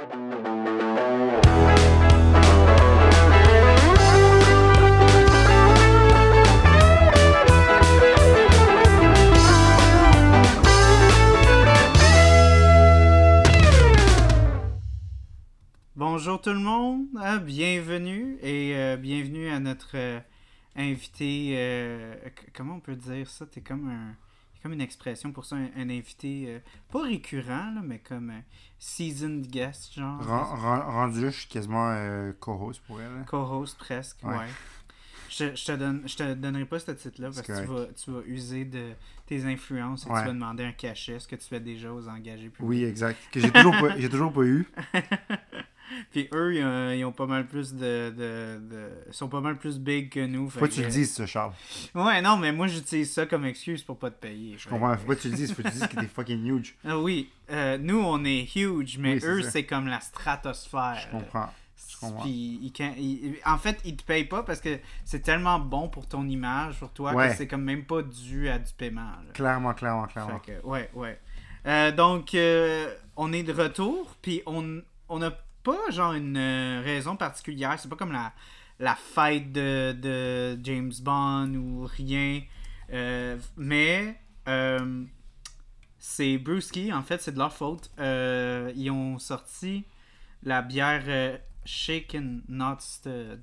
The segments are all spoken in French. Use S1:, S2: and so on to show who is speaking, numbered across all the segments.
S1: Bonjour tout le monde, hein, bienvenue et euh, bienvenue à notre euh, invité. euh, comment on peut dire ça? T'es comme un, comme une expression pour ça, un, un invité euh, pas récurrent là, mais comme un seasoned guest genre.
S2: Ren- ren- rendu je suis quasiment euh, co-host pour elle.
S1: Co-host presque, ouais.
S2: Ouais.
S1: Je, je te donne, je te donnerai pas ce titre-là parce que tu vas, tu vas user de tes influences et
S2: Ouais.
S1: tu vas demander un cachet, ce que tu fais déjà aux engagés publics.
S2: Oui, exact. Que j'ai toujours pas, toujours pas eu.
S1: Puis eux, ils ont, ils ont pas mal plus de, de, de- Ils sont pas mal plus big que nous.
S2: Faut que tu le dises, ça, Charles?
S1: Ouais, non, mais moi j'utilise ça comme excuse pour pas te payer.
S2: Je comprends. Faut pas que tu le dises? Faut que tu dises que t'es fucking huge.
S1: Ah oui, euh, nous on est huge, mais
S2: Oui,
S1: eux c'est comme la stratosphère.
S2: Je comprends.
S1: Puis, en fait, ils te payent pas parce que c'est tellement bon pour ton image, pour toi,
S2: Ouais.
S1: que c'est comme même pas dû à du paiement. là.
S2: Clairement, clairement, clairement.
S1: Fait que, ouais, ouais. Euh, donc, euh, on est de retour, puis on on n'a pas, genre, une euh, raison particulière. C'est pas comme la, la fête de, de James Bond ou rien. Euh, mais, euh, c'est Brewski, en fait, c'est de leur faute. Ils ont sorti la bière Shaken Not Stirred.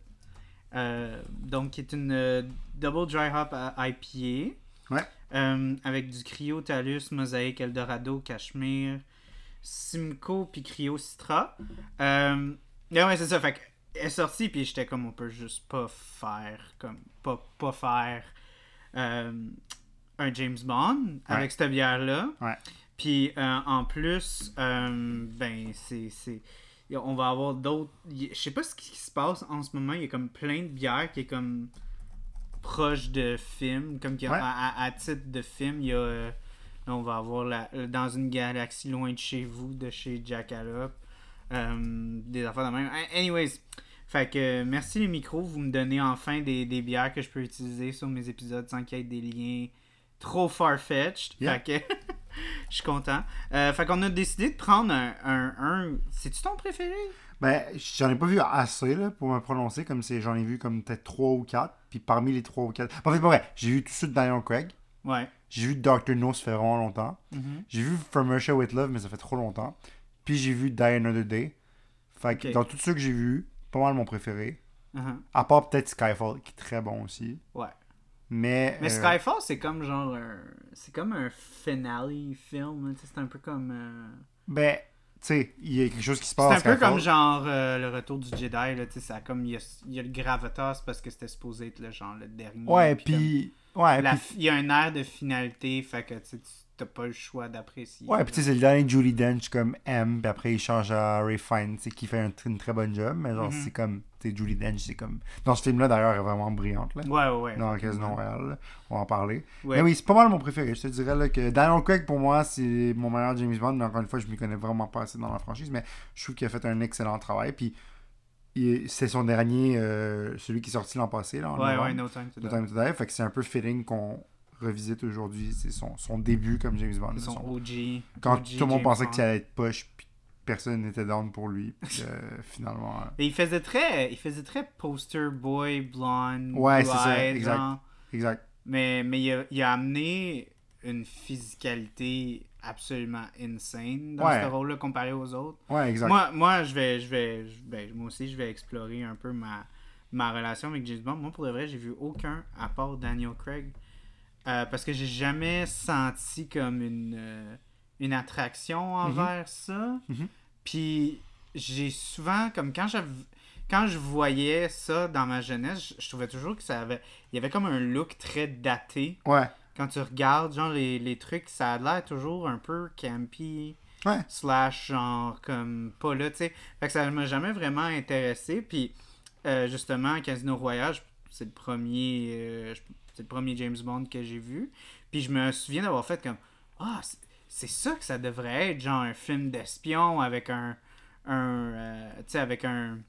S1: Donc, qui est une Double Dry Hop à- IPA.
S2: Ouais.
S1: Avec du Cryo Talus, Mosaïque, Eldorado, Cachemire, Simcoe puis Cryo Citra. Euh, ouais, c'est ça. Fait elle est sortie, puis j'étais comme, on peut juste pas faire, comme, pas, pas faire euh, un James Bond avec cette bière-là.
S2: Ouais.
S1: Puis euh, en plus, euh, ben, c'est. On va avoir d'autres. Je sais pas ce qui se passe en ce moment. Il y a comme plein de bières qui est comme proche de films. Comme a-
S2: Ouais.
S1: à, à- à titre de film, il y a. là, on va avoir la, euh, dans une galaxie loin de chez vous, de chez Jackalope. Euh, des affaires de même. Anyways. Fait que euh, merci les micros, vous me donnez enfin des, des bières que je peux utiliser sur mes épisodes sans qu'il y ait des liens trop far-fetched.
S2: Yeah.
S1: Fait que je suis content. Euh, fait qu'on a décidé de prendre un. un, un- C'est-tu ton préféré?
S2: Ben, j'en ai pas vu assez là, pour me prononcer, comme c'est j'en ai vu comme peut-être 3 ou 4. Puis parmi les 3 ou 4. En fait, pas vrai. J'ai vu tout de suite Daniel Craig.
S1: Ouais.
S2: J'ai vu Dr. No, ça fait vraiment longtemps.
S1: Mhm.
S2: J'ai vu From Russia with Love, mais ça fait trop longtemps. Puis j'ai vu Die Another Day. Fait que dans tous ceux que j'ai vus, pas mal mon préféré.
S1: Mhm.
S2: À part peut-être Skyfall, qui est très bon aussi.
S1: Ouais.
S2: Mais.
S1: Mais
S2: euh,
S1: Skyfall, c'est comme genre. un- C'est comme un finale film. hein, C'est un peu comme. euh,
S2: Ben, tu sais, il y a quelque chose qui se
S1: C'est
S2: passe.
S1: un
S2: à
S1: peu comme genre euh, le retour du Jedi. Là, tu sais, ça comme. Il y a, il y a le Gravatas parce que c'était supposé être le genre le dernier.
S2: Ouais,
S1: comme-
S2: puis. Ouais,
S1: La
S2: puis.
S1: fi- Il y a un air de finalité, fait que tu t'as pas le choix d'apprécier.
S2: Ouais, puis tu sais, c'est le dernier Julie Dench comme M, puis après il change à Ray sais, qui fait un- une très bonne job, mais genre,
S1: Mhm.
S2: c'est comme. Tu sais, Julie Dench, c'est comme. Dans ce film-là, d'ailleurs, elle est vraiment brillante, là.
S1: Ouais, ouais, ouais.
S2: Dans Casino Royale, on va en parler.
S1: Ouais.
S2: Mais oui, c'est pas mal mon préféré. Je te dirais là, que Daniel Craig, pour moi, c'est mon meilleur James Bond, mais encore une fois, je m'y connais vraiment pas assez dans la franchise, mais je trouve qu'il a fait un excellent travail. Puis c'est son dernier, euh, celui qui est sorti l'an passé, là,
S1: Ouais, ouais, No Time to
S2: No
S1: Die.
S2: Fait que c'est un peu fitting qu'on revisite aujourd'hui. C'est son, son début comme James Bond.
S1: Son
S2: Son-
S1: OG.
S2: Quand
S1: OG
S2: tout le monde pensait qu'il allait être poche, puis personne n'était down pour lui. Puis euh, finalement.
S1: Et il faisait très, il faisait très poster boy, blonde,
S2: Ouais, c'est ça, exact. Exact.
S1: Mais, mais il, a, il a amené une physicalité absolument insane dans
S2: Ouais.
S1: ce rôle-là comparé aux autres.
S2: Ouais, exact.
S1: Moi, moi, je vais, je vais, je- ben, moi aussi, je vais explorer un peu ma, ma relation avec James Bond. Moi, pour de vrai, j'ai vu aucun à part Daniel Craig. Euh, parce que j'ai jamais senti comme une, euh, une attraction envers ça.
S2: Mhm.
S1: Puis j'ai souvent, comme quand je, quand je voyais ça dans ma jeunesse, je, je trouvais toujours que ça avait. Il y avait comme un look très daté.
S2: Ouais.
S1: Quand tu regardes, genre, les, les trucs, ça a l'air toujours un peu campy
S2: Ouais.
S1: slash genre comme pas là, tu sais. Fait que ça m'a jamais vraiment intéressé. Puis euh, justement, Casino Royale, c'est le premier euh, c'est le premier James Bond que j'ai vu. Puis je me souviens d'avoir fait comme Ah, c'est- c'est ça que ça devrait être, genre un film d'espion avec un. un euh, tu sais, avec un.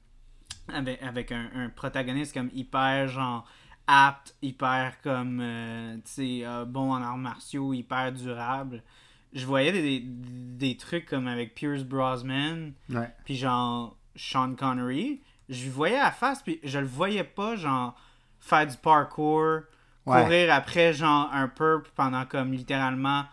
S1: Avec, avec un, un protagoniste comme hyper genre apte, hyper comme euh, tu sais, euh, bon en arts martiaux, hyper durable. je voyais des, des trucs comme avec Pierce Brosnan,
S2: Ouais.
S1: puis genre Sean Connery. Je le voyais à la face, puis je le voyais pas, genre, faire du parkour,
S2: Ouais.
S1: courir après, genre, un peu pendant comme littéralement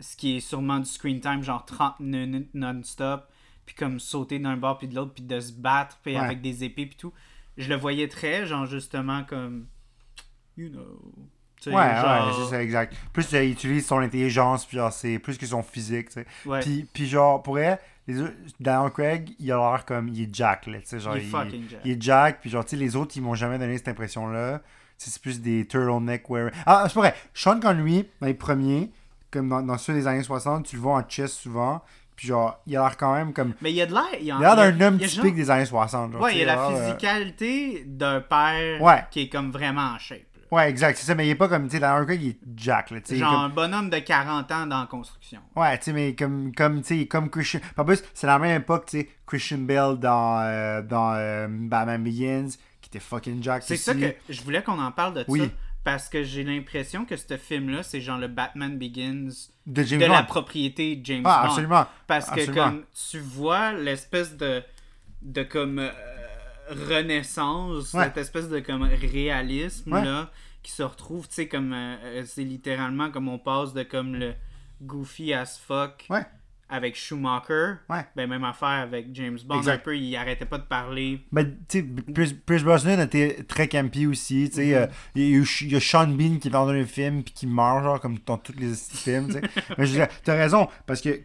S1: ce qui est sûrement du screen time, genre 30 minutes non-stop, puis comme sauter d'un bord puis de l'autre, puis de se battre, puis
S2: Ouais.
S1: avec des épées, puis tout. Je le voyais très, genre, justement, comme. You know.
S2: Ouais,
S1: genre-
S2: ouais, c'est ça, exact. Plus euh, il utilise son intelligence, puis genre, c'est plus que son physique, tu sais.
S1: Ouais.
S2: Puis, puis genre, pour elle, les autres- Daniel Craig, il a l'air comme, il est Jack, là, tu sais, genre,
S1: Il est fucking Jack.
S2: il est Jack, puis genre, tu sais, les autres, ils m'ont jamais donné cette impression-là. C'est plus des turtleneck wearing. Ah, c'est pas vrai. Sean Connery, dans les premiers, comme dans, dans ceux des années 60, tu le vois en chess souvent, puis genre, il a l'air quand même comme...
S1: Mais il y a de l'air. Il y a,
S2: Il l'air
S1: il
S2: d'un homme
S1: il
S2: typique
S1: genre-
S2: des années 60. Genre,
S1: Ouais, il a la
S2: euh,
S1: physicalité d'un père
S2: Ouais.
S1: qui est comme vraiment en shape.
S2: Ouais, exact, c'est ça, mais il est pas comme, tu sais, Daniel Craig, il est Jack, là, tu sais.
S1: Genre
S2: comme-
S1: un bonhomme de 40 ans dans la construction.
S2: Ouais, tu sais, mais comme, comme, tu sais, comme Christian. En plus, c'est la même époque, tu sais, Christian Bale dans, euh, dans euh, Batman Begins, qui était fucking Jack.
S1: C'est ça que je voulais qu'on en parle de
S2: Oui.
S1: ça. Parce que j'ai l'impression que ce film-là, c'est genre le Batman Begins
S2: De James
S1: de la propriété de James
S2: Ah,
S1: Bond.
S2: absolument.
S1: Parce que
S2: Absolument.
S1: comme tu vois l'espèce de de comme euh, renaissance,
S2: Ouais.
S1: cette espèce de comme réalisme
S2: Ouais.
S1: là qui se retrouve, tu sais comme euh, euh, c'est littéralement comme on passe de comme le goofy as fuck
S2: Ouais.
S1: avec Schumacher,
S2: Ouais.
S1: ben même affaire avec James Bond
S2: Exact.
S1: un peu, il arrêtait pas de parler.
S2: Mais tu sais, Pierce Brosnan était très campy aussi. Tu sais,
S1: Mhm.
S2: euh, il, y a eu- il y a Sean Bean qui est dans un film puis qui meurt, genre, comme dans tous les films. tu sais. Mais t'as raison, parce que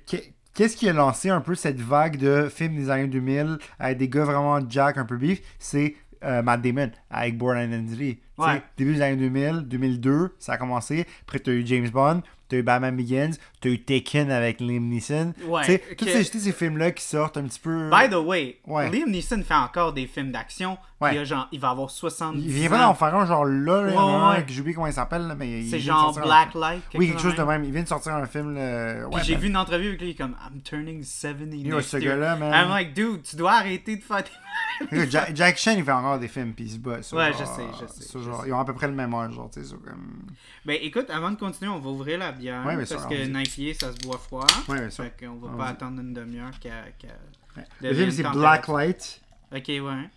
S2: qu'est-ce qui a lancé un peu cette vague de films des années 2000 avec des gars vraiment Jack, un peu beef? C'est euh, Matt Damon avec Born Identity. Tu
S1: Ouais.
S2: Début des années 2000, 2002, ça a commencé. Après, t'as eu James Bond, t'as eu Batman Begins, t'as eu Taken avec Liam Neeson.
S1: Ouais,
S2: Tu sais,
S1: que-
S2: tous ces, tous ces films-là qui sortent un petit peu.
S1: By the way,
S2: Ouais.
S1: Liam Neeson fait encore des films d'action.
S2: Ouais.
S1: Il, a genre, il va avoir 70
S2: Il vient pas d'en faire un genre là, là, que j'ai oublié comment il s'appelle, mais
S1: C'est genre
S2: sortir un-
S1: Black Light.
S2: Oui, quelque chose de même. Il vient de sortir un film. Là...
S1: Puis j'ai
S2: ben,
S1: vu une entrevue avec lui comme I'm turning 70
S2: yo,
S1: next
S2: ce gars-là, man.
S1: I'm like, dude, tu dois arrêter de faire des.
S2: Jack, Chan, il fait encore des films, puis il se bat.
S1: Ouais,
S2: genre,
S1: je sais, je sais,
S2: sur genre-. Ils ont à peu près le même âge, genre, tu sais, comme.
S1: Ben écoute, avant de continuer, on va ouvrir la bière.
S2: Ouais,
S1: parce
S2: sûr,
S1: que IPA, ça se boit froid.
S2: Ouais, bien sûr.
S1: Fait qu'on va pas attendre une demi-heure
S2: Ouais.
S1: devienne
S2: Le film, c'est
S1: température.
S2: Black Light.
S1: Ok, ouais.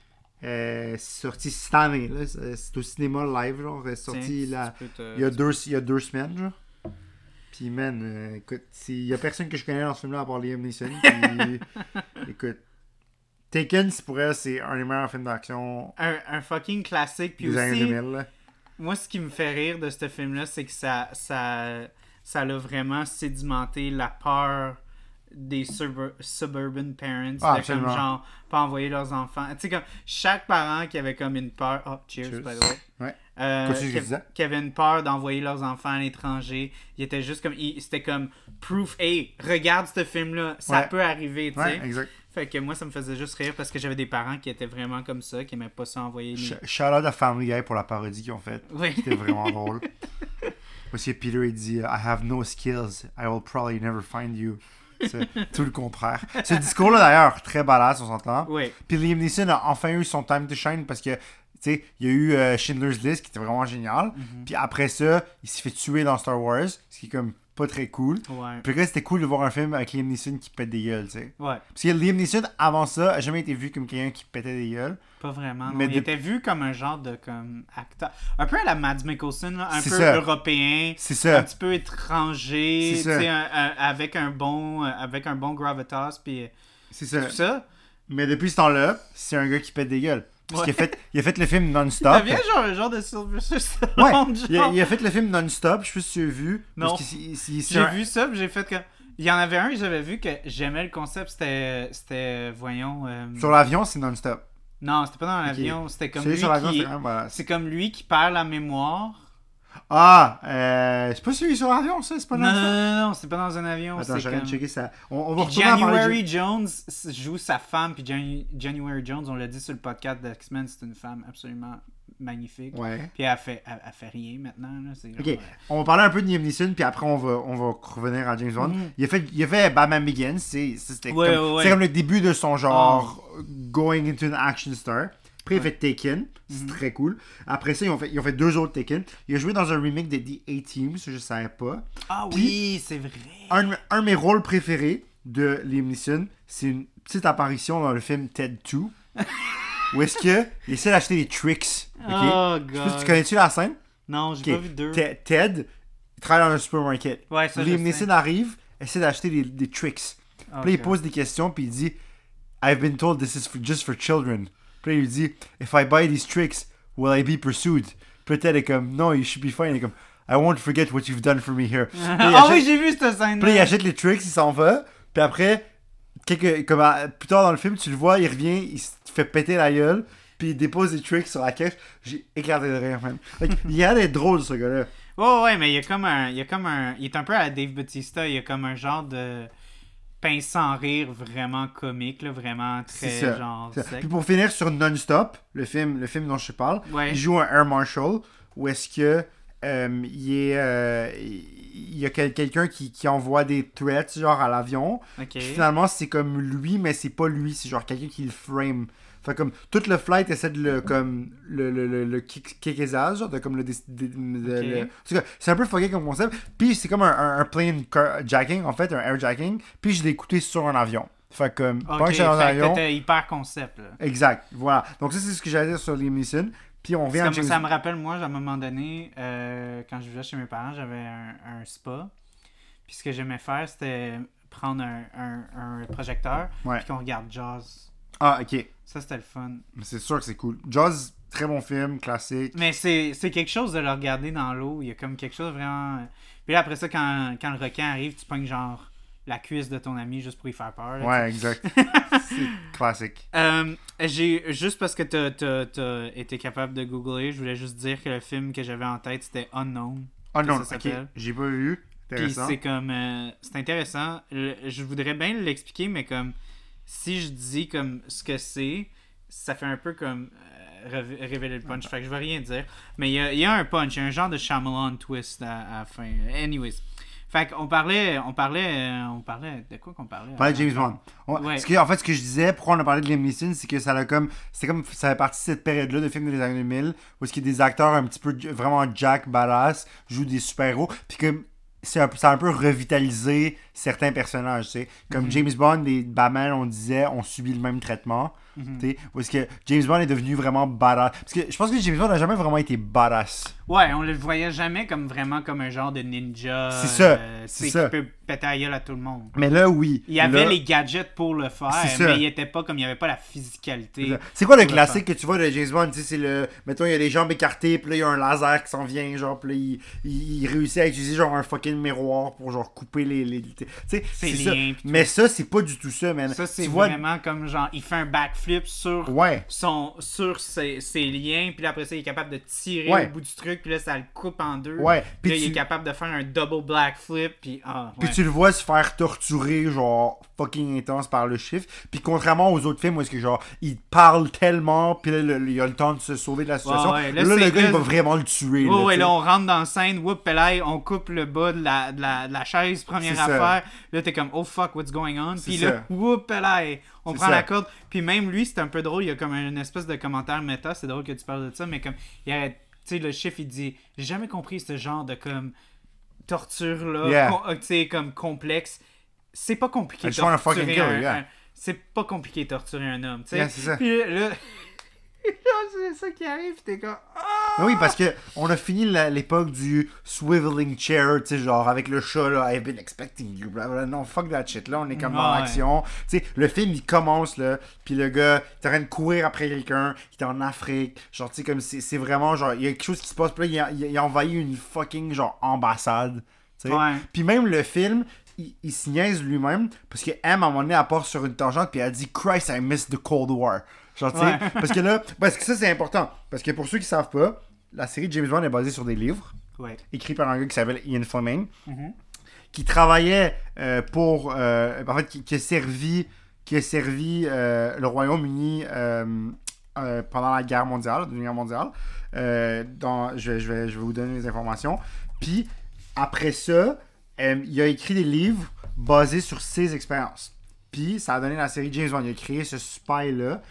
S2: Euh, c'est sorti cette année, là. C'est au cinéma live, genre. C'est sorti
S1: Tiens,
S2: là,
S1: te-
S2: il, y a deux, il y a deux semaines, genre. Puis, man, euh, écoute, il y a personne que je connais dans ce film-là à part Liam Neeson. Puis, écoute, Taken, c'est pour elle, c'est un des meilleurs films d'action
S1: Un, un fucking classique. Puis
S2: des années
S1: aussi,
S2: 2000, là.
S1: moi, ce qui me fait rire de ce film-là, c'est que ça, ça, ça a vraiment sédimenté la peur des suburb- suburban parents
S2: Ah,
S1: de comme genre pas envoyer leurs enfants. Tu sais comme chaque parent qui avait comme une peur. Oh, cheers,
S2: Cheers.
S1: by the way.
S2: Ouais.
S1: Euh, qui,
S2: tu disais.
S1: qui avait une peur d'envoyer leurs enfants à l'étranger. Il était juste comme. C'était comme proof. Hey, regarde ce film-là. Ça
S2: Ouais.
S1: peut arriver, tu sais.
S2: Ouais, exact.
S1: Fait que moi, ça me faisait juste rire parce que j'avais des parents qui étaient vraiment comme ça, qui aimaient pas ça envoyer. les-
S2: Sh- Shout out à Family Guy pour la parodie qu'ils ont faite.
S1: Oui.
S2: C'était vraiment drôle. Monsieur Peter, il dit I have no skills. I will probably never find you. C'est tout le contraire. Ce discours-là, d'ailleurs, très badass, on s'entend.
S1: Oui.
S2: Puis Liam Neeson a enfin eu son time to shine parce que, tu sais, il y a eu euh, Schindler's List qui était vraiment génial.
S1: Mhm.
S2: Puis après ça, il s'est fait tuer dans Star Wars, ce qui est comme pas très cool.
S1: Ouais.
S2: Puis là, c'était cool de voir un film avec Liam Neeson qui pète des gueules, tu sais.
S1: Ouais.
S2: Parce que Liam Neeson, avant ça, a jamais été vu comme quelqu'un qui pétait des gueules.
S1: Pas vraiment. non.
S2: Mais
S1: il était vu comme un genre de comme acteur. Un peu à la Mads Mikkelsen, là, un peu
S2: ça.
S1: européen,
S2: C'est
S1: un
S2: ça.
S1: petit peu étranger,
S2: C'est ça.
S1: un- un- avec un bon euh, avec un bon gravitas puis
S2: C'est ça.
S1: tout ça.
S2: Mais depuis ce temps-là, c'est un gars qui pète des gueules. Parce
S1: Ouais.
S2: qu'il a fait, il a fait le film
S1: Ça
S2: non-stop.
S1: devient genre un genre de Sylvester
S2: Ouais, il a,
S1: genre.
S2: il a fait le film non-stop, je sais pas si tu as vu.
S1: Non. J'ai
S2: un-
S1: vu ça, puis j'ai fait que il y en avait un que j'avais vu que j'aimais le concept, c'était c'était voyons euh,
S2: Sur l'avion, c'est non-stop.
S1: Non, c'était pas dans l'avion, c'était comme lui qui
S2: c'est
S1: c'est comme lui qui perd la mémoire.
S2: Ah, euh, c'est pas celui sur l'avion, ça, c'est pas
S1: Non, non,
S2: non-stop.
S1: non, non, c'est pas dans un avion,
S2: Attends, j'arrête
S1: comme
S2: de checker ça. On, on va
S1: Puis
S2: de-
S1: January Jones joue sa femme, puis Janu- January Jones, on l'a dit sur le podcast d'X-Men, c'est une femme absolument magnifique.
S2: Ouais.
S1: Puis elle fait, elle, elle fait rien maintenant. Là, genre,
S2: Ok,
S1: euh,
S2: on va parler un peu de Liam Neeson, puis après on va, on va revenir à James Bond.
S1: Mhm.
S2: Il, a fait, il a fait Batman Begins, c'est- ça, c'était
S1: Ouais,
S2: comme, comme le début de son genre going into an action star. Après, il a fait Taken, c'est très cool. Après ça, ils ont, fait, ils ont fait deux autres Taken. Il a joué dans un remake de The A-Team, ça je savais pas.
S1: Ah
S2: Puis-
S1: oui, c'est vrai.
S2: Un, un de mes rôles préférés de Liam Neeson, c'est une petite apparition dans le film Ted 2. où est-ce que il essaie d'acheter des tricks. ok?
S1: Oh,
S2: Je sais pas si
S1: God.
S2: tu connais-tu la scène?
S1: Non, j'ai
S2: Ok.
S1: pas vu deux.
S2: Te- Ted, il travaille dans un supermarket.
S1: Ouais, ça,
S2: Liam. Neeson arrive, essaie d'acheter des, des tricks.
S1: Ok.
S2: Puis là, il pose des questions, puis il dit I've been told this is for, just for children. Puis là, il dit If I buy these tricks, will I be pursued? Ted est comme No, you should be fine. Il est comme I won't forget what you've done for me here.
S1: Ah oui, j'ai vu cette scène.
S2: puis là, il achète les tricks, il s'en va. Puis après, quelques, comme à- plus tard dans le film, tu le vois, il revient, il se fait péter la gueule. Puis il dépose des tricks sur la caisse. J'ai éclaté de rire, même. Like, il a d'être drôle, ce gars-là.
S1: Ouais, ouais, mais il y a comme un. Il y a comme un. Il est un peu à Dave Bautista. Il y a comme un genre de. Pince sans rire vraiment comique, là, vraiment très genre sec.
S2: Puis pour finir sur Non-Stop, le film, le film dont je te parle,
S1: Ouais.
S2: il joue un Air Marshal où est-ce que euh, il est euh, il y a quel- quelqu'un qui, qui envoie des threats genre à l'avion. Finalement c'est comme lui mais c'est pas lui, c'est genre quelqu'un qui le frame. Fait comme tout le flight essaie de le comme le le, le, le kick, kick his ass, genre de comme le, c'est un peu fucké comme concept. Puis c'est comme un, un, un plane car- jacking en fait, un air jacking. Puis je l'ai écouté sur un avion. Fait que un
S1: fait
S2: avion.
S1: t'étais hyper concept, là.
S2: Exact, voilà. Donc ça c'est ce que j'allais dire sur Liam Neeson. Puis on vient James
S1: ça me rappelle, moi, à un moment donné, euh, quand je vivais chez mes parents, j'avais un, un spa. Puis ce que j'aimais faire, c'était prendre un, un, un projecteur,
S2: Ouais.
S1: puis qu'on regarde Jaws.
S2: Ah ok,
S1: Ça, c'était le fun.
S2: c'est sûr que c'est cool. Jaws, très bon film, classique.
S1: Mais c'est quelque chose de le regarder dans l'eau. Il y a comme quelque chose vraiment. Puis là, après ça, quand, quand le requin arrive, tu pognes genre la cuisse de ton ami juste pour y faire peur. là,
S2: Ouais, exact. c'est classique.
S1: Euh, j'ai juste parce que t'as été capable de googler, je voulais juste dire que le film que j'avais en tête c'était Unknown.
S2: Oh non,
S1: ça
S2: ok, j'ai pas vu.
S1: Puis
S2: Intéressant.
S1: c'est comme euh, c'est intéressant. Le- je voudrais bien l'expliquer, mais comme si je dis comme ce que c'est, ça fait un peu comme euh, rév- révéler le punch. Fait que je vais rien dire. Mais il y a, y a un punch, il y a un genre de Shyamalan twist à, à la fin. Anyways. Fait qu'on parlait, on parlait, euh, on parlait de quoi qu'on parlait?
S2: On parlait de James Bond. On-
S1: Ouais.
S2: ce que- en fait, ce que je disais, pourquoi on a parlé de Neeson, c'est que ça a comme. C'est comme. Ça fait partie de cette période-là de films des années 2000, où est-ce qu'il y a des acteurs un petit peu vraiment Jack, badass, jouent des super-héros. Puis comme. C'est un, ça a un peu revitalisé certains personnages, tu sais. Comme
S1: Mhm.
S2: James Bond et Batman, on disait, ont subi le même traitement. Sais, où est-ce que James Bond est devenu vraiment badass? Parce que je pense que James Bond n'a jamais vraiment été badass.
S1: Ouais, on le voyait jamais comme vraiment comme un genre de ninja.
S2: C'est ça,
S1: euh,
S2: c'est
S1: qui peut péter la gueule à tout le monde.
S2: Mais là, oui.
S1: Il y avait
S2: Là-
S1: les gadgets pour le faire,
S2: ça.
S1: mais il était pas comme il y avait pas la physicalité.
S2: C'est quoi le classique que tu vois de James Bond? C'est le. Mettons, il y a les jambes écartées, puis là, il y a un laser qui s'en vient, genre, puis là, il, il, il réussit à utiliser, genre, un fucking miroir pour, genre, couper les. les tu sais,
S1: Ses
S2: c'est ça.
S1: liens.
S2: Mais ça, c'est pas du tout ça, man.
S1: Ça, c'est
S2: vois.
S1: vraiment comme genre, il fait un backflip sur,
S2: Ouais.
S1: son, sur ses, ses liens, puis là, après ça, il est capable de tirer
S2: Ouais.
S1: au bout du truc, puis là, ça le coupe en deux.
S2: Ouais.
S1: Puis là, il
S2: tu,
S1: est capable de faire un double black flip, puis ah,
S2: puis tu le vois se faire torturer, genre, fucking intense par le chiffre. Puis contrairement aux autres films où est-ce que, genre, il parle tellement, puis là, le- il a le temps de se sauver de la situation. Là,
S1: là,
S2: le gars,
S1: là-
S2: il va vraiment le tuer.
S1: Ouais,
S2: là,
S1: ouais, là, on rentre dans la scène, whoop, pelay, on coupe le bas de la, de la, de la chaise, première
S2: ça.
S1: affaire. Là, t'es comme, oh fuck, what's going on? Puis là, whoop, pelay, on prend
S2: ça.
S1: la corde. Puis même lui, c'est un peu drôle, il y a comme une espèce de commentaire méta, c'est drôle que tu parles de ça, mais comme, il arrête, tu sais, le chiffre, il dit, j'ai jamais compris ce genre de, comme, torture-là,
S2: Yeah.
S1: euh, tu sais, comme complexe. C'est pas compliqué
S2: I just
S1: torturer
S2: fucking kill
S1: un,
S2: you, yeah.
S1: un- C'est pas compliqué de torturer un homme, tu sais.
S2: Yeah.
S1: Puis là, c'est ça qui arrive, t'es comme, ah!
S2: Ah Oui, parce que on a fini l'époque du swiveling chair, tu sais, genre avec le chat, là, I've been expecting you, blablabla. Non, fuck that shit, là, on est comme dans
S1: Ouais.
S2: l'action. Tu sais, le film, il commence, là, puis le gars, il est en train de courir après quelqu'un, il est en Afrique, genre, tu sais, comme c'est vraiment, genre, il y a quelque chose qui se passe, puis là, il a, il a envahi une fucking, genre, ambassade, tu sais.
S1: Ouais.
S2: Puis même le film, il, il se niaise lui-même, parce que M, à un moment donné, elle part sur une tangente, puis elle dit « Christ, I miss the Cold War ». Genre, tu sais,
S1: Ouais.
S2: parce que là, parce que ça, c'est important. Parce que pour ceux qui savent pas, la série James Bond est basée sur des livres
S1: Ouais.
S2: écrits par un gars qui s'appelle Ian Fleming,
S1: Mhm.
S2: qui travaillait euh, pour, euh, en fait, qui, qui a servi, qui a servi euh, le Royaume-Uni pendant la guerre mondiale, la Deuxième guerre mondiale. Dans, je, vais, je, vais, je vais vous donner les informations. Puis après ça, il a écrit des livres basés sur ses expériences. Puis ça a donné la série James Bond. Il a créé ce spy-là.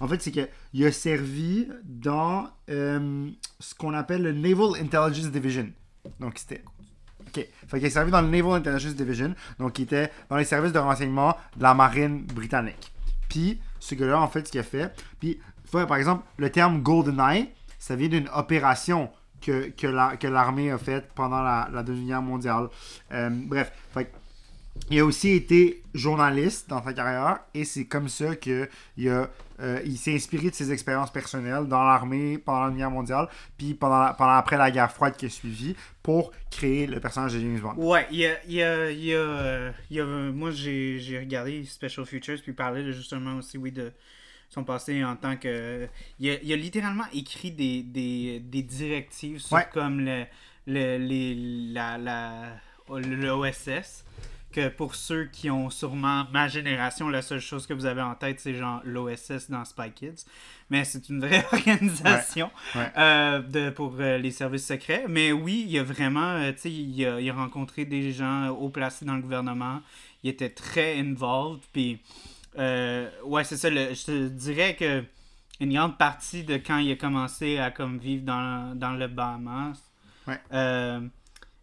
S2: En fait, c'est qu'il a servi dans euh, ce qu'on appelle le Naval Intelligence Division. Donc c'était. OK. Fait qu'il a servi dans le Naval Intelligence Division. Donc il était dans les services de renseignement de la marine britannique. Puis ce gars-là, en fait, ce qu'il a fait. Puis, par exemple, le terme GoldenEye, ça vient d'une opération que, que la- que l'armée a faite pendant la, Deuxième Guerre mondiale. Euh, bref, fait il a aussi été journaliste dans sa carrière et c'est comme ça que il, a, euh, s'est inspiré de ses expériences personnelles dans l'armée pendant la Guerre mondiale puis pendant, pendant après la guerre froide qui a suivi pour créer le personnage de James Bond.
S1: Ouais, il y a, il y a, il y a, il y a, moi j'ai regardé Special Features puis parler justement aussi oui de son passé en tant que il a, il a littéralement écrit des, des, des directives sur
S2: Ouais.
S1: comme le, le les la la le OSS que pour ceux qui ont sûrement ma génération la seule chose que vous avez en tête c'est genre l'OSS dans Spy Kids mais c'est une vraie organisation
S2: Ouais.
S1: euh, de, pour euh, les services secrets. Mais oui, il y a vraiment, euh, tu sais, il a, il a rencontré des gens haut placés dans le gouvernement. Il était très involved. Puis, ouais, c'est ça. le- je te dirais que une grande partie de quand il a commencé à comme vivre dans, dans le Bahamas,
S2: Ouais.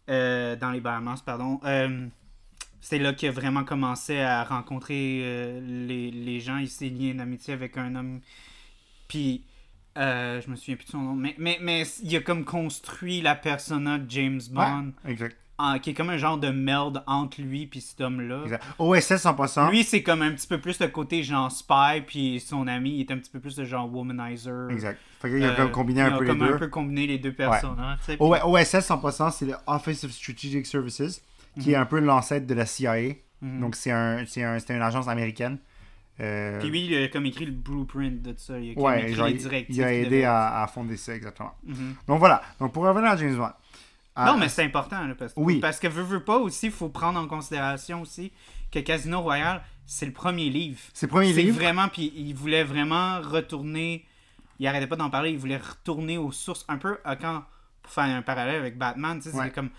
S1: dans les Bahamas, pardon. C'est là qu'il a vraiment commencé à rencontrer euh, les, les gens. Il s'est lié une amitié avec un homme. Puis, euh, je me souviens plus de son nom, mais, mais, mais il a comme construit la persona de James Bond,
S2: Ouais, exact.
S1: en- qui est comme un genre de merde entre lui puis cet homme-là.
S2: OSS en passant.
S1: Lui, c'est comme un petit peu plus le côté genre spy, puis son ami il est un petit peu plus le genre womanizer.
S2: Exact. Fait qu'il a
S1: Euh,
S2: comme combiné
S1: il
S2: un
S1: a
S2: peu les
S1: comme
S2: deux.
S1: un peu combiné les deux personnages. tu sais,
S2: O- OSS en passant, c'est le Office of Strategic Services, qui est
S1: Mhm.
S2: un peu l'ancêtre de la CIA. Donc c'est un, c'est un, c'est une agence américaine. Euh,
S1: Puis lui, il a comme écrit le blueprint de ça. Il a
S2: ouais,
S1: écrit
S2: genre,
S1: les
S2: il-
S1: directives.
S2: il a aidé
S1: devait-
S2: à, à fonder ça, exactement.
S1: Mhm.
S2: Donc voilà. Donc pour revenir à James Bond. à-
S1: Non, mais c'est important, là, parce, que-
S2: Oui.
S1: parce que veux, veux pas aussi, il faut prendre en considération aussi que Casino Royale, c'est le premier livre.
S2: C'est le premier
S1: C'est
S2: livre?
S1: vraiment, puis il voulait vraiment retourner, il arrêtait pas d'en parler, il voulait retourner aux sources, un peu à quand, pour faire un parallèle avec Batman, tu sais,
S2: Ouais.
S1: c'était comme,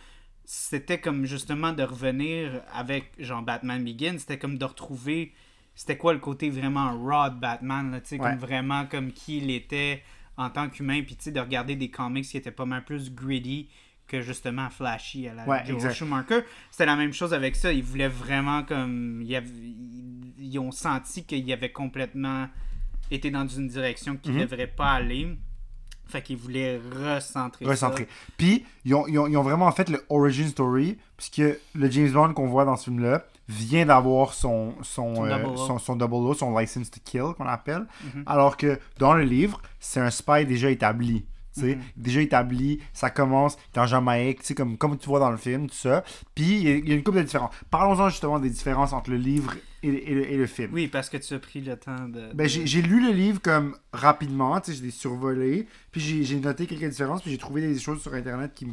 S1: c'était comme justement de revenir avec, genre, Batman Begins, c'était comme de retrouver, c'était quoi le côté vraiment raw de Batman, là,
S2: Ouais.
S1: comme vraiment comme qui il était en tant qu'humain, puis de regarder des comics qui étaient pas mal plus gritty que justement flashy à la
S2: Ouais,
S1: Joe. Schumacher. C'était la même chose avec ça. Ils voulaient vraiment comme. Ils, avaient- ils- ils ont senti qu'ils avaient complètement été dans une direction qu'ils ne
S2: Mhm.
S1: devraient pas aller. Fait qu'ils voulaient recentrer.
S2: recentré. Puis, ils ont, ils, ont, ils ont vraiment fait le origin story, puisque le James Bond qu'on voit dans ce film-là vient d'avoir son, son,
S1: Son
S2: euh,
S1: double
S2: son, son double O, son license to kill, qu'on appelle.
S1: Mhm.
S2: Alors que dans le livre, c'est un spy déjà établi. sais,
S1: Mhm.
S2: Déjà établi, ça commence est en Jamaïque, comme, comme tu vois dans le film, tout ça. Puis, il y a- il y a une couple de différences. Parlons-en justement des différences entre le livre et, et le, et le film.
S1: Oui, parce que tu as pris le temps de.
S2: Ben, j'ai lu le livre comme rapidement, tu sais, je l'ai survolé, puis j'ai noté quelques différences, puis j'ai trouvé des choses sur internet qui me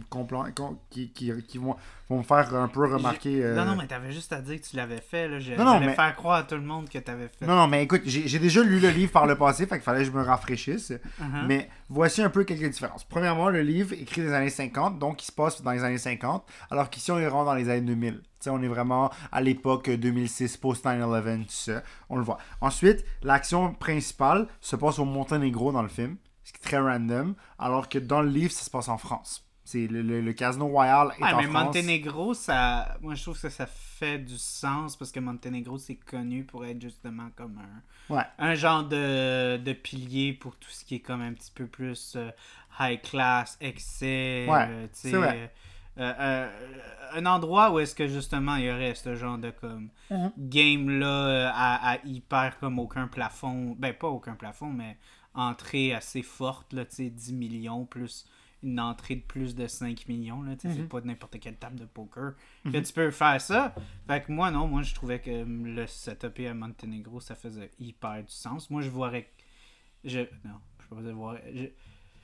S2: qui, qui, qui vont, vont me faire un peu remarquer. euh,
S1: Non, non, mais t'avais juste à dire que tu l'avais fait. Là. Je,
S2: Non, non, mais-
S1: faire croire à tout le monde que t'avais fait.
S2: Non, non, mais écoute, j'ai déjà lu le livre par le passé, fait qu'il fallait que je me rafraîchisse.
S1: Uh-huh.
S2: Mais voici un peu quelques différences. Premièrement, le livre écrit des années 50, donc il se passe dans les années 50, alors qu'ici on est vraiment dans les années 2000. On est vraiment à l'époque 2006, post-9-11, tout ça. On le voit. Ensuite, l'action principale se passe au Monténégro dans le film, ce qui est très random, alors que dans le livre, ça se passe en France. C'est le, le- le Casino Royal est
S1: Ouais,
S2: en
S1: mais
S2: France.
S1: Monténégro, ça. Moi, je trouve que ça fait du sens parce que Monténégro, c'est connu pour être justement comme un.
S2: Ouais.
S1: Un genre de, de pilier pour tout ce qui est comme un petit peu plus euh, high class, excès.
S2: Ouais,
S1: euh,
S2: c'est vrai.
S1: Euh, un endroit où est-ce que justement il y aurait ce genre de comme
S2: Mhm.
S1: game là euh, à, à hyper comme aucun plafond. Ben, pas aucun plafond, mais entrée assez forte, là, tu sais, 10 millions plus une entrée de plus de 5 millions. Là, tu sais,
S2: Mhm.
S1: C'est pas n'importe quelle table de poker. Que tu peux faire ça. Fait que moi, non, moi, je trouvais que le setup à Monténégro, ça faisait hyper du sens. Moi, je voirais. Je... Non, je peux pas dire voir. je-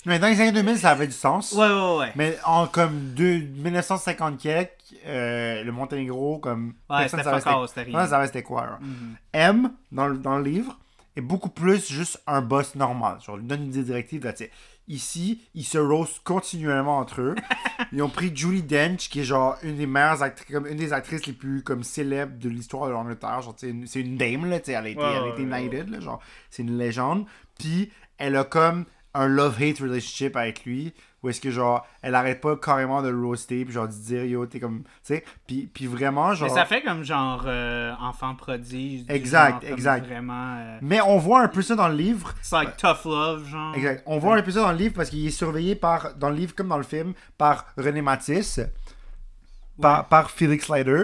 S2: Mais dans les années 2000, ça avait du sens.
S1: Ouais, ouais, ouais.
S2: Mais en comme deux, 1950 quelques, euh, le Monténégro, comme.
S1: Ouais,
S2: personne
S1: c'était
S2: savait
S1: c'était
S2: savait c'était quoi.
S1: Mhm.
S2: M, dans le, dans le livre, est beaucoup plus juste un boss normal. Genre, il donne des directives, là, tu sais. Ici, ils se roastent continuellement entre eux. Ils ont pris Julie Dench, qui est genre une des meilleures actrices, comme une des actrices les plus comme célèbres de l'histoire de l'Angleterre. Genre, c'est une, c'est une dame, là, tu sais, elle a été,
S1: Ouais,
S2: elle a
S1: ouais,
S2: été
S1: ouais,
S2: knighted, là, genre, c'est une légende. Puis, elle a comme un love-hate relationship avec lui, où est-ce que, genre, elle arrête pas carrément de le roaster, puis genre, de dire, yo, t'es comme, tu sais, puis, puis vraiment, genre...
S1: Mais ça fait comme genre euh, enfant prodige.
S2: Exact,
S1: genre,
S2: exact.
S1: Vraiment. euh,
S2: Mais on voit un peu ça dans le livre,
S1: c'est like tough love, genre.
S2: Exact. On voit un peu ça dans le livre parce qu'il est surveillé par, dans le livre comme dans le film, par René Matisse, par, par Felix Leiter,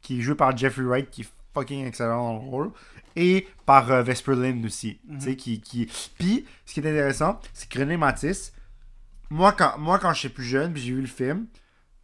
S2: qui est joué par Jeffrey Wright, qui est fucking excellent dans le rôle, et par euh, Vesper Lynd aussi. tu sais, qui, qui... Puis, ce qui est intéressant, c'est que René Matisse, moi quand, moi, quand j'étais plus jeune, j'ai vu le film,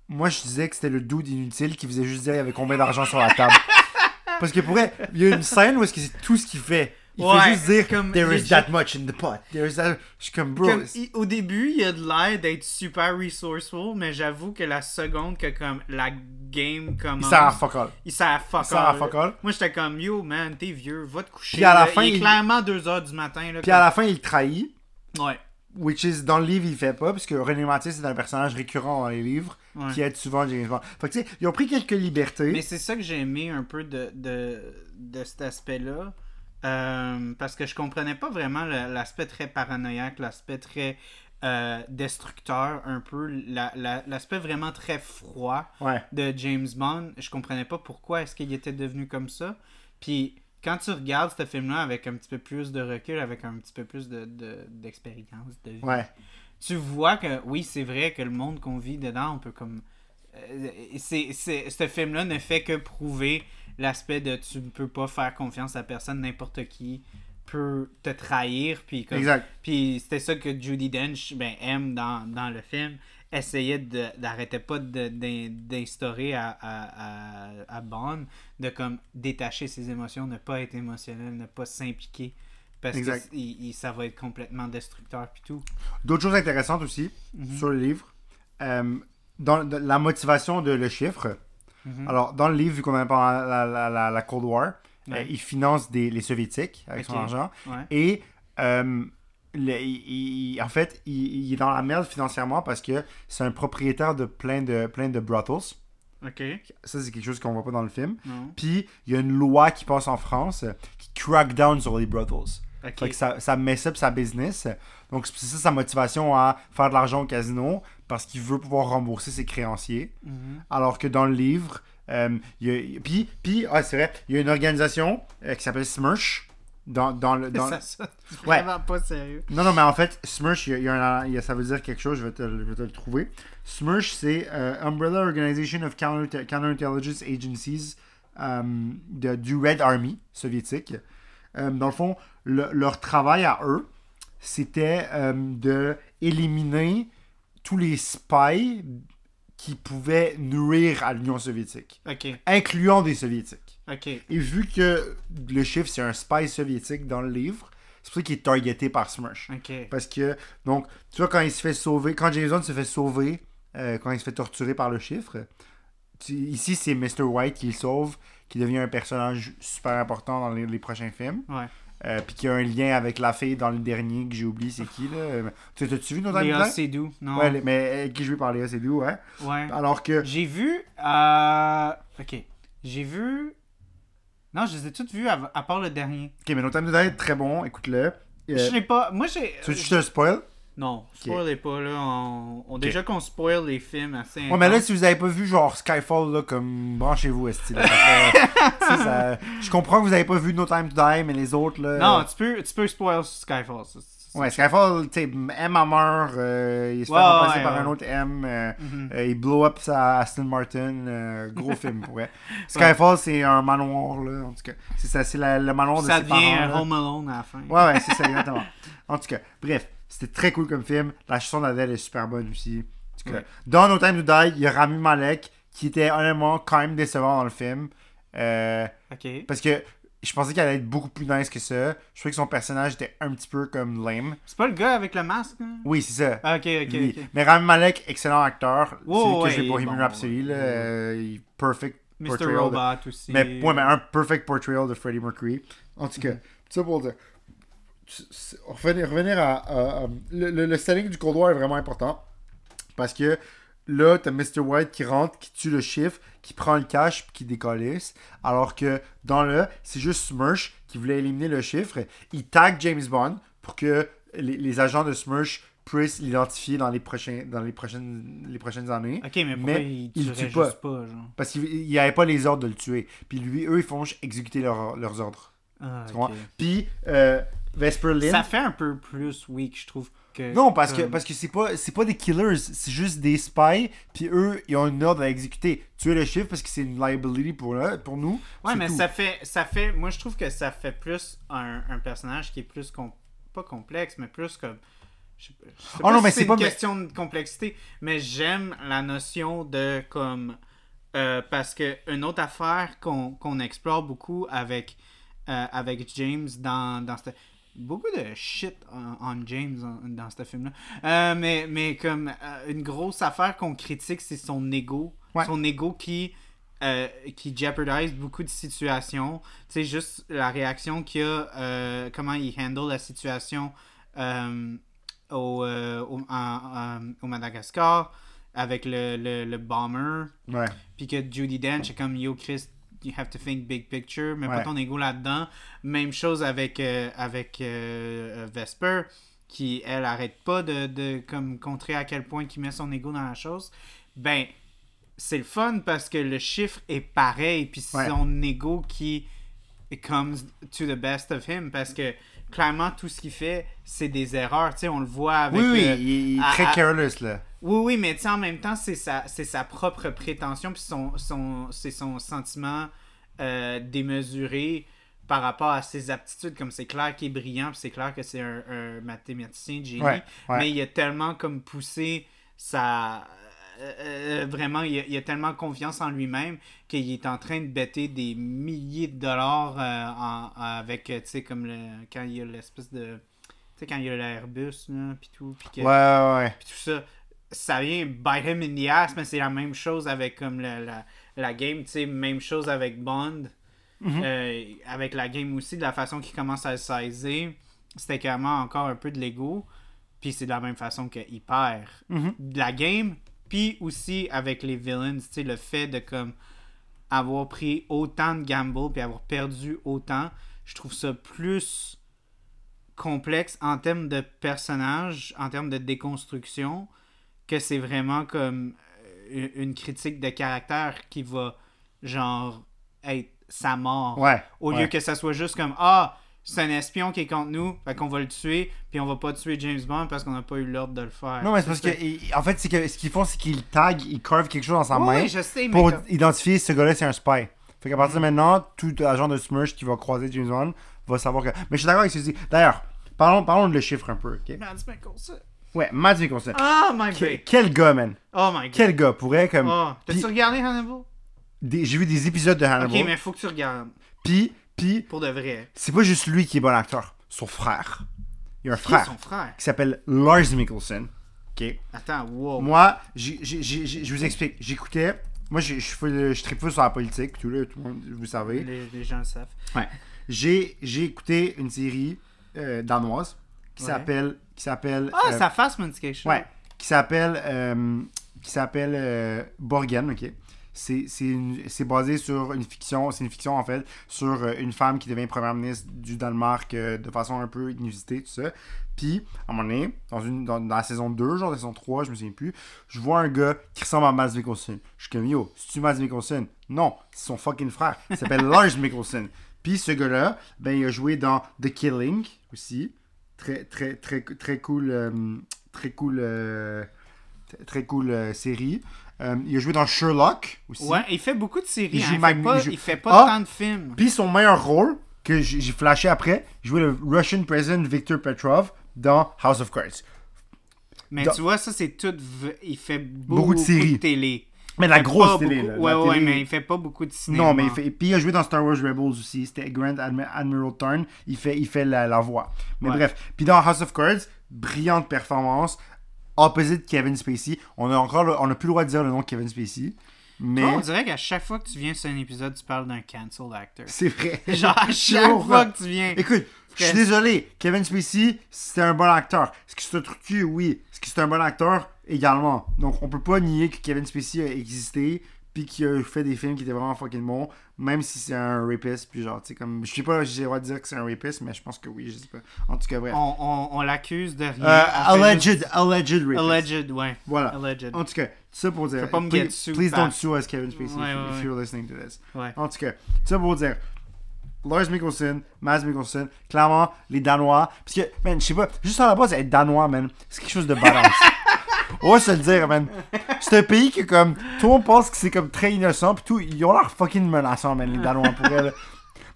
S2: moi, je disais que c'était le dude inutile qui faisait juste dire il y avait combien d'argent sur la table. Parce que pour vrai, il y a une scène où est-ce que c'est tout ce qu'il fait. Il
S1: Ouais,
S2: fait juste dire
S1: comme
S2: There is that much in the pot. There is that... Je suis comme bro.
S1: Comme, il- au début, il a de l'air d'être super resourceful, mais j'avoue que la seconde que comme la game commence,
S2: Il sert à fuck all.
S1: il sert à fuck
S2: Il sert à
S1: all.
S2: fuck all.
S1: Moi, j'étais comme, yo, man, t'es vieux, va te coucher.
S2: Puis à la
S1: là.
S2: fin,
S1: il est
S2: il-
S1: clairement 2h du matin. Là,
S2: Puis à la fin, il trahit.
S1: Ouais.
S2: Which is, dans le livre, il fait pas, parce que René Matisse est un personnage récurrent dans les livres,
S1: Ouais.
S2: qui aide souvent James Bond. Fait que tu sais, ils ont pris quelques libertés.
S1: Mais c'est ça que j'ai aimé un peu de, de, de cet aspect-là. Euh, parce que je comprenais pas vraiment l'aspect très paranoïaque, l'aspect très euh, destructeur, un peu, la- la- l'aspect vraiment très froid
S2: Ouais.
S1: de James Bond. Je comprenais pas pourquoi est-ce qu'il était devenu comme ça. Puis quand tu regardes ce film-là avec un petit peu plus de recul, avec un petit peu plus de, de- d'expérience, de, vie,
S2: Ouais.
S1: tu vois que oui, c'est vrai que le monde qu'on vit dedans, on peut comme. euh, c'est- ce film-là ne fait que prouver l'aspect de tu ne peux pas faire confiance à personne, n'importe qui peut te trahir. Puis, comme,
S2: Exact.
S1: puis c'était ça que Judy Dench ben, aime dans, dans le film. Essayait de, d'arrêter pas d'instaurer à, à, à, à Bond de comme détacher ses émotions, ne pas être émotionnel, ne pas s'impliquer. Parce
S2: Exact.
S1: que il- il- ça va être complètement destructeur puis tout.
S2: D'autres choses intéressantes aussi
S1: Mhm.
S2: sur le livre. Euh, dans, dans la motivation de le chiffre.
S1: Mhm.
S2: Alors, dans le livre, vu qu'on est pendant la, la, la, la Cold War,
S1: Ouais.
S2: euh, il finance des, les Soviétiques avec son argent.
S1: Ouais.
S2: Et euh, le- il- il- en fait, il, il est dans la merde financièrement parce que c'est un propriétaire de plein de, plein de brothels.
S1: Ok.
S2: Ça, c'est quelque chose qu'on voit pas dans le film.
S1: Non.
S2: Puis, il y a une loi qui passe en France euh, qui crack down sur les brothels.
S1: Ok.
S2: Fait que ça, ça mess up sa business. Donc, c'est ça sa motivation à faire de l'argent au casino parce qu'il veut pouvoir rembourser ses créanciers.
S1: Mhm.
S2: Alors que dans le livre, euh, il y a- puis, puis ah, c'est vrai, il y a une organisation euh, qui s'appelle Smirch. Dans, dans le, dans...
S1: Ça sonne
S2: Ouais.
S1: vraiment pas sérieux.
S2: Non, non, mais en fait, Smirch, il y a- il y a un- il y a- ça veut dire quelque chose, je vais te, le- je vais te le trouver. Smirch, c'est euh, Umbrella Organization of Counter- Counterintelligence Agencies de- du Red Army soviétique. Dans le fond, le- leur travail à eux, c'était de éliminer tous les spies qui pouvaient nuire à l'Union soviétique, incluant des soviétiques.
S1: Ok.
S2: Et vu que le chiffre, c'est un spy soviétique dans le livre, c'est pour ça qu'il est targeté par Smirch.
S1: Ok.
S2: Parce que, donc, tu vois, quand il se fait sauver, quand James Bond se fait sauver, euh, quand il se fait torturer par le chiffre, tu- ici, c'est Mr. White qui le sauve, qui devient un personnage super important dans les, les prochains films.
S1: Ouais.
S2: Euh, puis qui a un lien avec la fille dans le dernier que j'ai oublié, c'est qui, là Tu t'as-tu vu No Time to
S1: Léa? Seydoux, non?
S2: Ouais, mais euh, qui joué par Léa Seydoux, ouais.
S1: Ouais.
S2: Alors que,
S1: J'ai vu. Euh... Ok. J'ai vu. Non, je les ai toutes vues à, à part le dernier.
S2: ok, mais No Time to Die est très bon, écoute-le. Euh,
S1: Je sais pas. Moi, j'ai.
S2: tu veux que je te spoil?
S1: Non, spoilez pas, là. On, on- Déjà qu'on spoil les films assez.
S2: Ouais, mais là, si vous avez pas vu genre Skyfall, là, comme branchez-vous, esti. ça ça- Je comprends que vous avez pas vu No Time to Die, mais les autres, là.
S1: Non, tu peux, tu peux spoil Skyfall. ça, ça-
S2: Ouais, Skyfall, tu sais, M a meurt, euh, il se fait
S1: Ouais,
S2: remplacer
S1: ouais,
S2: par
S1: ouais.
S2: un autre M, euh,
S1: Mhm.
S2: euh, il blow up sa Aston Martin, euh, gros film pour vrai. Skyfall, c'est un manoir, là, en tout cas. C'est ça, c'est le manoir de
S1: Ça
S2: ses
S1: devient
S2: parents.
S1: un
S2: là.
S1: Home Alone à la fin.
S2: Ouais, ouais, c'est ça, exactement. En tout cas, bref, c'était très cool comme film. La chanson d'Adèle est super bonne aussi.
S1: Ouais.
S2: dans No Time to Die, il y a Rami Malek qui était honnêtement quand même décevant dans le film. Euh,
S1: Ok.
S2: parce que je pensais qu'elle allait être beaucoup plus nice que ça. Je trouvais que son personnage était un petit peu comme lame.
S1: C'est pas le gars avec le masque, hein?
S2: Oui, c'est ça.
S1: Ah, ok, ok.
S2: Mais Rami Malek, excellent acteur.
S1: Ouais,
S2: c'est lui
S1: ouais,
S2: que j'ai Bohemian
S1: bon,
S2: Rhapsody. Là,
S1: ouais.
S2: euh, perfect
S1: Mr.
S2: portrayal de-
S1: Robot aussi.
S2: mais, ouais, mais un perfect portrayal de Freddie Mercury. En tout cas,
S1: Mhm.
S2: ça pour dire. Revenir, revenir à, à- à- le, le, le selling du Cold War est vraiment important parce que là t'as Mr. White qui rentre qui tue le chiffre qui prend le cash puis qui décalisse alors que dans le c'est juste Smirch qui voulait éliminer le chiffre il tag James Bond pour que les, les agents de Smirch puissent l'identifier dans les prochains dans les prochaines les prochaines années
S1: Ok, mais pourquoi
S2: Mais
S1: il
S2: il
S1: tuerait
S2: tue pas.
S1: juste pas, genre?
S2: Parce qu'il n'y avait pas les ordres de le tuer puis lui eux ils font juste exécuter leurs- leurs ordres
S1: Ah,
S2: tu
S1: ok.
S2: comprends? puis euh, Vesper Lynn
S1: Ça fait un peu plus weak, je trouve. que
S2: Non, parce que parce que c'est pas c'est pas des killers, c'est juste des spies, puis eux ils ont une ordre à exécuter. Tuer le chiffre parce que c'est une liability pour eux, pour nous.
S1: Ouais, mais
S2: tout.
S1: ça fait, ça fait. Moi, je trouve que ça fait plus un, un personnage qui est plus. com- pas complexe, mais plus comme. Je sais pas, je sais
S2: Oh
S1: pas
S2: non,
S1: si
S2: mais
S1: c'est
S2: pas-
S1: une question de complexité, mais j'aime la notion de comme. euh, parce que une autre affaire qu'on qu'on explore beaucoup avec, euh, avec James dans, dans cette. Beaucoup de shit on, James dans ce film-là. Euh, mais, mais comme euh, une grosse affaire qu'on critique, c'est son ego.
S2: Ouais.
S1: Son ego qui, euh, qui jeopardise beaucoup de situations. Tu sais, juste la réaction qu'il a, comment il handle la situation au, au, en- au Madagascar avec le, le, le bomber.
S2: Ouais.
S1: Puis que Judy Dench est comme Yo Chris, you have to think big picture, mais pas ton ego là-dedans. Même chose avec, euh, avec euh, euh, Vesper, qui elle arrête pas de, de comme contrer à quel point il met son ego dans la chose. Ben, c'est le fun parce que le chiffre est pareil, puis c'est
S2: Ouais.
S1: son ego qui comes to the best of him parce que clairement tout ce qu'il fait c'est des erreurs tu sais on le voit avec
S2: oui, oui,
S1: euh,
S2: il, est
S1: à-
S2: très careless là.
S1: oui, oui, mais tu sais, en même temps, c'est sa, sa propre prétention, puis son, son, c'est son sentiment euh, démesuré par rapport à ses aptitudes. Comme c'est clair qu'il est brillant, puis c'est clair que c'est un, un mathématicien génie,
S2: Ouais, ouais.
S1: mais il a tellement comme poussé sa. Euh, euh, vraiment, il a, il a tellement confiance en lui-même qu'il est en train de bêter des milliers de dollars euh, en- avec, tu sais, comme le, quand il y a l'espèce de. Tu sais, quand il y a l'Airbus, là, puis tout. Puis que,
S2: Ouais, ouais, ouais.
S1: puis tout ça, ça vient bite him in the ass, mais c'est la même chose avec comme la, la, la game, tu sais, même chose avec Bond.
S2: Mhm.
S1: Euh, avec la game aussi, de la façon qu'il commence à le saisir, c'était clairement encore un peu de l'ego. Puis c'est de la même façon qu'il perd
S2: Mhm.
S1: de la game. Puis aussi avec les villains, tu sais, le fait de comme avoir pris autant de gamble puis avoir perdu autant, je trouve ça plus complexe en termes de personnages, en termes de déconstruction, que c'est vraiment comme euh, une critique de caractère qui va genre être sa mort.
S2: Ouais.
S1: Au
S2: ouais.
S1: lieu que ça soit juste comme Ah, c'est un espion qui est contre nous, fait qu'on va le tuer, puis on va pas tuer James Bond parce qu'on n'a pas eu l'ordre de le faire.
S2: Non, mais c'est parce que, en fait, c'est que ce qu'ils font, c'est qu'ils taguent, ils carvent quelque chose dans sa
S1: Oui,
S2: main
S1: je sais, mais
S2: pour
S1: comme-
S2: identifier ce gars-là, c'est un spy. Fait qu'à partir de maintenant, tout agent de Smirch qui va croiser James Bond va savoir que. Mais je suis d'accord avec ce que tu dis. D'ailleurs, parlons, parlons de le chiffre un peu, ok?
S1: Mads Mikkelsen.
S2: Ouais, Matt Mikkelsen.
S1: Oh my god.
S2: quel gars, man.
S1: Oh my god.
S2: Quel gars pourrait comme.
S1: Oh, T'as-tu regardé Hannibal?
S2: des- J'ai vu des épisodes de
S1: Ok,
S2: Hannibal.
S1: mais faut que tu regardes.
S2: Puis, puis,
S1: Pour de vrai.
S2: c'est pas juste lui qui est bon acteur. Son frère. Il y a un frère
S1: son frère?
S2: qui s'appelle Lars Mikkelsen. Ok.
S1: Attends, wow.
S2: Moi, je vous explique. J'écoutais. Moi, je fais- je tripe sur la politique, tout, là, tout le monde, vous savez.
S1: Les, les gens le savent.
S2: Ouais. J'ai écouté une série euh, danoise qui
S1: Ouais.
S2: s'appelle qui s'appelle
S1: Ah,
S2: euh,
S1: me dit quelque chose.
S2: ouais qui s'appelle euh, qui s'appelle Borgen, ok. C'est basé sur une fiction, c'est une fiction en fait sur euh, une femme qui devient première ministre du Danemark euh, de façon un peu inusitée tout ça. Puis à un moment donné, dans une dans, dans la saison 2, genre la saison 3, je me souviens plus, je vois un gars qui ressemble à Mads Mikkelsen. Je suis comme yo, c'est tu Mads Mikkelsen? Non, c'est son fucking frère. Il s'appelle Lars Mikkelsen. Puis ce gars-là, ben il a joué dans The Killing aussi. Très très très très cool euh, très cool euh, très- très cool euh, série. Euh, il a joué dans Sherlock aussi.
S1: Ouais, il fait beaucoup de séries.
S2: Il
S1: hein. Il, fait pas,
S2: il joue-
S1: il fait pas
S2: Ah!
S1: tant de films.
S2: Puis son meilleur rôle que j'ai flashé après, il jouait le Russian President Viktor Petrov dans House of Cards.
S1: Mais
S2: Dans-
S1: tu vois, ça, c'est tout. v- Il fait beaucoup,
S2: Beaucoup de séries.
S1: télé.
S2: Mais la grosse télé,
S1: beaucoup-
S2: là,
S1: Ouais,
S2: la
S1: ouais,
S2: télé-
S1: mais il fait pas beaucoup de cinéma.
S2: Non, mais il fait. Puis il a joué dans Star Wars Rebels aussi. C'était Grand Admi- Admiral Thorne. Il fait, il fait la, la voix. Mais
S1: Ouais.
S2: bref. Puis dans House of Cards, brillante performance. Opposite Kevin Spacey. On a encore, le- on a plus le droit de dire le nom de Kevin Spacey. Mais
S1: Toi, on dirait qu'à chaque fois que tu viens sur un épisode, tu parles d'un cancel actor.
S2: c'est vrai.
S1: Genre, à chaque fois que tu viens.
S2: Écoute, Je suis désolé, Kevin Spacey, c'était un bon acteur. Est-ce que c'est un truc? Oui. Est-ce que c'est un bon acteur? Également. Donc, on peut pas nier que Kevin Spacey a existé, puis qu'il a fait des films qui étaient vraiment fucking bons, même si c'est un rapiste, puis genre, tu sais, comme. Je sais pas, j'ai le droit de dire que c'est un rapiste, mais je pense que oui, je sais pas. En tout cas, bref.
S1: On, on, on l'accuse de rien.
S2: Euh, alleged,
S1: juste-
S2: alleged rapist.
S1: Alleged, ouais.
S2: Voilà.
S1: Alleged.
S2: En tout cas, ça pour dire.
S1: Pas me
S2: please,
S1: sued
S2: please don't sue us, Kevin Spacey,
S1: Ouais,
S2: if,
S1: ouais,
S2: if you're listening to this.
S1: Ouais.
S2: En tout cas, ça pour dire. Lars Mikkelsen, Mads Mikkelsen, clairement, les Danois. Parce que, man, je sais pas, juste à la base, être Danois, man, c'est quelque chose de balance. On va se le dire, man. C'est un pays que, comme, tout le monde pense que c'est comme très innocent, pis tout, ils ont l'air fucking menaçants, man, les Danois, pour elle.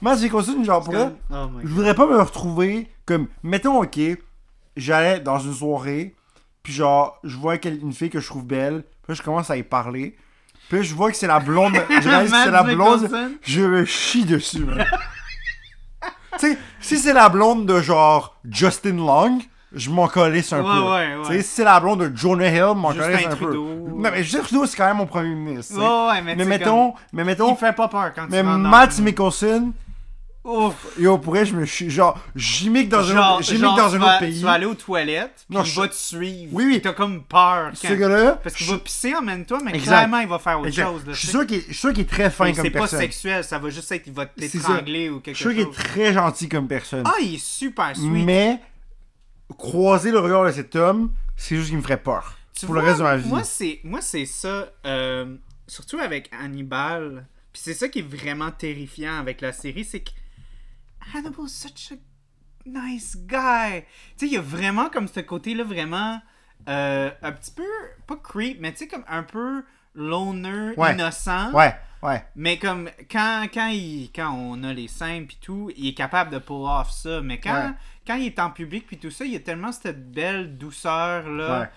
S2: Mads Mikkelsen, genre, pour elle,
S1: Oh
S2: je voudrais pas me retrouver comme mettons ok j'allais dans une soirée puis genre je vois une fille que je trouve belle puis je commence à y parler puis je vois que c'est la blonde je réalise que c'est la blonde je me chie dessus man. tu sais si c'est la blonde de genre Justin Long je m'en calisse un
S1: Ouais,
S2: peu
S1: ouais, ouais.
S2: Tu sais, si c'est la blonde de Jonah Hill m'en calisse un
S1: Trudeau.
S2: peu mais Justin Trudeau c'est quand même mon premier ministre.
S1: Ouais, ouais, mais,
S2: mais mettons mais
S1: comme,
S2: mettons
S1: Il fait pas peur quand
S2: mais
S1: tu dans-
S2: Matt Mikkelsen
S1: Ouf.
S2: Yo, pour vrai, je me suis. Genre, j'immique dans, un,
S1: Genre,
S2: autre- j'immique
S1: genre,
S2: dans un
S1: vas-
S2: autre pays.
S1: Tu vas aller aux toilettes, puis
S2: Non,
S1: il
S2: je-
S1: va te suivre.
S2: Oui, oui.
S1: T'as comme peur.
S2: Ce
S1: quand-
S2: gars-là.
S1: Parce qu'il
S2: je-
S1: va pisser en même temps, mais
S2: Exact.
S1: clairement, il va faire autre
S2: exact.
S1: chose. là,
S2: Je suis sûr qu'il est, je est très fin
S1: Mais
S2: comme
S1: C'est pas
S2: personne.
S1: sexuel, ça va juste être qu'il va t'étrangler ou
S2: Je
S1: quelque
S2: suis sûr qu'il est
S1: chose.
S2: très gentil comme personne.
S1: Ah, il est super sweet.
S2: Mais, croiser le regard de cet homme, c'est juste qu'il me ferait peur.
S1: Tu
S2: pour le reste de ma vie.
S1: Moi, c'est, moi, c'est ça. euh, surtout avec Hannibal. Puis c'est ça qui est vraiment terrifiant avec la série, c'est que Hannibal's such a nice guy. Tu sais, il y a vraiment comme ce côté-là, vraiment euh, un petit peu, pas creep, mais tu sais, comme un peu loner,
S2: Ouais.
S1: innocent.
S2: Ouais, ouais.
S1: Mais comme quand, quand, il, quand on a les scènes puis tout, il est capable de pull off ça. Mais quand,
S2: Ouais.
S1: Quand il est en public puis tout ça, il y a tellement cette belle douceur là
S2: Ouais.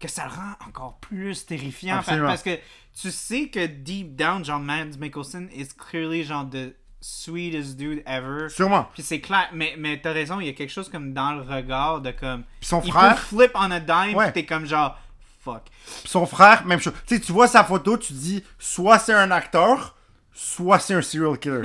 S1: que ça le rend encore plus terrifiant.
S2: Absolument.
S1: Parce que tu sais que deep down, genre Mads Mikkelsen is clearly genre the sweetest dude ever.
S2: Sûrement.
S1: Puis c'est clair, mais, mais t'as raison, il y a quelque chose comme dans le regard de comme.
S2: Puis son
S1: il
S2: frère.
S1: peut flip on a dime,
S2: Ouais.
S1: t'es comme genre fuck.
S2: Puis son frère, même chose. Tu sais, tu vois sa photo, tu dis, soit c'est un acteur, soit c'est un serial killer.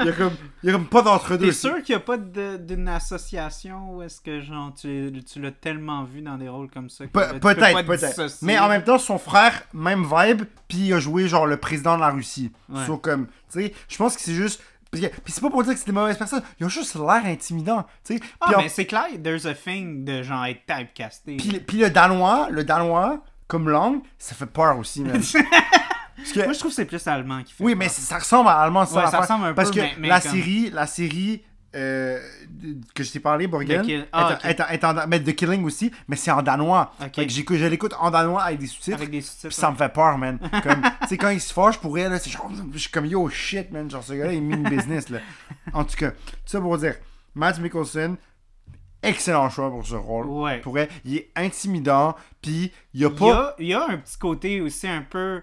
S2: il, y a comme, il y a comme pas d'entre-deux.
S1: T'es sûr qu'il n'y a pas d'une association où est-ce que genre tu, tu l'as tellement vu dans des rôles comme ça
S2: Pe- peut-être, peut-être. Mais en même temps, son frère, même vibe, puis il a joué genre le président de la Russie.
S1: Ouais.
S2: So, comme, tu sais, je pense que c'est juste. Puis c'est pas pour dire que c'est des mauvaises personnes, ils ont juste l'air intimidants, tu sais.
S1: Ah, mais c'est clair, there's a thing de genre être typecasté.
S2: Puis, puis le danois, le danois, comme langue, ça fait peur aussi, man. Que-
S1: Moi, je trouve que c'est plus allemand qui fait
S2: oui,
S1: peur.
S2: mais ça ressemble à allemand, ça.
S1: Ouais, ça
S2: l'affaire.
S1: ressemble un
S2: Parce
S1: peu,
S2: que
S1: mais- mais
S2: la
S1: comme-
S2: série, la série euh, que je t'ai parlé, Borgen,
S1: Kill- ah,
S2: est, en- est en- est en- mais The Killing aussi, mais c'est en danois.
S1: Ok.
S2: Fait je l'écoute en danois avec des sous-titres.
S1: Avec des sous-titres.
S2: Ça me fait peur, man. Comme, tu sais, quand il se fâche pour elle, c'est genre, je suis comme yo shit, man. Genre, ce gars-là, il mine business, là. En tout cas, tout ça pour dire, Matt Mikkelsen, excellent choix pour ce rôle.
S1: Ouais.
S2: Pour elle, il est intimidant, puis il y a
S1: Il y,
S2: pas.
S1: a, il y a un petit côté aussi un peu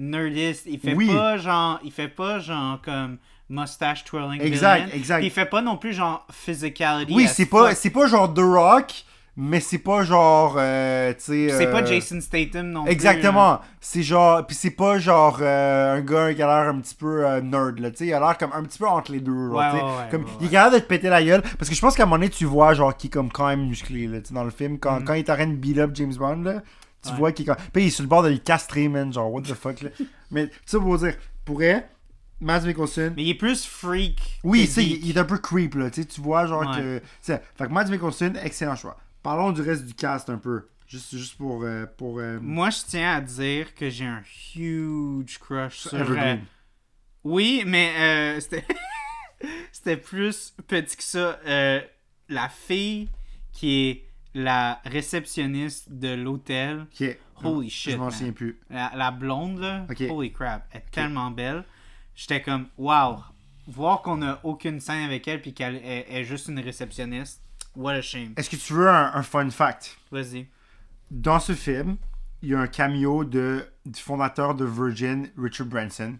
S1: nerdiste. Il fait
S2: Oui.
S1: pas genre. Il fait pas genre comme mustache twirling.
S2: Exact,
S1: villain.
S2: exact.
S1: Puis Il fait pas non plus genre physicality.
S2: Oui, c'est pas, c'est pas genre The Rock, mais c'est pas genre, euh, tu sais.
S1: C'est pas
S2: euh,
S1: Jason Statham non plus. hein.
S2: Exactement. C'est genre. Puis c'est pas genre euh, un gars qui a l'air un petit peu nerd, là. Tu sais, il a l'air comme un petit peu entre les deux,
S1: Ouais,
S2: comme, Il est capable de te péter la gueule. Parce que je pense qu'à un moment donné, tu vois, genre, qui est comme quand même musclé, là. Tu sais, dans le film, quand, quand il est en train de beat up James Bond, là. Tu.
S1: Ouais.
S2: vois qu'il est comme. Puis il est sur le bord de le castrer, man. Genre, what the fuck, là. Mais, ça pour dire, pourrait. Mads Mikkelsen.
S1: Mais il est plus freak.
S2: Oui,
S1: geek.
S2: il, il est un peu creep, là. Tu vois, genre
S1: Ouais.
S2: que. tu sais, Fait que Mads Mikkelsen, excellent choix. Parlons du reste du cast un peu. Juste, juste pour. euh, pour euh,
S1: Moi, je tiens à dire que j'ai un huge crush sur. euh,
S2: Evergreen.
S1: Oui, mais euh, c'était. c'était plus petit que ça. La fille qui est la réceptionniste de l'hôtel.
S2: Ok.
S1: Holy
S2: Je
S1: shit.
S2: m'en
S1: man.
S2: souviens plus.
S1: La, la blonde, là.
S2: Ok.
S1: Holy crap. Elle est tellement belle. J'étais comme, wow. Voir qu'on a aucune scène avec elle puis qu'elle est, est juste une réceptionniste. What a shame.
S2: Est-ce que tu veux un, un fun fact?
S1: Vas-y.
S2: Dans ce film, il y a un cameo de, du fondateur de Virgin, Richard Branson.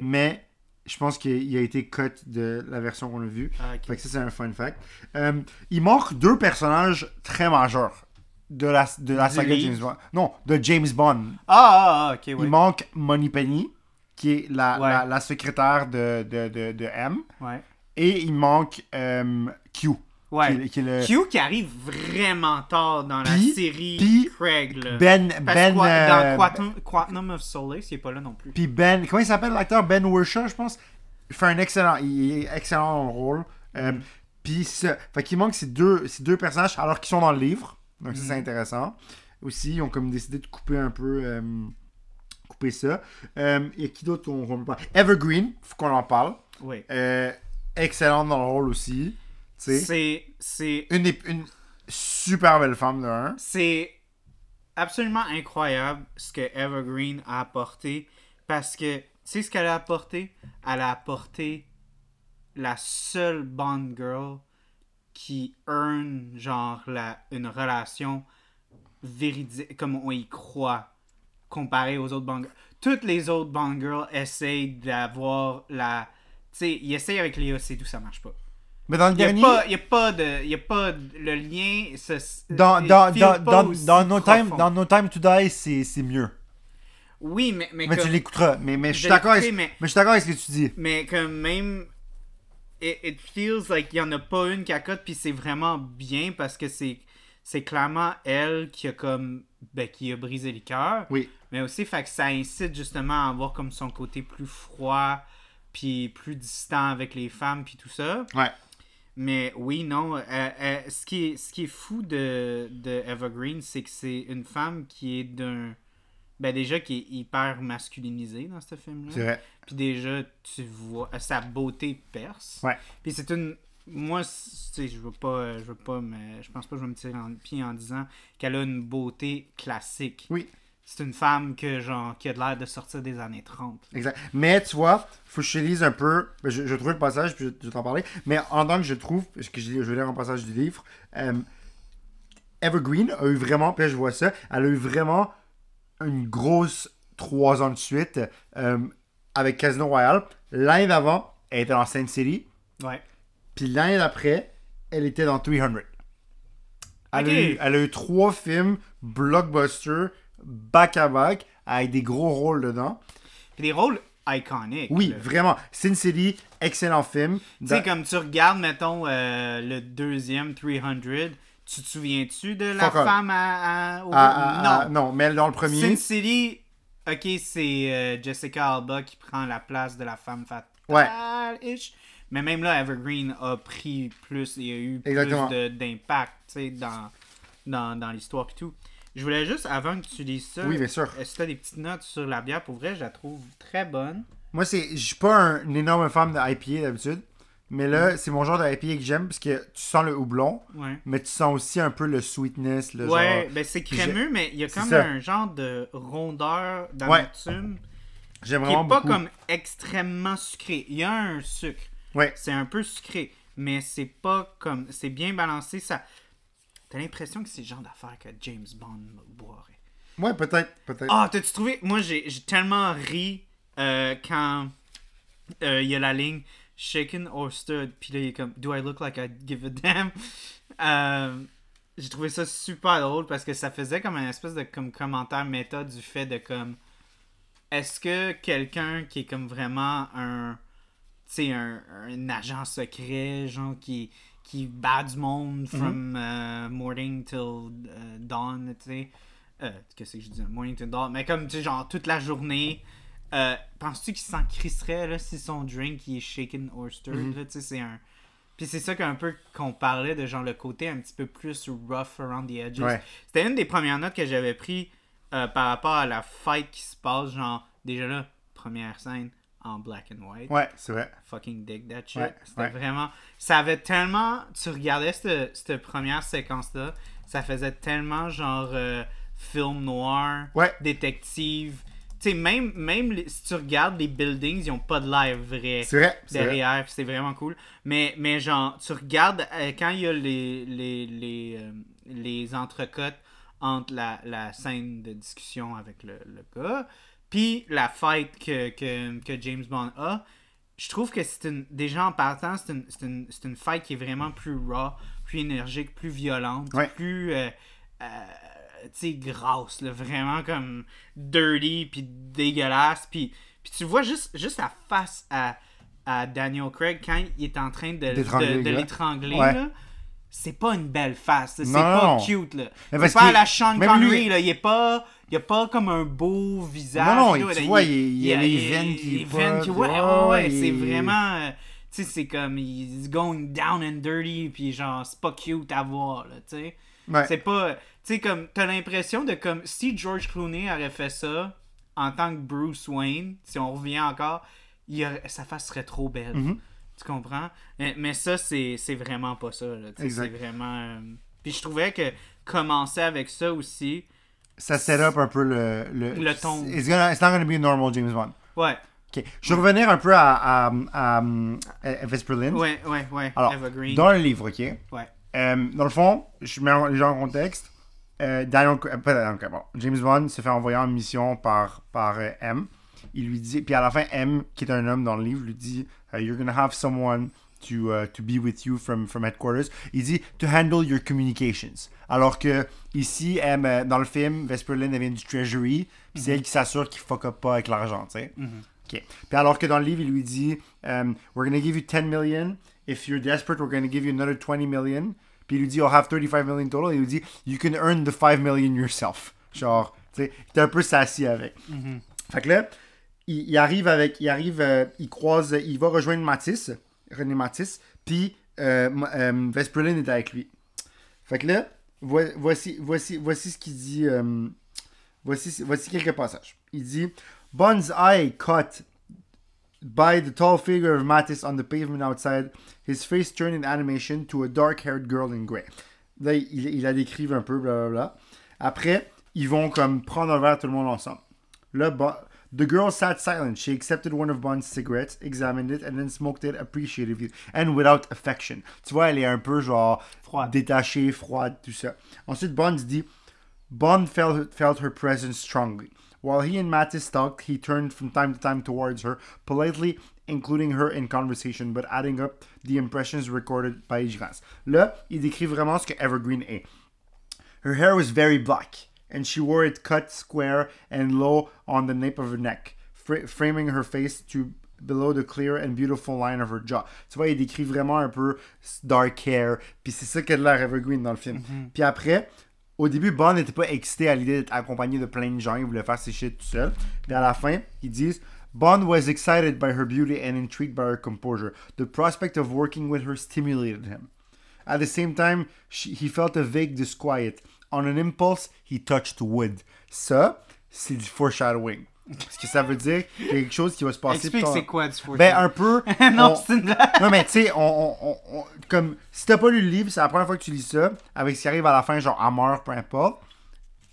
S2: Mais je pense qu'il a été cut de la version qu'on a vue.
S1: Ah.
S2: Fait que ça, c'est un fun fact. Euh, il manque deux personnages très majeurs de la, de la saga
S1: livre?
S2: James Bond. Non, de James Bond.
S1: Ah, ah, ah, ok, ouais.
S2: Il manque Moneypenny, qui est la,
S1: Ouais.
S2: la, la secrétaire de, de, de, de M.
S1: Ouais.
S2: Et il manque euh, Q.
S1: Ouais.
S2: Qui, qui le-
S1: Q qui arrive vraiment tard dans la série Craig. Là.
S2: Ben,
S1: Parce que
S2: Ben,
S1: quoi-
S2: euh,
S1: dans Quantum, Quantum of Solace, il est pas là non plus.
S2: Puis Ben, comment il s'appelle l'acteur? Ben Wershaw, je pense. Il fait un excellent, il est excellent dans le rôle. Euh,
S1: Mm.
S2: Puis ça, fait qu'il manque ces deux, ces deux personnages alors qu'ils sont dans le livre. Donc ça c'est intéressant. Aussi, ils ont comme décidé de couper un peu, euh, couper ça. Euh, Il y a qui d'autre qu'on qu'on Evergreen, faut qu'on en parle.
S1: Oui.
S2: Euh, excellente dans le rôle aussi.
S1: C'est, c'est,
S2: une, une super belle femme de un.
S1: c'est absolument incroyable ce que Evergreen a apporté. Parce que, tu sais ce qu'elle a apporté? Elle a apporté la seule Bond girl qui earn, genre, la, une relation véridique, comme on y croit, comparé aux autres Bond girls. Toutes les autres Bond girls essayent d'avoir la... Tu sais, ils essayent avec les OC, ça marche pas.
S2: Mais dans le
S1: Il n'y a,
S2: dernier,
S1: pas- y a pas de. Y a pas de- le lien. se-
S2: dans, dans, dans, dans, dans no time, dans No Time to Die, c'est mieux.
S1: Oui, mais. Mais,
S2: Mais
S1: comme,
S2: tu l'écouteras. Mais, mais je suis d'accord avec,
S1: l'écouterai, mais-
S2: mais je suis d'accord avec ce que tu dis.
S1: mais comme même. It, it feels like il n'y en a pas une cacotte, puis c'est vraiment bien parce que c'est. C'est clairement elle qui a comme. Ben, qui a brisé le cœur.
S2: Oui.
S1: Mais aussi, fait que ça incite justement à avoir comme son côté plus froid, puis plus distant avec les femmes, puis tout ça.
S2: Ouais.
S1: Mais oui, non. euh, euh, ce, qui est, ce qui est fou de, de Evergreen, c'est que c'est une femme qui est d'un. Ben déjà, qui est hyper masculinisée dans ce
S2: C'est
S1: film-là.
S2: vrai.
S1: Puis déjà, tu vois, sa beauté perce.
S2: Ouais.
S1: Puis c'est une. Moi, c- tu sais, je veux pas. Je veux pas, mais je pense pas que je vais me tirer en le pied en disant qu'elle a une beauté classique.
S2: Oui.
S1: C'est une femme que, genre, qui a de l'air de sortir des années 30.
S2: Exact. Mais tu vois, faut que je lise un peu. ben, Je, je trouve le passage, puis je, vais t'en parler. Mais en tant que je trouve, parce que je, je vais lire un passage du livre, euh, Evergreen a eu vraiment, puis là, je vois ça, elle a eu vraiment une grosse trois ans de suite euh, avec Casino Royale. L'année d'avant, elle était dans Saint City.
S1: Ouais.
S2: Puis l'année d'après, elle était dans 300. Elle, a eu, elle a eu trois films blockbuster back-à-back avec des gros rôles dedans.
S1: Puis des rôles iconiques.
S2: Oui,
S1: là.
S2: vraiment. Sin City, excellent film.
S1: Tu sais, comme tu regardes, mettons, euh, le deuxième 300, tu te souviens-tu de la
S2: Fuck
S1: femme à... à- au-
S2: Ah, ah, ah,
S1: non.
S2: non, mais dans le premier.
S1: Sin City, ok, c'est euh, Jessica Alba qui prend la place de la femme
S2: Ouais.
S1: fatale-ish. Mais même là, Evergreen a pris plus, il y a eu
S2: Exactement.
S1: plus d'impact, dans, dans, dans l'histoire et tout. Je voulais juste, avant que tu lises ça,
S2: Oui, bien sûr.
S1: si t'as des petites notes sur la bière, pour vrai, je la trouve très bonne.
S2: Moi, c'est, je suis pas un, une énorme fan de IPA d'habitude. Mais
S1: Mm.
S2: là, c'est mon genre de IPA que j'aime parce que tu sens le houblon,
S1: Ouais.
S2: mais tu sens aussi un peu le sweetness. Le
S1: Ouais,
S2: genre...
S1: ben c'est crémeux, mais il y a comme
S2: ça.
S1: un genre de rondeur d'amertume
S2: J'aime
S1: qui
S2: vraiment
S1: pas
S2: beaucoup.
S1: comme extrêmement sucré. Il y a un sucre,
S2: Ouais,
S1: c'est un peu sucré, mais c'est pas comme. C'est bien balancé. Ça... T'as l'impression que c'est le genre d'affaire que James Bond boirait.
S2: ouais peut-être. peut-être.
S1: Ah, t'as-tu trouvé? Moi, j'ai j'ai tellement ri euh, quand euh, il y a la ligne Shaken or Stirred, puis là, il est comme Do I look like I give a damn? Euh, j'ai trouvé ça super drôle parce que ça faisait comme un espèce de comme commentaire méta du fait de comme est-ce que quelqu'un qui est comme vraiment un tu sais un, un agent secret genre qui qui bat du monde from euh, morning till euh, dawn tu sais. Euh, qu'est-ce que je dis? Morning till dawn. Mais comme tu sais genre toute la journée euh, penses-tu qu'il s'en crisserait là si son drink il est shaken or stirred là tu sais c'est un puis c'est ça qu'un peu qu'on parlait de genre le côté un petit peu plus rough around the edges.
S2: Ouais.
S1: C'était une des premières notes que j'avais pris euh, par rapport à la fight qui se passe, genre déjà là, première scène en black and white.
S2: Ouais, c'est vrai.
S1: Fucking dig that shit.
S2: Ouais,
S1: C'était
S2: ouais.
S1: vraiment. Ça avait tellement. Tu regardais cette, cette première séquence-là, ça faisait tellement genre euh, film noir,
S2: Ouais.
S1: détective. Tu sais, même, même les- si tu regardes les buildings, ils ont pas de l'air vrai
S2: vrai. c'est vrai.
S1: derrière, puis c'est vraiment cool. Mais, mais genre, tu regardes euh, quand il y a les, les, les, euh, les entrecotes entre la, la scène de discussion avec le, le gars, puis la fight que, que, que James Bond a, je trouve que c'est une. Déjà en partant, c'est une, c'est une, une fight qui est vraiment plus raw, plus énergique, plus violente,
S2: Ouais.
S1: plus. euh, euh, tu sais, grasse, là, vraiment comme dirty, puis dégueulasse, puis, puis tu vois juste, juste la face à à Daniel Craig quand il est en train de, l'étrangler,
S2: Ouais.
S1: c'est pas une belle face. C'est pas cute. Là. C'est pas la Sean Connery.
S2: lui-
S1: Là. Il est pas. Il a pas comme un beau visage.
S2: Non, non,
S1: là.
S2: tu vois, il- y a les veines qui
S1: les veines qui- Ouais,
S2: ouais,
S1: ouais, c'est vraiment. euh, Tu sais, c'est comme. He's going down and dirty, puis genre, c'est pas cute à voir, là, tu sais.
S2: Ouais.
S1: C'est pas. Tu sais, comme. T'as l'impression de comme. Si George Clooney aurait fait ça en tant que Bruce Wayne, si on revient encore, il aurait- sa face serait trop belle.
S2: Mhm.
S1: Tu comprends? Mais, mais ça, c'est vraiment pas ça, là. tu sais,
S2: Exact.
S1: C'est vraiment. euh, Puis je trouvais que commencer avec ça aussi.
S2: Ça set up un peu le... Le,
S1: Le ton.
S2: It's, gonna, it's not gonna be a normal James Bond.
S1: Ouais,
S2: Ok. Je vais revenir un peu à, à, à,
S1: ouais, ouais, ouais.
S2: Alors,
S1: Evergreen.
S2: dans le livre, ok?
S1: Ouais.
S2: Euh, dans le fond, je mets les gens en contexte. Euh, Daniel, pas Daniel Craig, bon, James Bond se fait envoyer en mission par, par euh, M. Il lui dit, puis à la fin, M, qui est un homme dans le livre, lui dit uh, You're gonna have someone to, uh, to be with you from, from headquarters. Il dit To handle your communications. Alors que ici, euh, dans le film, Vesperlin elle vient du Treasury, puis c'est elle qui s'assure qu'il fuck up pas avec l'argent, tu sais. Ok. Puis alors que dans le livre, il lui dit um, We're gonna give you 10 million. If you're desperate, we're gonna give you another 20 million. Puis il lui dit You'll have 35 million total. Il lui dit You can earn the 5 million yourself. Genre, tu sais, t'es un peu sassy avec. Fait que là, il, il arrive avec. Il arrive, euh, il croise, il va rejoindre Matisse, René Matisse, puis euh, M- euh, Vesperlin est avec lui. Fait que là, vo- voici, voici, voici ce qu'il dit. euh, voici, voici quelques passages. Il dit Bond's eye caught by the tall figure of Mattis on the pavement outside, his face turned in animation to a dark-haired girl in grey. Là, il, il la décrive un peu, blablabla. Après, ils vont comme prendre un verre tout le monde ensemble. Là, the girl sat silent. She accepted one of Bond's cigarettes, examined it, and then smoked it appreciatively and without affection. Tu vois, elle est un peu genre
S1: Froide.
S2: détachée, froide, tout ça. Ensuite, Bond dit Bond felt, felt her presence strongly. While he and Mattis talked, he turned from time to time towards her, politely including her in conversation, but adding up the impressions recorded by glance. Là, il décrit vraiment ce que Evergreen est. Her hair was very black, and she wore it cut square and low on the nape of her neck, fra- framing her face to below the clear and beautiful line of her jaw. Tu vois, il décrit vraiment un peu dark hair, puis c'est ça qu'a de l'air Evergreen dans le film. Mm-hmm. Puis après, au début, Bond n'était pas excité à l'idée d'être accompagné de plein de gens, il voulait faire ses shit tout seul. Puis à la fin, ils disent Bond was excited by her beauty and intrigued by her composure. The prospect of working with her stimulated him. At the same time, she, he felt a vague disquiet. On an impulse, he touched wood. Ça, c'est du foreshadowing. Ce que ça veut dire, quelque chose qui va se passer.
S1: Explique c'est quoi du foreshadowing.
S2: Ben, un peu.
S1: non,
S2: on-
S1: c'est une blague.
S2: non, mais tu sais, on, on- on- comme si t'as pas lu le livre, c'est la première fois que tu lis ça, avec ce qui arrive à la fin, genre à mort, peu importe.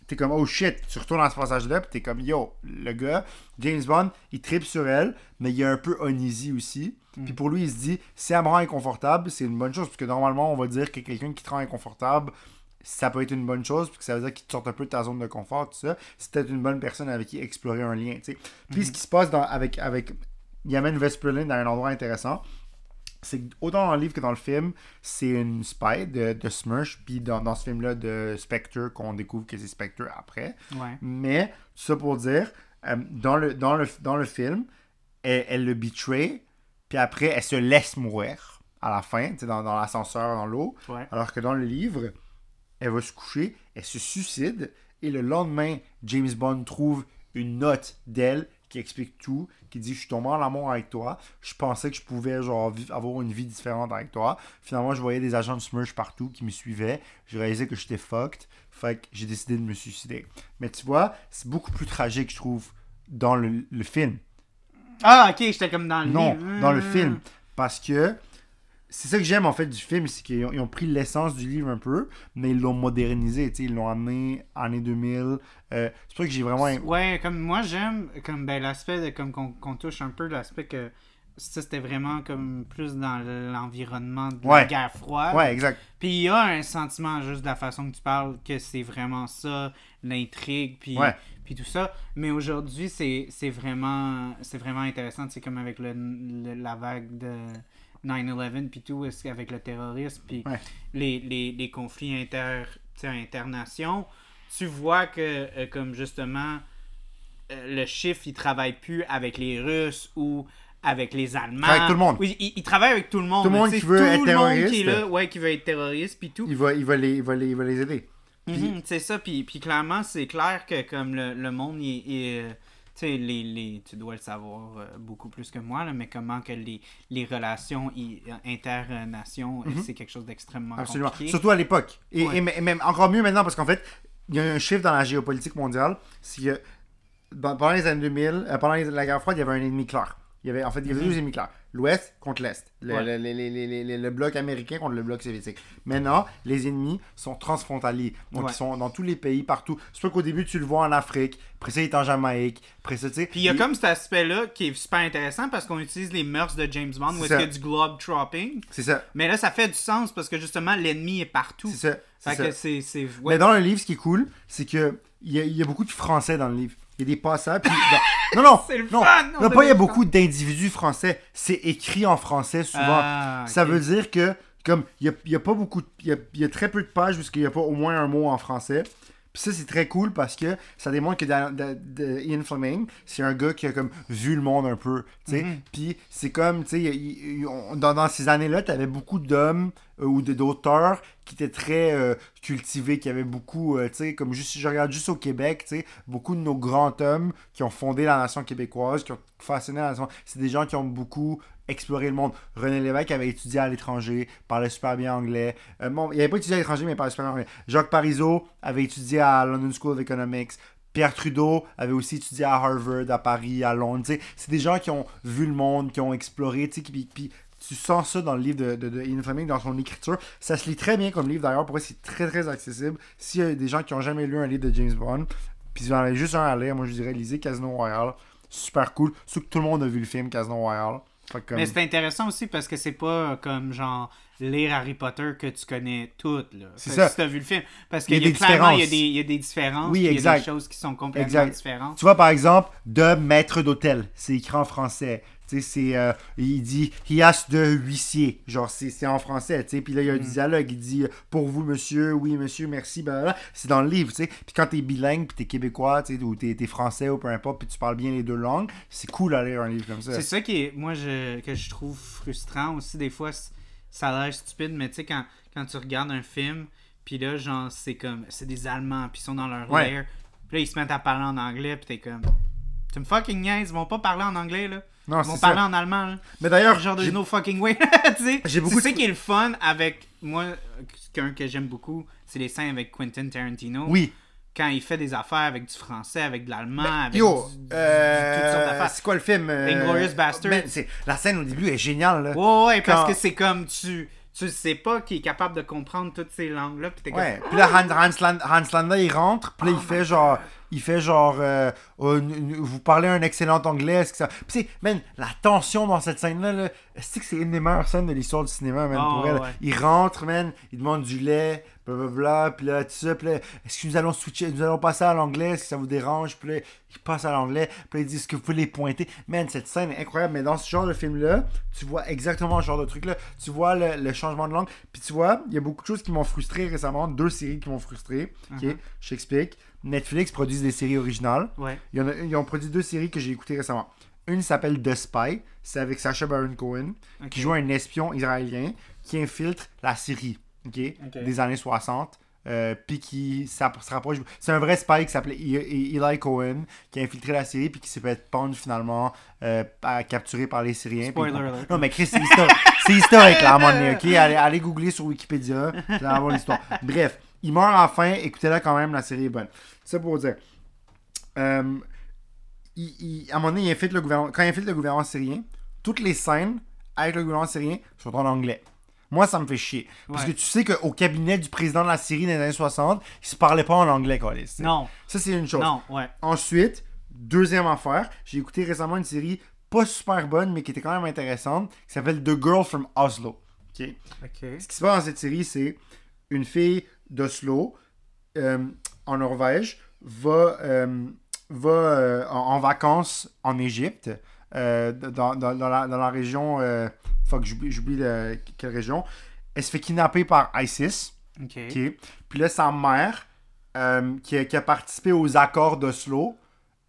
S2: T'es comme, oh shit, tu retournes dans ce passage-là, pis t'es comme, yo, le gars, James Bond, il tripe sur elle, mais il est un peu uneasy aussi. Puis pour lui, il se dit, si elle me rend inconfortable, c'est une bonne chose, parce que normalement, on va dire que quelqu'un qui te rend inconfortable, ça peut être une bonne chose, puis que ça veut dire qu'il te sorte un peu de ta zone de confort, tout ça. C'est peut-être une bonne personne avec qui explorer un lien, tu sais. Puis ce qui se passe dans, avec, avec. Vesperlin dans un endroit intéressant c'est que autant dans le livre que dans le film, c'est une spy de, de Smirch, puis dans, dans ce film-là de Spectre, qu'on découvre que c'est Spectre après.
S1: Ouais.
S2: Mais, tout ça pour dire, euh, dans, le, dans, le, dans le film, elle, elle le betray, puis après, elle se laisse mourir à la fin, tu sais, dans, dans l'ascenseur, dans l'eau.
S1: Ouais.
S2: Alors que dans le livre, elle va se coucher, elle se suicide, et le lendemain, James Bond trouve une note d'elle qui explique tout, qui dit je suis tombé en amour avec toi, je pensais que je pouvais genre avoir une vie différente avec toi. Finalement, je voyais des agents de Smurge partout qui me suivaient, je réalisais que j'étais fucked, fait que j'ai décidé de me suicider. Mais tu vois, c'est beaucoup plus tragique, je trouve, dans le, le film.
S1: Ah, ok, j'étais comme dans le
S2: Non,
S1: livre.
S2: dans le
S1: Hmm.
S2: film. Parce que c'est ça que j'aime en fait du film, c'est qu'ils ont, pris l'essence du livre un peu, mais ils l'ont modernisé, tu sais, ils l'ont amené années 2000. Euh, c'est pour ça que j'ai vraiment.
S1: Ouais, comme moi j'aime comme ben l'aspect de comme qu'on touche un peu l'aspect que ça c'était vraiment comme plus dans l'environnement de la guerre froide.
S2: Ouais, exact.
S1: Puis il y a un sentiment juste de la façon que tu parles que c'est vraiment ça l'intrigue puis
S2: Ouais.
S1: puis tout ça. Mais aujourd'hui c'est c'est vraiment c'est vraiment intéressant, c'est comme avec le, le- la vague de 9/11 puis tout qu'avec le terrorisme puis
S2: Ouais.
S1: les, les, les conflits inter internations, tu vois que euh, comme justement euh, le chiffre il travaille plus avec les Russes ou avec les Allemands.
S2: Avec tout le monde.
S1: Oui, il, il travaille avec tout le monde.
S2: Tout le monde qui veut
S1: tout
S2: être
S1: qui est
S2: terroriste.
S1: là, ouais, qui veut être terroriste, puis tout.
S2: Il va, il va, les, il va, les, il va les aider.
S1: Mhm, c'est ça, puis, clairement, c'est clair que comme le, le monde, il, il, euh, les, les, tu dois le savoir euh, beaucoup plus que moi, là, mais comment que les, les relations i- inter-nations, euh, c'est quelque chose d'extrêmement
S2: Mhm. Absolument.
S1: compliqué.
S2: Surtout à l'époque. Et,
S1: Ouais.
S2: et m- même encore mieux maintenant, parce qu'en fait, il y a un chiffre dans la géopolitique mondiale, c'est que dans- pendant les années 2000, euh, pendant la guerre froide, il y avait un ennemi clair. Il y avait, en fait, il y avait deux ennemis clairs. L'Ouest contre l'Est. Le.
S1: Ouais.
S2: le- le- le- le- le- le bloc américain contre le bloc soviétique. Maintenant, les ennemis sont transfrontaliers. Donc,
S1: Ouais.
S2: ils sont dans tous les pays, partout. C'est pas qu'au début, tu le vois en Afrique. Après ça, il est en Jamaïque. Après ça, tu sais.
S1: Puis il y a
S2: il-
S1: comme cet aspect-là qui est super intéressant parce qu'on utilise les mœurs de James Bond où est-ce qu'il y a du globe dropping.
S2: C'est ça.
S1: Mais là, ça fait du sens parce que justement, l'ennemi est partout.
S2: C'est ça. ça.
S1: que c'est. c'est-
S2: Mais dans le livre, ce qui est cool, c'est que il y, a- il y a beaucoup de français dans le livre. Il y a des passages. puis- non, non,
S1: C'est le
S2: non,
S1: fun, on
S2: non,
S1: a
S2: pas il y a beaucoup d'individus français. C'est écrit en français souvent.
S1: Ah,
S2: Ça veut dire que, comme, il y a, y a pas beaucoup. de- Il y a, y a très peu de pages parce qu'il n'y a pas au moins un mot en français. Puis ça, c'est très cool parce que ça démontre que dans- de- Ian Fleming, c'est un gars qui a comme vu le monde un peu. tu sais.
S1: Mhm.
S2: Puis c'est comme, tu sais, dans, dans ces années-là, tu avais beaucoup d'hommes euh, ou de- d'auteurs qui étaient très euh, cultivés, qui avaient beaucoup, euh, tu sais, comme juste, si je regarde juste au Québec, tu sais, beaucoup de nos grands hommes qui ont fondé la nation québécoise, qui ont façonné la nation, c'est des gens qui ont beaucoup exploré le monde. René Lévesque avait étudié à l'étranger, parlait super bien anglais. Euh, il n'avait pas étudié à l'étranger, mais il parlait super bien anglais. Jacques Parizeau avait étudié à London School of Economics. Pierre Trudeau avait aussi étudié à Harvard, à Paris, à Londres. C'est des gens qui ont vu le monde, qui ont exploré, puis, tu sens ça dans le livre de, de, Ian dans son écriture. Ça se lit très bien comme livre d'ailleurs. Pour moi, c'est très très accessible. S'il y a des gens qui n'ont jamais lu un livre de James Bond, puis ils en avaient juste un à lire, moi je dirais lisez Casino Royale. Super cool. Surtout que tout le monde a vu le film Casino Royale. Comme-
S1: Mais c'est intéressant aussi parce que c'est pas comme genre lire Harry Potter que tu connais toutes. là.
S2: C'est ça.
S1: Si t'as vu le film. Parce
S2: y
S1: qu'il
S2: a
S1: y a
S2: des
S1: clairement il y a
S2: différences.
S1: des, il y a des différences.
S2: Oui,
S1: puis Il y a
S2: exact.
S1: des choses qui sont complètement
S2: Exact.
S1: différentes.
S2: Tu vois, par exemple, de maître d'hôtel, c'est écrit en français. Tu c'est. euh, il dit he has de huissier. Genre, c'est c'est en français, tu. Puis là, il y a un
S1: Mm.
S2: dialogue. Il dit pour vous, monsieur, oui, monsieur, merci. C'est dans le livre, tu sais. Puis quand t'es bilingue, puis t'es québécois, tu sais, ou t'es t'es français, ou peu importe, puis tu parles bien les deux langues, c'est cool à lire un livre comme ça.
S1: C'est ça qui est, moi, je, que je trouve frustrant aussi. Des fois, ça a l'air stupide, mais tu sais, quand, quand tu regardes un film, puis là, genre, c'est comme, c'est des Allemands, puis ils sont dans leur
S2: Ouais.
S1: lair, puis là, ils se mettent à parler en anglais, puis t'es comme, tu me fucking niaises, ils vont pas parler en anglais, là.
S2: Non,
S1: Ils vont parler
S2: ça.
S1: en allemand, là.
S2: Mais d'ailleurs,
S1: Genre, there's no fucking way. tu sais,
S2: J'ai beaucoup
S1: c'est ça
S2: de-
S1: qui est le fun avec, moi, qu'un que j'aime beaucoup, c'est les scènes avec Quentin Tarantino.
S2: oui.
S1: Quand il fait des affaires avec du français, avec de l'allemand, avec
S2: Yo,
S1: du- du-
S2: euh,
S1: toutes sortes d'affaires.
S2: c'est quoi le film euh,
S1: Inglourious Basterds.
S2: ben, La scène au début est géniale, là.
S1: Ouais, ouais, parce que c'est comme tu. Tu sais pas qu'il est capable de comprendre toutes ces langues-là. Puis t'es
S2: Ouais,
S1: comme.
S2: puis là, Hans, Hans, Hans Landa, il rentre, puis là, il fait genre, il fait genre, euh, Oh, vous parlez un excellent anglais, est-ce que ça... Puis c'est, man, la tension dans cette scène-là, là, c'est que c'est une des meilleures scènes de l'histoire du cinéma, man,
S1: Ah,
S2: pour elle?
S1: ouais.
S2: Il rentre, man, il demande du lait, blablabla, puis là, tout ça, puis là, est-ce que nous allons switcher, nous allons passer à l'anglais, est-ce que ça vous dérange, puis là, il passe à l'anglais, puis là, il dit, est-ce que vous pouvez les pointer? Man, cette scène est incroyable, mais dans ce genre de film-là, tu vois exactement ce genre de truc-là, tu vois le, le changement de langue, puis tu vois, il y a beaucoup de choses qui m'ont frustré récemment, deux séries qui m'ont frustré, ok,
S1: Mhm.
S2: je t'explique. Netflix produit des séries originales.
S1: Ouais.
S2: Il y en a- ils ont produit deux séries que j'ai écoutées récemment. Une s'appelle The Spy, c'est avec Sacha Baron Cohen, qui joue un espion israélien qui infiltre la Syrie, ok,
S1: Ok.
S2: des années 60. euh, puis qui ça, se rapproche. C'est un vrai spy qui s'appelait E- E- Eli Cohen qui a infiltré la Syrie puis qui s'est fait pendre finalement euh, à- capturé par les Syriens.
S1: Spoiler alert.
S2: Non mais Chris, c'est historique, c'est historique là à un moment donné, ok? Allez, allez googler sur Wikipédia, vous allez avoir l'histoire. Bref, il meurt enfin, écoutez-la quand même, la série est bonne. Ça pour dire. Euh, il- il- à un moment donné, il infiltre le gouvernement, quand il infiltre le gouvernement syrien, toutes les scènes avec le gouvernement syrien sont en anglais. Moi, ça me fait chier. Parce
S1: Ouais.
S2: que tu sais qu'au cabinet du président de la Syrie dans les années 60, il se parlait pas en anglais, quoi.
S1: Non,
S2: Ça, c'est une chose.
S1: non, ouais.
S2: Ensuite, deuxième affaire, j'ai écouté récemment une série pas super bonne, mais qui était quand même intéressante, qui s'appelle The Girl from Oslo. Ok?
S1: Ok.
S2: Ce qui se passe dans cette série, c'est une fille d'Oslo, euh, en Norvège, va, euh, va euh, en, en vacances en Égypte, euh, dans, dans- dans la, dans la région. euh, fuck, j'oublie j'oublie le- quelle région. Elle se fait kidnapper par ISIS.
S1: Ok.
S2: Puis là, sa mère, euh, qui, a, qui a participé aux accords d'Oslo,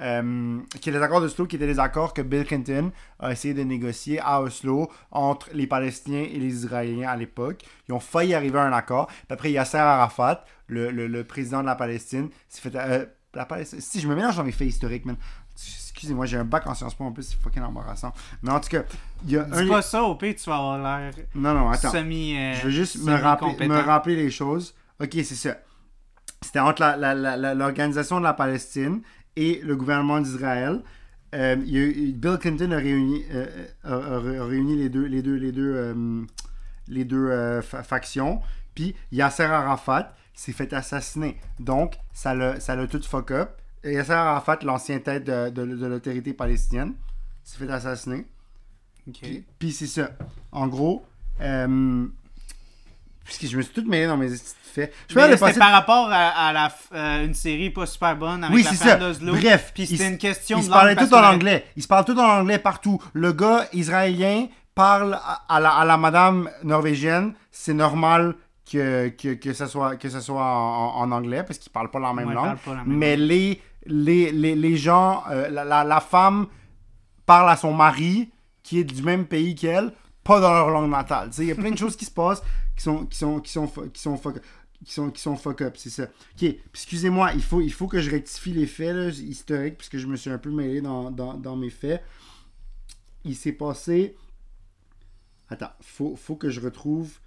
S2: euh, qui est les accords d'Oslo, qui étaient les accords que Bill Clinton a essayé de négocier à Oslo entre les Palestiniens et les Israéliens à l'époque. Ils ont failli arriver à un accord. Puis après, Yasser Arafat, le, le, le président de la Palestine, s'est fait. euh, la Palestine, si je me mélange dans mes faits historiques, man. Excusez-moi, j'ai un bac en Sciences Po en plus, c'est fucking embarrassant. Mais en tout cas, il y a
S1: Dis pas ça, au pire, tu vas avoir l'air
S2: Non, non, attends.
S1: semi. euh,
S2: Je veux juste me rappeler, me rappeler les choses. Ok, c'est ça. C'était entre l'organisation de la Palestine et le gouvernement d'Israël. Euh, Bill Clinton a réuni, euh, a- réuni les deux, les deux, les deux, euh, les deux fa- factions. Puis Yasser Arafat s'est fait assassiner. Donc, ça l'a ça l'a tout fuck up. Yasser Arafat, l'ancien tête de, de- de l'autorité palestinienne, s'est fait assassiner. Puis, puis c'est ça. En gros, euh, puisque je me suis tout mêlé dans mes petites faits. Je
S1: Mais C'était par rapport à, à la, euh, une série pas super bonne avec
S2: Oui,
S1: la
S2: c'est
S1: femme d'Oslo.
S2: Bref,
S1: Puis c'était une question
S2: Ils
S1: de
S2: se parlaient tout en anglais. Ils se parlent tout en anglais partout. Le gars israélien parle à, à la, à la madame norvégienne. C'est normal que, que, que ça soit, que ça soit en, en anglais parce qu'ils parlent pas la même
S1: Ouais,
S2: langue.
S1: la même
S2: Mais les, les, les, les gens, euh, la, la, la femme parle à son mari qui est du même pays qu'elle, pas dans leur langue natale. Il y a plein de choses qui se passent qui sont, qui sont, qui sont, qui sont, fuck, sont, qui sont fuck up, c'est ça. Ok, excusez-moi, il faut, il faut que je rectifie les faits historiques puisque je me suis un peu mêlé dans, dans, dans mes faits. Il s'est passé. Attends, faut, faut que je retrouve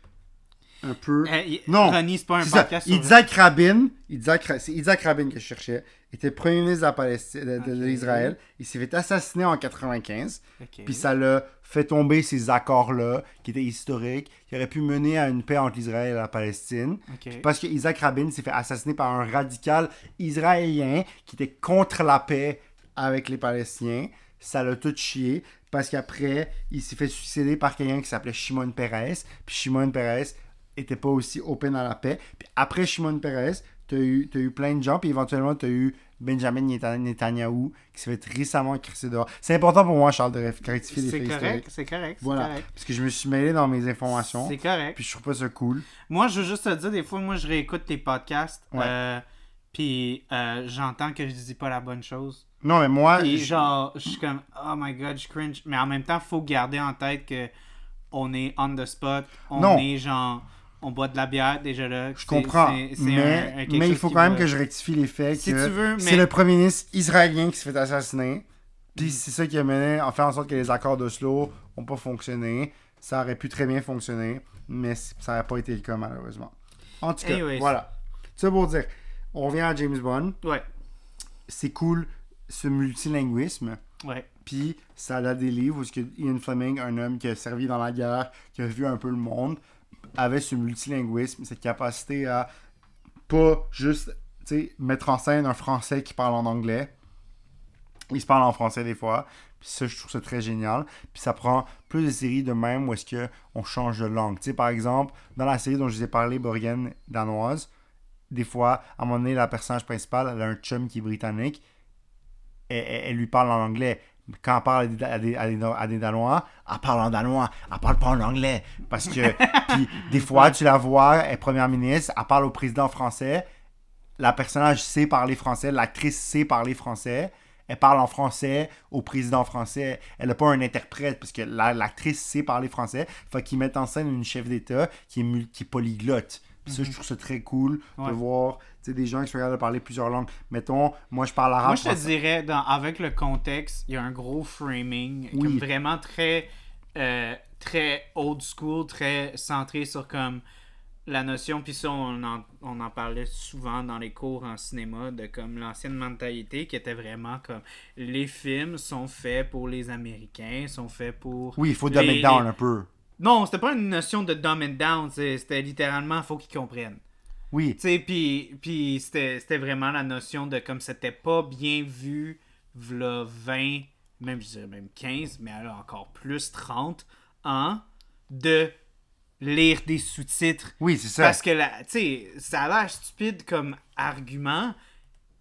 S2: un peu.
S1: Il-
S2: Non,
S1: Ronnie, c'est pas un podcast sur-
S2: Isaac Rabin, Isaac c'est Isaac Rabin que je cherchais, était premier ministre de la Palestine, de, de- de
S1: Ok.
S2: l'Israël. Il s'est fait assassiner en 95.
S1: Ok.
S2: Puis ça l'a fait tomber ces accords-là, qui étaient historiques, qui auraient pu mener à une paix entre l'Israël et la Palestine. Parce que Isaac Rabin s'est fait assassiner par un radical israélien qui était contre la paix avec les Palestiniens. Ça l'a tout chié. Parce qu'après, il s'est fait suicider par quelqu'un qui s'appelait Shimon Peres. Puis Shimon Peres était pas aussi open à la paix. Puis après Shimon Peres, t'as eu, t'as eu plein de gens. Puis éventuellement, t'as eu Benjamin Neta- Netanyahu qui s'est fait récemment crisser dehors. C'est important pour moi, Charles, de rectifier les
S1: C'est
S2: faits
S1: correct, c'est correct. c'est
S2: Voilà.
S1: correct.
S2: Parce que je me suis mêlé dans mes informations.
S1: C'est correct.
S2: Puis je trouve pas ça cool.
S1: Moi, je veux juste te dire, des fois, moi, je réécoute tes podcasts.
S2: Ouais.
S1: euh, puis euh, j'entends que je dis pas la bonne chose.
S2: Non, mais moi,
S1: Puis
S2: je-
S1: genre, je suis comme, oh my god, je cringe. Mais en même temps, faut garder en tête que on est on the spot. On
S2: Non.
S1: est genre, on boit de la bière déjà là.
S2: Je comprends, mais, mais il faut quand même que je rectifie les faits.
S1: Si
S2: que
S1: tu veux,
S2: C'est
S1: mais-
S2: le premier ministre israélien qui s'est fait assassiner. Puis c'est ça qui a mené à faire en sorte que les accords d'Oslo n'ont pas fonctionné. Ça aurait pu très bien fonctionner, mais ça n'a pas été le cas malheureusement. En tout cas,
S1: Anyways.
S2: voilà. Ça pour dire, on revient à James Bond.
S1: Ouais,
S2: C'est cool ce multilinguisme.
S1: ouais.
S2: Puis ça a des livres où Ian Fleming, un homme qui a servi dans la guerre, qui a vu un peu le monde, avait ce multilinguisme, cette capacité à pas juste mettre en scène un français qui parle en anglais. Il se parle en français des fois. Puis ça, je trouve ça très génial. Puis ça prend plus de séries de même où est-ce que on change de langue. Tu par exemple, dans la série dont je vous ai parlé, Borgen danoise, des fois, à un moment donné, la personnage principale, elle a un chum qui est britannique. Elle- elle lui parle en anglais. Quand elle parle à des, à des, à des, Danois, elle parle en danois. Elle parle pas en anglais. Parce que, puis, des fois, tu la vois, elle est première ministre, elle parle au président français. La personnage sait parler français, l'actrice sait parler français. Elle parle en français au président français. Elle n'a pas un interprète parce que la- l'actrice sait parler français. Fait qu'ils mettent en scène une chef d'État qui est, qui est polyglotte. Puis ça, je trouve ça très cool
S1: Ouais.
S2: de voir des gens qui sont capables de parler plusieurs langues. Mettons, moi, je parle arabe.
S1: Moi, je te dirais, dans, avec le contexte, il y a un gros framing,
S2: Oui.
S1: comme vraiment très, euh, très old school, très centré sur comme la notion, puis ça, on en, on en parlait souvent dans les cours en cinéma, de comme l'ancienne mentalité qui était vraiment comme les films sont faits pour les Américains, sont faits pour.
S2: Oui, il faut
S1: les-
S2: dumb it down
S1: les-
S2: un peu.
S1: Non, c'était pas une notion de dumb it down, c'était littéralement, faut qu'ils comprennent.
S2: Oui.
S1: Tu sais, puis, puis c'était, vraiment la notion de comme c'était pas bien vu, v'là 20, même je dirais même 15, mais alors encore plus 30 ans, de lire des sous-titres.
S2: Oui, c'est ça.
S1: Parce que, la- tu sais, ça a l'air stupide comme argument,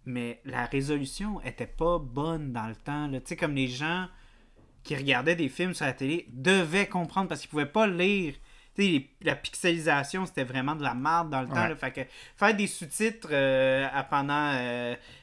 S1: mais la résolution était pas bonne dans le temps. Tu sais, comme les gens qui regardaient des films sur la télé devaient comprendre parce qu'ils pouvaient pas lire les- la pixelisation, c'était vraiment de la merde dans le temps. Là. fait que faire des sous-titres euh, à pendant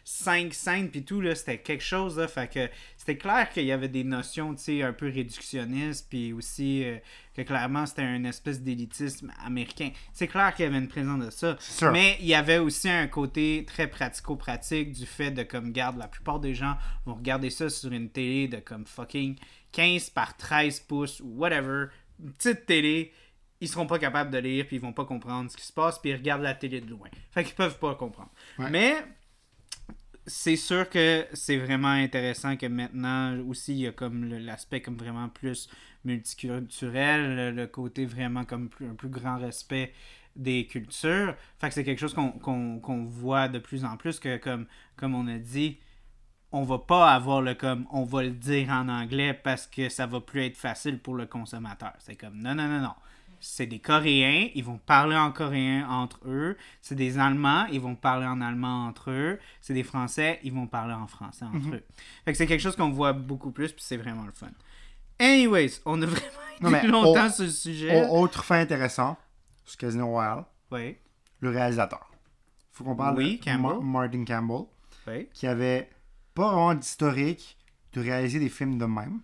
S1: 5 scènes puis tout, là, c'était quelque chose. Là, fait que c'était clair qu'il y avait des notions, un peu réductionnistes, puis aussi euh, que clairement c'était un espèce d'élitisme américain. C'est clair qu'il y avait une présence de ça. Mais il y avait aussi un côté très pratico-pratique du fait de comme garde la plupart des gens vont regarder ça sur une télé de comme fucking 15 par 13 pouces ou whatever, une petite télé, ils seront pas capables de lire puis ils vont pas comprendre ce qui se passe puis ils regardent la télé de loin. Fait qu'ils peuvent pas comprendre.
S2: Ouais.
S1: Mais c'est sûr que c'est vraiment intéressant que maintenant aussi il y a comme l'aspect comme vraiment plus multiculturel, le, côté vraiment comme plus, un plus grand respect des cultures. Fait que c'est quelque chose qu'on qu'on- qu'on voit de plus en plus que comme, comme on a dit, on va pas avoir le comme on va le dire en anglais parce que ça va plus être facile pour le consommateur. C'est comme non non non non. C'est des Coréens, ils vont parler en coréen entre eux. C'est des Allemands, ils vont parler en allemand entre eux. C'est des Français, ils vont parler en français entre eux. Fait que c'est quelque chose qu'on voit beaucoup plus, puis c'est vraiment le fun. Anyways, on a vraiment été
S2: Non, mais
S1: longtemps
S2: au-
S1: sur le sujet.
S2: Au- autre fait intéressant, sur Casino Royale,
S1: Oui,
S2: le réalisateur. faut qu'on parle
S1: Oui,
S2: de
S1: Campbell.
S2: Ma- Martin Campbell,
S1: oui.
S2: qui avait pas vraiment d'historique de réaliser des films de même.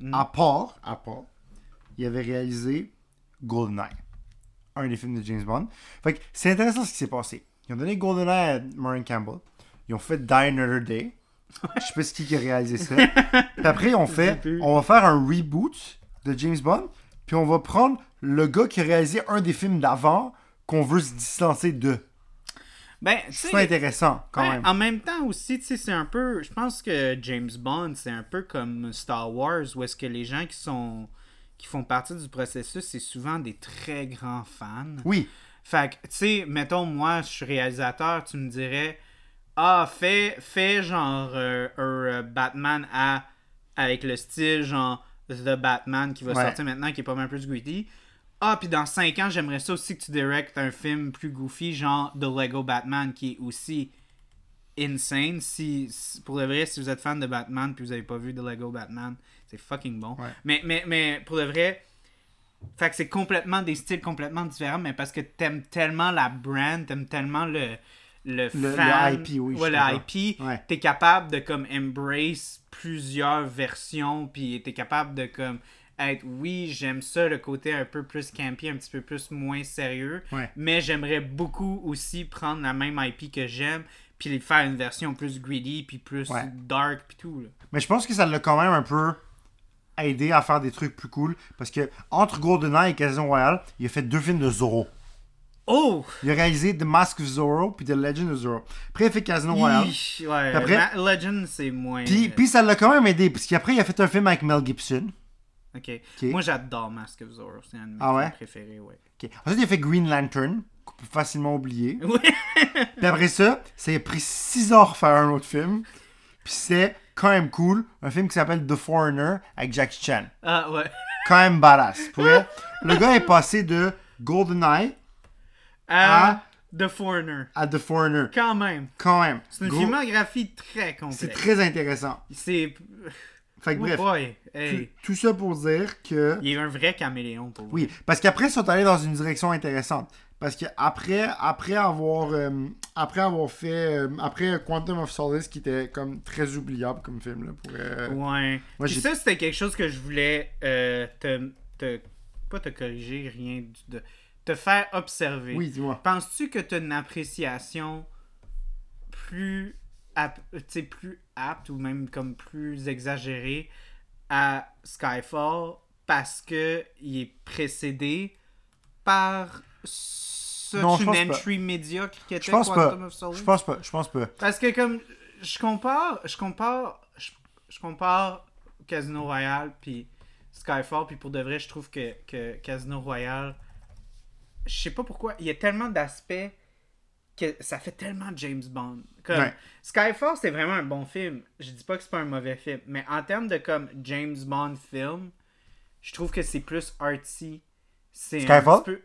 S1: Mm.
S2: À part, à part, il avait réalisé GoldenEye, un des films de James Bond. Fait que c'est intéressant ce qui s'est passé. Ils ont donné GoldenEye à Martin Campbell. Ils ont fait Die Another Day. Je sais pas ce qui a réalisé ça. Puis après, ils ont fait, on va faire un reboot de James Bond. Puis on va prendre le gars qui a réalisé un des films d'avant qu'on veut se distancer de.
S1: Ben,
S2: C'est intéressant quand même.
S1: En même temps aussi, tu sais, c'est un peu. Je pense que James Bond, c'est un peu comme Star Wars, où est-ce que les gens qui sont. Qui font partie du processus, c'est souvent des très grands fans.
S2: Oui,
S1: Fait que, tu sais, mettons, moi, je suis réalisateur, tu me dirais. Ah, fais, fais genre euh, euh, Batman à, avec le style genre The Batman qui va
S2: Ouais.
S1: sortir maintenant, qui est pas mal plus gritty. Ah, puis dans 5 ans, j'aimerais ça aussi que tu directes un film plus goofy, genre The Lego Batman, qui est aussi insane. Si, pour de vrai, si vous êtes fan de Batman puis vous avez pas vu The Lego Batman, c'est fucking bon.
S2: Ouais.
S1: Mais, mais, mais pour de vrai, fait que c'est complètement des styles complètement différents, mais parce que t'aimes tellement la brand, t'aimes tellement le, le,
S2: Le-
S1: fan,
S2: le IP, oui,
S1: ouais, le. IP,
S2: Ouais.
S1: t'es capable de comme embrace plusieurs versions, puis t'es capable de comme être, oui, j'aime ça, le côté un peu plus campy, un petit peu plus moins sérieux,
S2: Ouais.
S1: mais j'aimerais beaucoup aussi prendre la même IP que j'aime, puis faire une version plus greedy, puis plus
S2: Ouais.
S1: dark, puis tout, là.
S2: Mais je pense que ça l'a quand même un peu aidé à faire des trucs plus cool. Parce que entre GoldenEye et Casino Royale, il a fait deux films de Zorro.
S1: Oh!
S2: Il a réalisé The Mask of Zorro puis The Legend of Zorro. Après, il a fait Casino Royale.
S1: Yeesh, ouais,
S2: après-
S1: Ma- Legend, c'est moins...
S2: Puis, puis ça l'a quand même aidé. Parce qu'après, il a fait un film avec Mel Gibson.
S1: Ok. Moi, j'adore Mask of Zorro. C'est un de mes
S2: Ah
S1: films
S2: ouais?
S1: préférés, ouais.
S2: Ensuite, il a fait Green Lantern, facilement oublier.
S1: Ouais.
S2: Puis après ça, ça a pris 6 heures faire un autre film. Puis c'est quand même cool. Un film qui s'appelle The Foreigner avec Jackie Chan.
S1: ah, ouais.
S2: Quand même badass. Pour vrai, le gars est passé de GoldenEye
S1: Ah,
S2: Ah.
S1: The Foreigner.
S2: à The Foreigner.
S1: Quand même.
S2: Quand même.
S1: C'est une
S2: Gros-
S1: filmographie très
S2: C'est
S1: complète.
S2: très intéressant.
S1: C'est...
S2: Fait que
S1: Oh
S2: bref,
S1: boy. Hey.
S2: tout, tout ça pour dire que...
S1: Il est un vrai caméléon pour vous.
S2: Oui, parce qu'après, ils sont allés dans une direction intéressante. Parce qu'après après avoir, euh, après avoir fait... euh, après Quantum of Solace, qui était comme très oubliable comme film, là, pour... euh,
S1: Ouais.
S2: Moi,
S1: Puis
S2: j'ai-
S1: ça, c'était quelque chose que je voulais te, te... Pas te corriger, rien. De, te faire observer.
S2: Oui, dis-moi.
S1: Penses-tu que tu as une appréciation plus, ap- plus apte ou même comme plus exagérée à Skyfall parce que il est précédé par ce
S2: Non, je
S1: une
S2: pense pas.
S1: entry médiocre qui était
S2: Je pense
S1: Quantum
S2: pas.
S1: of Solace?
S2: Je pense pas, je pense pas.
S1: Parce que comme je compare, je compare, je, je compare Casino Royale puis Skyfall puis pour de vrai je trouve que, que Casino Royale, je sais pas pourquoi, il y a tellement d'aspects que ça fait tellement James Bond. Comme
S2: Ouais.
S1: Skyfall c'est vraiment un bon film. Je dis pas que c'est pas un mauvais film, mais en termes de comme James Bond film, je trouve que c'est plus artsy. C'est un
S2: Skyfall?
S1: petit peu-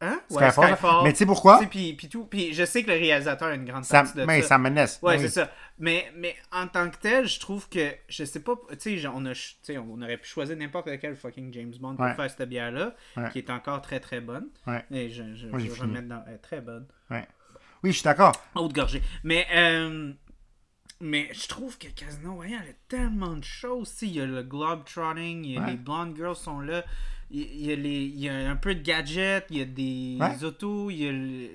S1: Hein? Ouais,
S2: Skyfall.
S1: Skyfall.
S2: Mais tu sais pourquoi?
S1: Puis, puis tout. Puis je sais que le réalisateur a une grande
S2: Ça,
S1: partie de
S2: mais
S1: ça.
S2: ça menace.
S1: Ouais,
S2: Oui.
S1: c'est ça. Mais, mais en tant que tel, je trouve que, je sais pas, tu sais, on, a on aurait pu choisir n'importe lequel fucking James Bond pour
S2: Ouais.
S1: faire cette bière-là,
S2: Ouais.
S1: qui est encore très très bonne.
S2: Ouais.
S1: Et je, je,
S2: j'ai
S1: je vais remettre dans. elle est très bonne.
S2: Oui, je suis d'accord.
S1: Haute gorgée. Mais, euh, mais je trouve que Casino Royale a tellement de choses. Il y a le Globetrotting, il y a
S2: Ouais.
S1: les Blonde Girls sont là. Il y, a les, il y a un peu de gadgets, il y a des
S2: Ouais.
S1: autos, il y a le-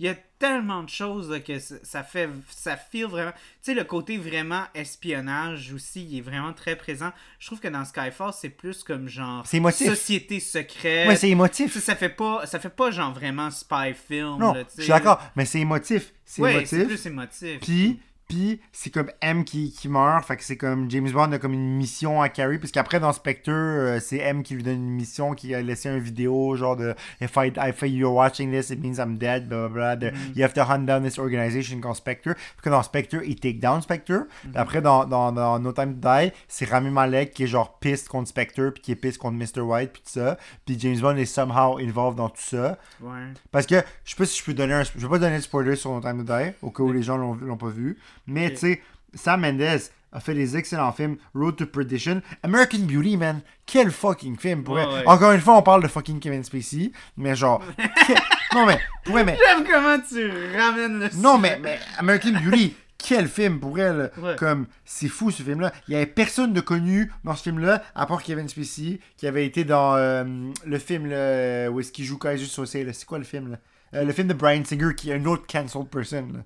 S1: il y a tellement de choses là, que ça fait ça feel vraiment tu sais le côté vraiment espionnage aussi il est vraiment très présent je trouve que dans Skyfall c'est plus comme genre
S2: C'est émotif.
S1: société secrète
S2: Ouais, c'est émotif.
S1: ça fait pas ça fait pas genre vraiment spy film
S2: Non,
S1: là,
S2: je suis d'accord, mais c'est émotif. C'est
S1: ouais c'est
S2: émotif.
S1: plus émotif
S2: Puis, puis c'est comme M qui, qui meurt, fait que c'est comme James Bond a comme une mission à carry, parce qu'après dans Spectre, euh, c'est M qui lui donne une mission, qui a laissé une vidéo genre de If I if you're watching this, it means I'm dead, blah blah blah.
S1: Mm-hmm.
S2: You have to hunt down this organization called Spectre. Puis que dans Spectre, il take down Spectre.
S1: Mm-hmm.
S2: Puis après dans, dans, dans No Time to Die, c'est Rami Malek qui est genre piste contre Spectre, puis qui est piste contre Mr. White, puis tout ça. Puis James Bond est somehow involved dans tout ça.
S1: ouais
S2: Parce que je sais pas si je peux donner un. Je vais pas donner de spoiler sur No Time to Die, au cas où les gens l'ont pas vu. Mais tu sais, Sam Mendes a fait des excellents films. Road to Perdition. American Beauty, man. Quel fucking film. Pour
S1: Ouais, ouais.
S2: Encore une fois, on parle de fucking Kevin Spacey. Mais genre. quel- Non, mais. Vrai, mais.
S1: J'aime comment tu ramènes le
S2: Non, mais, mais American Beauty. Quel film pour elle!
S1: Ouais.
S2: Comme, c'est fou ce film-là. Il y avait personne de connu dans ce film-là, à part Kevin Spacey, qui avait été dans euh, le film là, où est-ce qu'il joue Kaiser là. C'est quoi le film là? Euh, Le film de Brian Singer, qui est un autre cancelled person. là.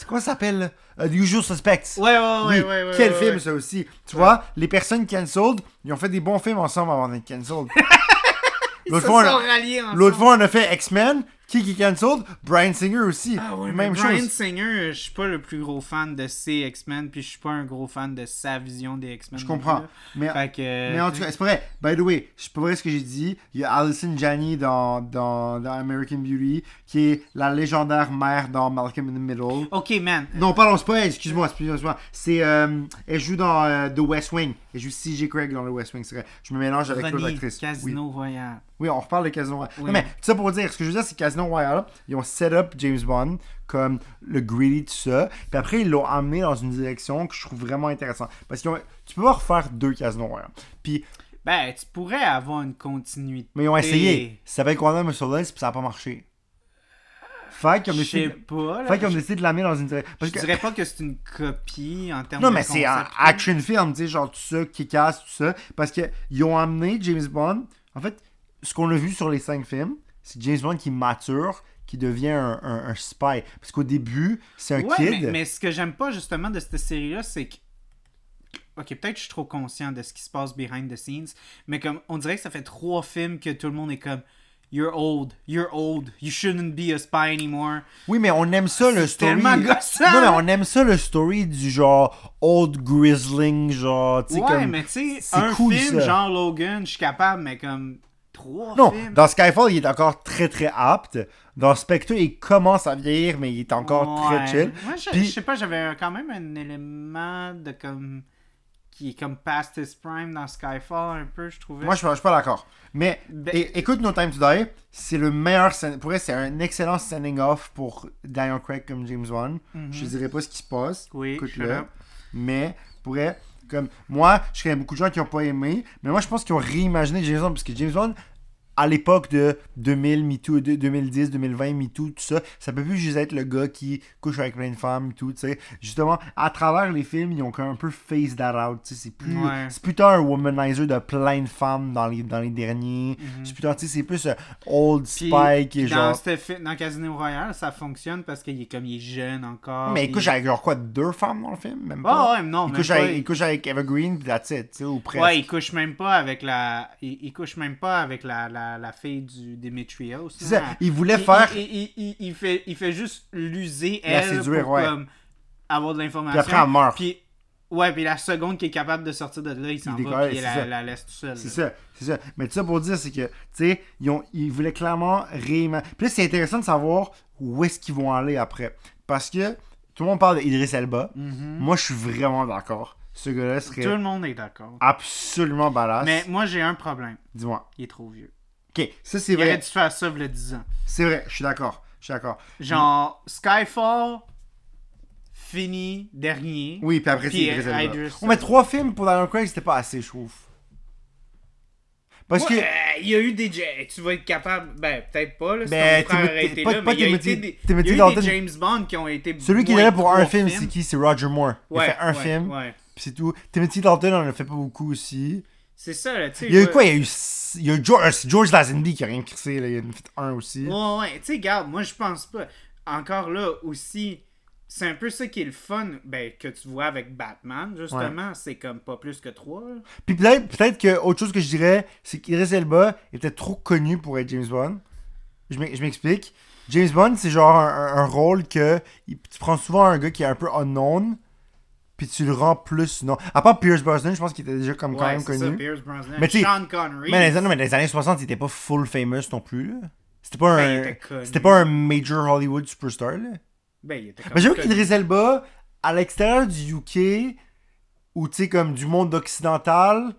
S2: C'est quoi ça s'appelle? Euh, The Usual Suspects.
S1: ouais ouais ouais
S2: Oui,
S1: ouais, ouais
S2: quel
S1: ouais,
S2: film ça aussi? Tu vois, les personnes cancelled, ils ont fait des bons films ensemble avant d'être cancelled. L'autre fois, on a fait X-Men. Qui qui cancelled? Brian Singer aussi.
S1: Ah ouais,
S2: Même
S1: mais Brian
S2: chose.
S1: Singer, je suis pas le plus gros fan de ses X-Men, puis je suis pas un gros fan de sa vision des X-Men.
S2: Je comprends. Mais,
S1: là. Fait que,
S2: mais en tout cas, c'est vrai. By the way, c'est pas vrai ce que j'ai dit. Il y a Alison Janney dans, dans, dans American Beauty, qui est la légendaire mère dans Malcolm in the Middle.
S1: Ok, man.
S2: Non, pardon, c'est pas elle, excuse-moi, excuse-moi. C'est, euh, elle joue dans euh, The West Wing. Elle joue CJ Craig dans The West Wing, c'est vrai. Je me mélange avec l'autre actrice. Oui.
S1: Casino Royale.
S2: Oui, on reparle de Casino Royale.
S1: Oui.
S2: Non, mais tout ça pour dire, ce que je veux dire, c'est que Casino Royale, ils ont set up James Bond comme le greedy, tout ça. Puis après, ils l'ont amené dans une direction que je trouve vraiment intéressante. Parce que tu peux pas refaire deux Casino Royale. Puis,
S1: Ben, tu pourrais avoir une continuité.
S2: mais ils ont essayé. Ça s'appelle Quantum of Solace, puis ça a pas marché. Fait qu'ils ont
S1: Je sais
S2: décidé,
S1: pas. là.
S2: fait qu'ils ont décidé de l'amener dans une direction.
S1: Je
S2: que...
S1: dirais pas que c'est une copie en termes
S2: Non,
S1: de
S2: mais c'est un action film, tu sais, genre tout ça, qui casse, tout ça. Parce qu'ils ont amené James Bond. En fait, ce qu'on a vu sur les cinq films, c'est James Bond qui mature, qui devient un, un- un spy. Parce qu'au début, c'est un
S1: Ouais,
S2: kid.
S1: mais, mais ce que j'aime pas justement de cette série-là, c'est que. Ok, peut-être que je suis trop conscient de ce qui se passe behind the scenes, mais comme on dirait que ça fait trois films que tout le monde est comme You're old, you're old, you shouldn't be a spy anymore.
S2: Oui, mais on aime ça, le story.
S1: tellement gossant.
S2: Non, mais on aime ça, le story du genre old grizzling, genre,
S1: Ouais,
S2: comme.
S1: mais tu sais,
S2: c'est
S1: un
S2: cool,
S1: film
S2: ça.
S1: genre Logan, je suis capable, mais comme
S2: Non, dans Skyfall, il est encore très très apte. Dans Spectre, il commence à vieillir, mais il est encore
S1: Ouais.
S2: très chill.
S1: Moi, je,
S2: Puis-
S1: je sais pas, j'avais quand même un élément de comme. qui est comme past his prime dans Skyfall un peu, je trouvais.
S2: Moi, je suis pas- je suis pas d'accord. Mais
S1: Ben-
S2: écoute No Time to Die, c'est le meilleur. Pour c'est un excellent standing off pour Daniel Craig comme James Bond.
S1: Mhm.
S2: Je dirais pas ce qui se passe.
S1: Oui,
S2: Écoute-le. Mais pour comme moi, je connais beaucoup de gens qui ont pas aimé. Mais moi, je pense qu'ils ont réimaginé James Bond parce que James Bond. À l'époque de 2000, MeToo, de 2010, 2020, MeToo, tout ça, ça peut plus juste être le gars qui couche avec plein de femmes, tout, tu sais. Justement, à travers les films, ils ont comme un peu face that out, tu sais. C'est plus,
S1: Ouais.
S2: c'est plutôt un womanizer de plein de femmes dans les, dans les derniers. C'est plutôt, tu sais, c'est plus un old
S1: Puis,
S2: est
S1: dans,
S2: genre.
S1: fi- dans Casino Royale, ça fonctionne parce qu'il est comme il est jeune encore.
S2: Mais il couche avec genre quoi, deux femmes dans le film, même pas.
S1: Ah ouais, non,
S2: il,
S1: même
S2: couche
S1: pas.
S2: avec, il couche avec Evergreen, puis that's it, tu sais, ou presque.
S1: Ouais, il couche même pas avec la. Il, il couche même pas avec la, la, la fille du Demetrios.
S2: Ça, il voulait
S1: Il-
S2: faire.
S1: Il, il, il, fait, il fait juste l'user, elle,
S2: séduire,
S1: pour
S2: ouais.
S1: comme, avoir de l'information.
S2: Puis après, elle meurt.
S1: Puis, ouais, puis la seconde qui est capable de sortir de là, il s'en va, puis la, laisse tout seul.
S2: C'est ça, c'est ça. Mais tout ça pour dire, c'est que, tu sais, ils, ont- ils voulaient clairement réimager. Puis là, c'est intéressant de savoir où est-ce qu'ils vont aller après. Parce que tout le monde parle d'Idris Elba.
S1: Mhm.
S2: Moi, je suis vraiment d'accord. Ce gars-là serait
S1: Tout le monde est d'accord.
S2: absolument badass.
S1: Mais moi, j'ai un problème.
S2: Dis-moi.
S1: Il est trop vieux.
S2: Ok, ça c'est
S1: Il aurait
S2: vrai.
S1: dû faire ça il y a 10 ans.
S2: C'est vrai, je suis d'accord. Je suis d'accord.
S1: Genre, Skyfall, fini, dernier.
S2: Oui, puis après c'est Idris Elba. On met trois films pour Daniel Craig, c'était pas assez, je trouve. Parce
S1: Ouais,
S2: que.
S1: euh, il y a eu des. Tu vas être capable. Ben, peut-être pas, là. Si
S2: Ben,
S1: aurait été
S2: pas-
S1: là,
S2: pas
S1: mais il y a été des, il y a eu des James Bond qui ont été.
S2: Celui qui est là pour un film, c'est qui? C'est Roger Moore. Il
S1: Ouais,
S2: a fait un
S1: ouais,
S2: film, puis c'est tout. Timothy Dalton en a fait pas beaucoup aussi.
S1: C'est ça, là, tu sais.
S2: Il y a eu quoi? Il y a eu. Il y a eu George, George Lazenby qui a rien crissé, là. Il en a fait un aussi.
S1: Ouais, ouais. Tu sais, regarde, moi, je pense pas. Encore là, aussi, c'est un peu ça qui est le fun, ben, que tu vois avec Batman, justement. C'est comme pas plus que trois. là.
S2: Puis peut-être peut que autre chose que je dirais, c'est qu'Idris Elba était trop connu pour être James Bond. Je m'ex- je m'explique. James Bond, c'est genre un, un- rôle que tu prends souvent un gars qui est un peu unknown, puis tu le rends plus non. À part Pierce Brosnan, je pense qu'il était déjà comme quand même
S1: c'est ça,
S2: connu.
S1: Pierce Brosnan.
S2: Mais
S1: Sean Connery.
S2: Mais dans les, années- mais dans les années 60, il était pas full famous non plus. C'était pas
S1: Ben,
S2: un
S1: était connu.
S2: c'était pas un major Hollywood superstar là.
S1: Ben, il était
S2: Mais j'avoue
S1: connu.
S2: qu'Idris Elba à l'extérieur du UK ou tu sais comme du monde occidental,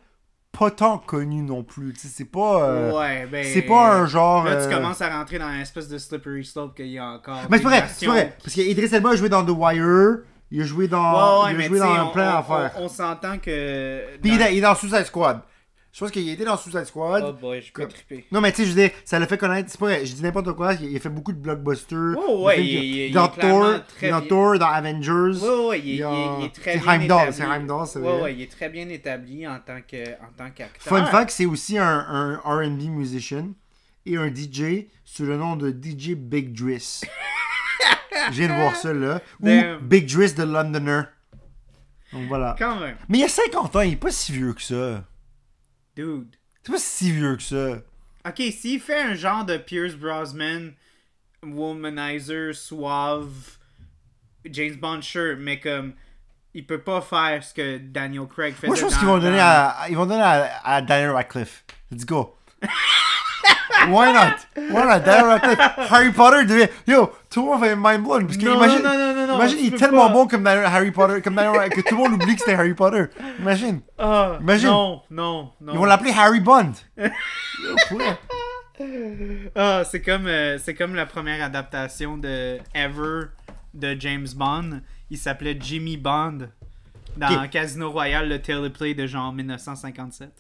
S2: pas tant connu non plus, tu sais c'est pas euh,
S1: Ouais, ben.
S2: c'est pas un genre
S1: Là,
S2: euh,
S1: tu commences à rentrer dans une espèce de slippery slope qu'il y a encore.
S2: Mais c'est vrai, c'est vrai parce qu'Idris Elba a joué dans The Wire, il a joué dans
S1: Ouais, ouais,
S2: il a joué dans
S1: on,
S2: plein
S1: on-
S2: d'affaires.
S1: on- on s'entend que.
S2: Puis il
S1: dans-
S2: est, il est dans Suicide Squad. Je pense qu'il a été dans Suicide Squad.
S1: Oh boy, je peux
S2: Comme-
S1: triper.
S2: Non, mais tu sais, je dire, ça l'a fait connaître. C'est pas vrai, je dis n'importe quoi. Il il a fait beaucoup de blockbusters.
S1: Oh, ouais, il- il- il
S2: dans
S1: est clairement
S2: Thor,
S1: très
S2: dans
S1: bien.
S2: Thor, dans Avengers.
S1: Ouais, ouais, il, est-
S2: Il a-
S1: il est- il très bien
S2: Heimdall,
S1: établi.
S2: c'est Heimdall, c'est
S1: ouais,
S2: vrai.
S1: ouais, il est très bien établi en tant que en tant qu'acteur.
S2: Fun fact, c'est aussi un, un R&B musician et un DJ sous le nom de DJ Big Driss. je viens de voir ça là. Ou
S1: Damn.
S2: Big Driss de Londoner. Donc voilà.
S1: Quand même.
S2: Mais il y a 50 ans, il est pas si vieux que ça.
S1: Dude.
S2: C'est pas si vieux que ça.
S1: Ok, s'il fait un genre de Pierce Brosnan, womanizer, suave, James Bond, sure, mais comme. Il peut pas faire ce que Daniel Craig fait.
S2: Moi, je pense qu'ils vont donner à, ils vont donner à, à Daniel Radcliffe. Let's go. Why not? Why not? Daniel Radcliffe. Harry Potter devient. Yo, tout le monde va être mind blown. Parce que
S1: Non,
S2: imagine,
S1: non, non, non, non,
S2: imagine il est tellement
S1: pas.
S2: bon comme Harry Potter, comme que tout le monde oublie que c'était Harry Potter. Imagine.
S1: Ah,
S2: Imagine.
S1: Non, non, non.
S2: Ils vont l'appeler Harry Bond. Pourrait.
S1: Ah, c'est comme, euh, c'est comme la première adaptation de Ever de James Bond. Il s'appelait Jimmy Bond dans. Casino Royale, le teleplay de genre 1957.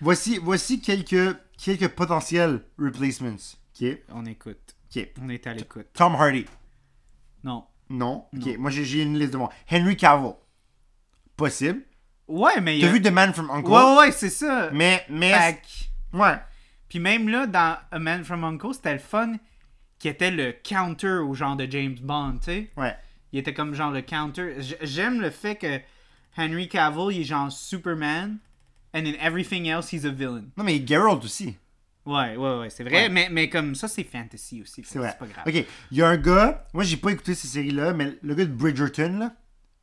S2: Voici, voici quelques, quelques potentiels replacements.
S1: On écoute.
S2: Ok.
S1: On est à l'écoute.
S2: Tom Hardy.
S1: Non.
S2: Non? Ok. Moi, j'ai une liste de moi. Henry Cavill. Possible.
S1: Ouais, mais
S2: T'as
S1: a-
S2: vu The Man from Uncle?
S1: Ouais, ouais, ouais, c'est ça.
S2: Mais, mais. Ouais.
S1: Puis même là, dans A Man from Uncle, c'était le fun qui était le counter au genre de James Bond, tu sais.
S2: Ouais.
S1: Il était comme genre le counter. J'aime le fait que Henry Cavill, il est genre Superman, and in everything else, he's a villain.
S2: Non, mais Geralt aussi.
S1: Ouais, ouais, ouais, c'est vrai.
S2: Ouais.
S1: Mais, mais comme ça, c'est fantasy aussi.
S2: C'est vrai.
S1: pas grave.
S2: Ok. Il y a un gars. Moi, j'ai pas écouté ces séries-là, mais le gars de Bridgerton, là.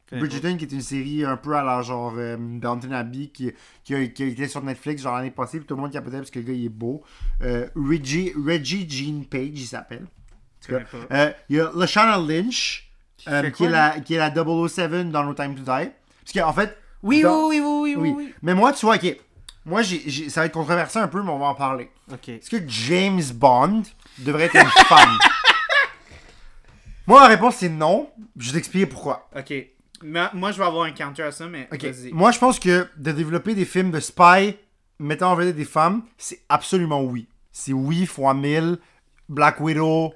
S2: Bridgerton, qui est une série un peu à la genre euh, Downton Abbey, qui, qui, a, qui a été sur Netflix genre l'année passée, puis tout le monde capotait parce que le gars il est beau. Euh, Reggie, Reggie Jean Page, il s'appelle. Euh, Il y a Lashana Lynch, euh,
S1: fait
S2: qui, est la, qui est la 007 dans No Time to Die. Parce qu'en fait.
S1: Oui,
S2: dans-
S1: oui, oui, oui, oui,
S2: oui.
S1: oui.
S2: Mais moi, tu vois, ok. Moi, j'ai, j'ai- ça va être controversé un peu, mais on va en parler.
S1: Ok.
S2: Est-ce que James Bond devrait être une femme? Moi, la réponse c'est non. Je vais t'expliquer pourquoi.
S1: Ok. Ma- Moi, je vais avoir un counter à ça, mais vas-y.
S2: Moi, je pense que de développer des films de spy mettant en vedette des femmes, c'est absolument oui. C'est oui fois mille. Black Widow.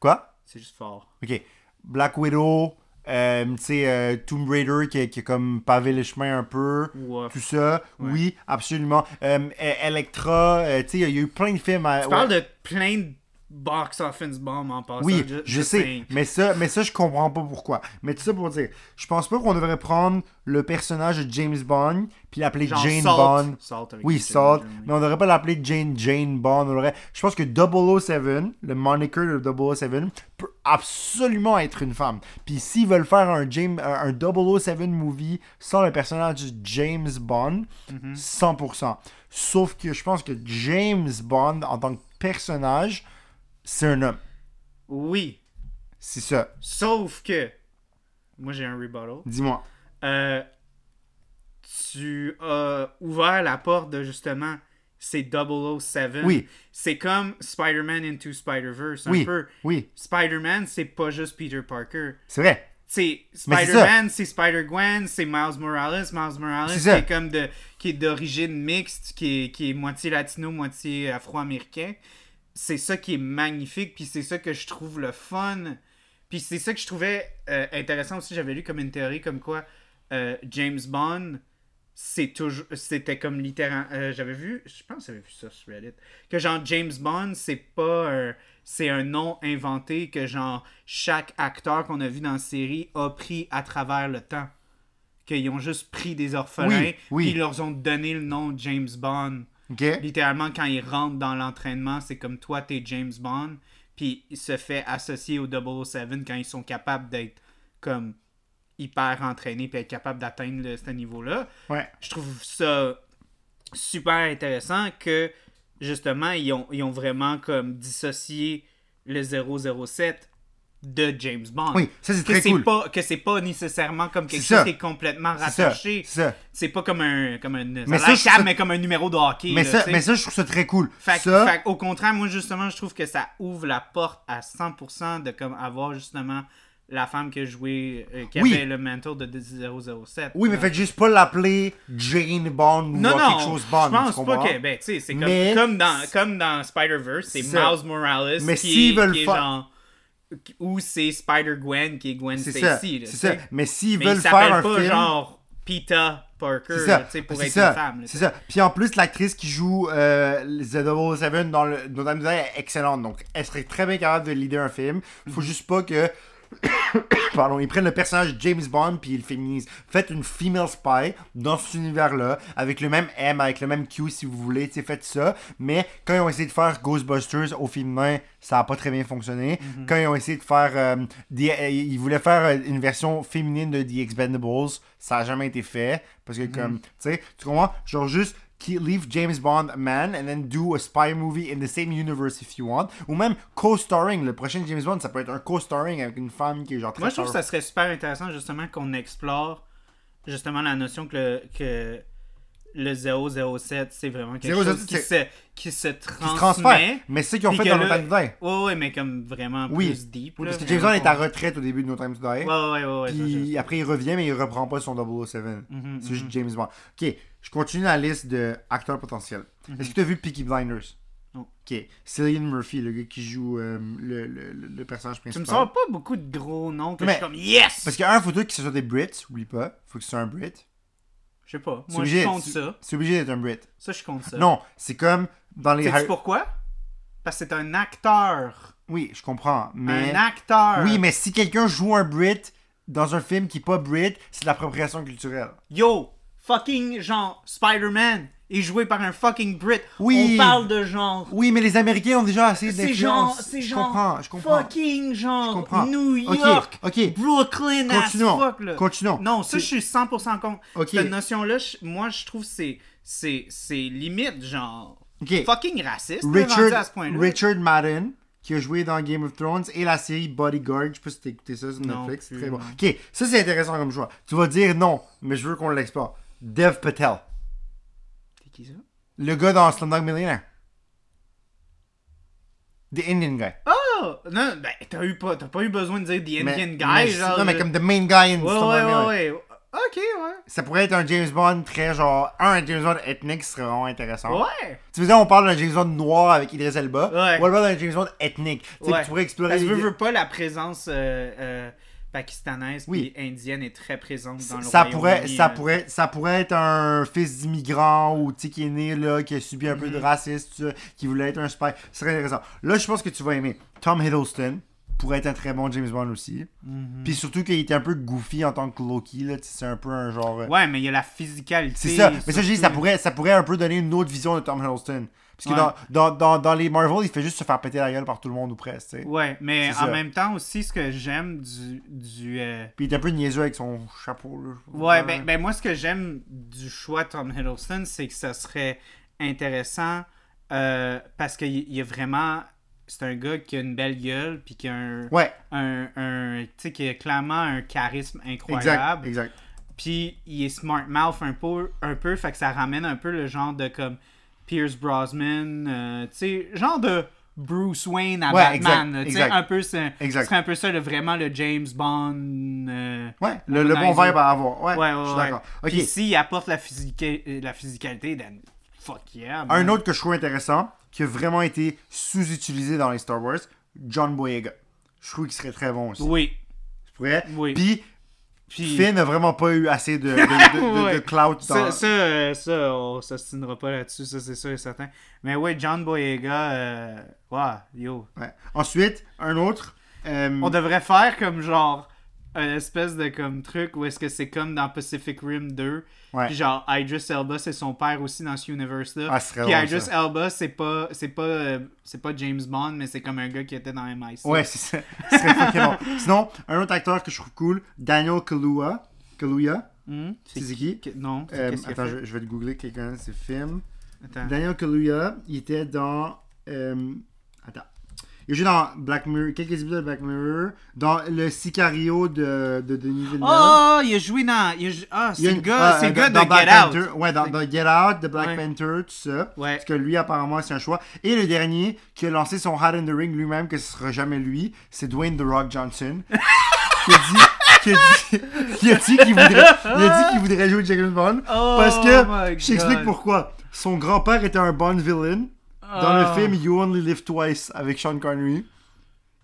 S2: Quoi?
S1: C'est juste fort.
S2: Ok. Black Widow. Euh, tu sais, euh, Tomb Raider qui, a- qui a comme pavé le chemin un peu. Tout ça. Oui, absolument. Euh, euh, Electra. euh, tu sais, il y a- il y a eu plein de films. à-
S1: Tu
S2: ouais.
S1: parles de plein de box office bombs en passant.
S2: Oui, je
S1: just
S2: sais, mais ça, mais ça, je comprends pas pourquoi. Mais tout ça pour dire, je pense pas qu'on devrait prendre le personnage de James Bond puis l'appeler Jane
S1: Salt.
S2: Bond.
S1: Salt
S2: Oui, Salt, mais on devrait pas l'appeler Jane Jane Bond. On devrait- Je pense que 007, le moniker de 007, peut absolument être une femme. Puis s'ils veulent faire un, James, un un 007 movie sans le personnage de James Bond,
S1: Mhm.
S2: 100%. Sauf que je pense que James Bond, en tant que personnage, c'est un homme.
S1: Oui.
S2: C'est ça.
S1: Sauf que. Moi, j'ai un rebuttal.
S2: Dis-moi.
S1: Euh, tu as ouvert la porte de justement c'est 007.
S2: Oui.
S1: C'est comme Spider-Man Into Spider-Verse, un
S2: Oui.
S1: peu.
S2: Oui,
S1: Spider-Man, c'est pas juste Peter Parker.
S2: c'est vrai.
S1: C'est Spider-Man, c'est Spider-Gwen, c'est Miles Morales. Miles Morales,
S2: C'est
S1: qui est comme de, qui est d'origine mixte, qui est, qui est moitié latino, moitié afro-américain. C'est ça qui est magnifique, puis c'est ça que je trouve le fun. Puis c'est ça que je trouvais euh, intéressant aussi. J'avais lu comme une théorie comme quoi euh, James Bond, c'est toujours, c'était comme littéralement. euh, j'avais vu, je pense que j'avais vu ça sur Reddit, que genre James Bond, c'est pas c'est un nom inventé que genre chaque acteur qu'on a vu dans la série a pris à travers le temps. Qu'ils ont juste pris des orphelins,
S2: Oui, oui.
S1: puis ils leur ont donné le nom James Bond. Littéralement, quand ils rentrent dans l'entraînement, c'est comme toi, t'es James Bond. Puis il se fait associer au 007 quand ils sont capables d'être comme hyper entraînés puis être capables d'atteindre ce niveau-là.
S2: Ouais.
S1: Je trouve ça super intéressant que justement, ils ont, ils ont vraiment comme dissocié le 007 de James Bond.
S2: Oui, ça c'est très cool.
S1: pas que c'est pas nécessairement comme quelque chose qui est complètement rattaché.
S2: C'est
S1: pas comme un comme un
S2: Mais ça,
S1: ça, mais comme un numéro de hockey.
S2: Mais
S1: là,
S2: ça, mais ça, je trouve ça très cool.
S1: Fait,
S2: ça,
S1: fait au contraire, moi justement, je trouve que ça ouvre la porte à 100% de comme avoir justement la femme qui a joué, euh, qui
S2: Oui.
S1: avait le mantle de 007.
S2: oui, mais faites juste pas l'appeler Jane Bond ou
S1: non,
S2: quelque
S1: non,
S2: chose Bond.
S1: je pense
S2: tu
S1: pas que, ben, tu sais, c'est comme, dans, comme dans Spider-Verse, c'est. Miles Morales
S2: Mais s'ils veulent faire-
S1: ou c'est Spider-Gwen qui est Gwen
S2: C'est ça.
S1: Stacy.
S2: C'est ça. Mais s'ils veulent faire un
S1: pas
S2: film.
S1: genre Peter Parker,
S2: ça.
S1: tu sais, pour être
S2: ça.
S1: une femme.
S2: C'est ça. Puis en plus, l'actrice qui joue euh, The 007 dans le dans est excellente. Donc, elle serait très bien capable de leader un film. Il
S1: Mhm.
S2: faut juste pas que. Pardon, ils prennent le personnage James Bond puis ils le féminisent. Faites une female spy dans cet univers-là, avec le même M, avec le même Q si vous voulez, faites ça. Mais quand ils ont essayé de faire Ghostbusters au féminin, ça a pas très bien fonctionné.
S1: Mhm.
S2: Quand ils ont essayé de faire. euh, des- euh, ils voulaient faire euh, une version féminine de The Expendables, ça a jamais été fait. Parce que,
S1: Mhm.
S2: comme, tu sais, tu comprends? Genre juste. Qui- Leave James Bond man and then do a spy movie in the same universe if you want. Ou même co-starring. Le prochain James Bond, ça peut être un co-starring avec une femme qui est genre très
S1: Moi, je trouve que ça serait super intéressant, justement, qu'on explore justement la notion que le, que le 007, c'est vraiment quelque
S2: 007,
S1: chose qui se, qui se
S2: qui
S1: transmet.
S2: se transfère. Mais c'est ce qu'ils ont fait dans No Time to Die.
S1: Ouais, mais comme vraiment
S2: Oui.
S1: plus deep.
S2: Oui,
S1: là,
S2: parce que James Bond est à retraite au début de No Time to Die.
S1: Ouais, ouais, ouais, ouais. ça,
S2: Puis après, il revient, mais il reprend pas son 007.
S1: Mhm,
S2: C'est juste James Bond. Ok, je continue la liste de acteurs potentiels. Est-ce que tu as vu Peaky Blinders?
S1: Non.
S2: Ok, Cillian Murphy, le gars qui joue euh, le, le- personnage
S1: Tu
S2: principal.
S1: me sors pas beaucoup de gros noms que
S2: Mais-
S1: je suis comme yes!
S2: Parce qu'il y a un photo qui ce soit des Brits, oublie pas. Faut que ce soit un Brit.
S1: Je sais pas. Moi,
S2: obligé-
S1: je compte ça.
S2: C'est obligé d'être un Brit.
S1: Ça, je compte ça.
S2: Non, c'est comme dans les.
S1: Sais-tu pourquoi? Parce que c'est un acteur.
S2: Oui, je comprends. Mais.
S1: Un acteur.
S2: Oui, mais si quelqu'un joue un Brit dans un film qui est pas Brit, c'est de l'appropriation culturelle.
S1: Yo, fucking genre Spider-Man est joué par un fucking Brit.
S2: Oui.
S1: On parle de genre.
S2: Oui, mais les Américains ont déjà assez
S1: C'est genre,
S2: d'influence.
S1: c'est
S2: Je
S1: genre
S2: comprends, je comprends.
S1: fucking genre
S2: Je comprends.
S1: New York,
S2: ok.
S1: Brooklyn
S2: Continuons,
S1: as fuck là.
S2: continuons.
S1: Non, ça
S2: C'est-
S1: je suis 100% contre.
S2: Ok.
S1: Cette notion-là, je- moi je trouve c'est c'est c'est limite genre
S2: Ok.
S1: fucking raciste à ce
S2: Richard. Richard Madden, qui a joué dans Game of Thrones, et la série Bodyguard. Je sais pas si t'as écouté ça sur Netflix.
S1: plus,
S2: Très bon. Ok, ça c'est intéressant comme choix. Tu vas dire non, mais je veux qu'on l'explore. Dev Patel,
S1: C'est qui ça?
S2: le gars dans Slumdog Millionaire. The Indian guy.
S1: Oh! Non, ben t'as eu pas t'as pas eu besoin de dire The Indian
S2: Mais-
S1: Guy
S2: mais-
S1: genre.
S2: non, mais
S1: je-
S2: comme the main guy in
S1: Ouais,
S2: Slumdog
S1: ouais, ouais, ouais. Ok, ouais.
S2: Ça pourrait être un James Bond très genre. Un James Bond ethnique ce serait vraiment intéressant.
S1: Ouais.
S2: Tu veux dire, on parle d'un James Bond noir avec Idris Elba?
S1: Ouais.
S2: Ou alors d'un James Bond ethnique. Tu sais,
S1: Ouais.
S2: tu pourrais explorer.
S1: Parce que veux, veux pas la présence euh, euh, pakistanaise
S2: Oui.
S1: puis indienne est très présente dans le
S2: ça pourrait, ça,
S1: euh.
S2: pourrait, ça pourrait être un fils d'immigrant ou tu qui est né là, qui a subi un peu
S1: Mhm.
S2: de racisme, tout ça, qui voulait être un spy. Ce serait intéressant. Là, je pense que tu vas aimer. Tom Hiddleston pourrait être un très bon James Bond aussi.
S1: Mhm.
S2: Puis surtout qu'il était un peu goofy en tant que Loki. là, C'est un peu un genre. euh,
S1: Ouais, mais il y a la physicalité.
S2: C'est ça. Mais ça, je dis, ça pourrait, ça pourrait un peu donner une autre vision de Tom Hiddleston. Parce que
S1: Ouais.
S2: dans, dans, dans, dans les Marvel, il fait juste se faire péter la gueule par tout le monde ou presque. tu sais.
S1: Ouais, mais en
S2: ça.
S1: même temps aussi, ce que j'aime du. du euh,
S2: Puis il est un peu niaiseux avec son chapeau. Là.
S1: Ouais, ben, ben moi, ce que j'aime du choix de Tom Hiddleston, c'est que ça serait intéressant euh, parce qu'il il y a vraiment. C'est un gars qui a une belle gueule, puis qui a un.
S2: Ouais,
S1: un, un tu sais, qui a clairement un charisme
S2: exact.
S1: incroyable.
S2: Exact.
S1: Puis il est smart mouth un peu, un peu, fait que ça ramène un peu le genre de comme Pierce Brosnan, euh, tu sais, genre de Bruce Wayne à
S2: Ouais,
S1: Batman.
S2: exact,
S1: là, tu sais,
S2: exact.
S1: un peu, c'est
S2: Exact.
S1: ce serait un peu ça, le- vraiment le James Bond. euh,
S2: Ouais, le, le bon vibe à avoir. Ouais,
S1: Ouais, ouais,
S2: je suis d'accord. Ok,
S1: Puis s'il apporte la, physica- euh, la physicalité, then fuck yeah. man.
S2: un autre que je trouve intéressant, qui a vraiment été sous-utilisé dans les Star Wars, John Boyega. Je trouve qu'il serait très bon aussi.
S1: Oui.
S2: Je pourrais.
S1: Oui.
S2: Puis,
S1: Puis
S2: Finn n'a vraiment pas eu assez de, de, clout dans...
S1: ça, ça, euh, ça, on s'ostinera pas là-dessus, ça c'est sûr et certain. Mais ouais, John Boyega, euh, ouais, yo.
S2: Ouais. Ensuite, un autre. euh,
S1: On devrait faire comme genre un espèce de comme truc où est-ce que c'est comme dans Pacific Rim 2.
S2: Ouais.
S1: Puis genre Idris Elba c'est son père aussi dans ce universe là.
S2: Ah,
S1: Puis
S2: drôle,
S1: Idris
S2: ça.
S1: Elba c'est pas c'est pas euh, c'est pas James Bond mais c'est comme un gars qui était dans MI6.
S2: Ouais, c'est ça. Ce serait fucking bon. Sinon, un autre acteur que je trouve cool, Daniel Kaluuya. Kaluuya.
S1: Hmm?
S2: C'est qui?
S1: Non, c'est
S2: Euh,
S1: a
S2: attends, je, je vais te googler quelqu'un de ses films.
S1: Attends.
S2: Daniel Kaluuya, il était dans. euh. Il a joué dans Black Mirror, quelques épisodes de Black Mirror, dans le Sicario de, de Denis Villeneuve.
S1: Oh, il a joué dans il a jou- ah,
S2: Il y a
S1: c'est le gars,
S2: ah, euh,
S1: gars
S2: dans
S1: de
S2: Black
S1: Get Out.
S2: Panther. Ouais, dans, dans Get Out, de Black
S1: Ouais.
S2: Panther, tout ça.
S1: Ouais.
S2: Parce que lui, apparemment, c'est un choix. Et le dernier, qui a lancé son Hat in the Ring lui-même, que ce sera jamais lui, c'est Dwayne The Rock Johnson. qui a dit. Qui a dit, qui a dit qu'il voudrait, il a dit qu'il voudrait jouer James Bond.
S1: Oh
S2: parce que, je t'explique pourquoi. Son grand-père était un Bond villain dans
S1: Oh.
S2: le film You Only Live Twice avec Sean Connery.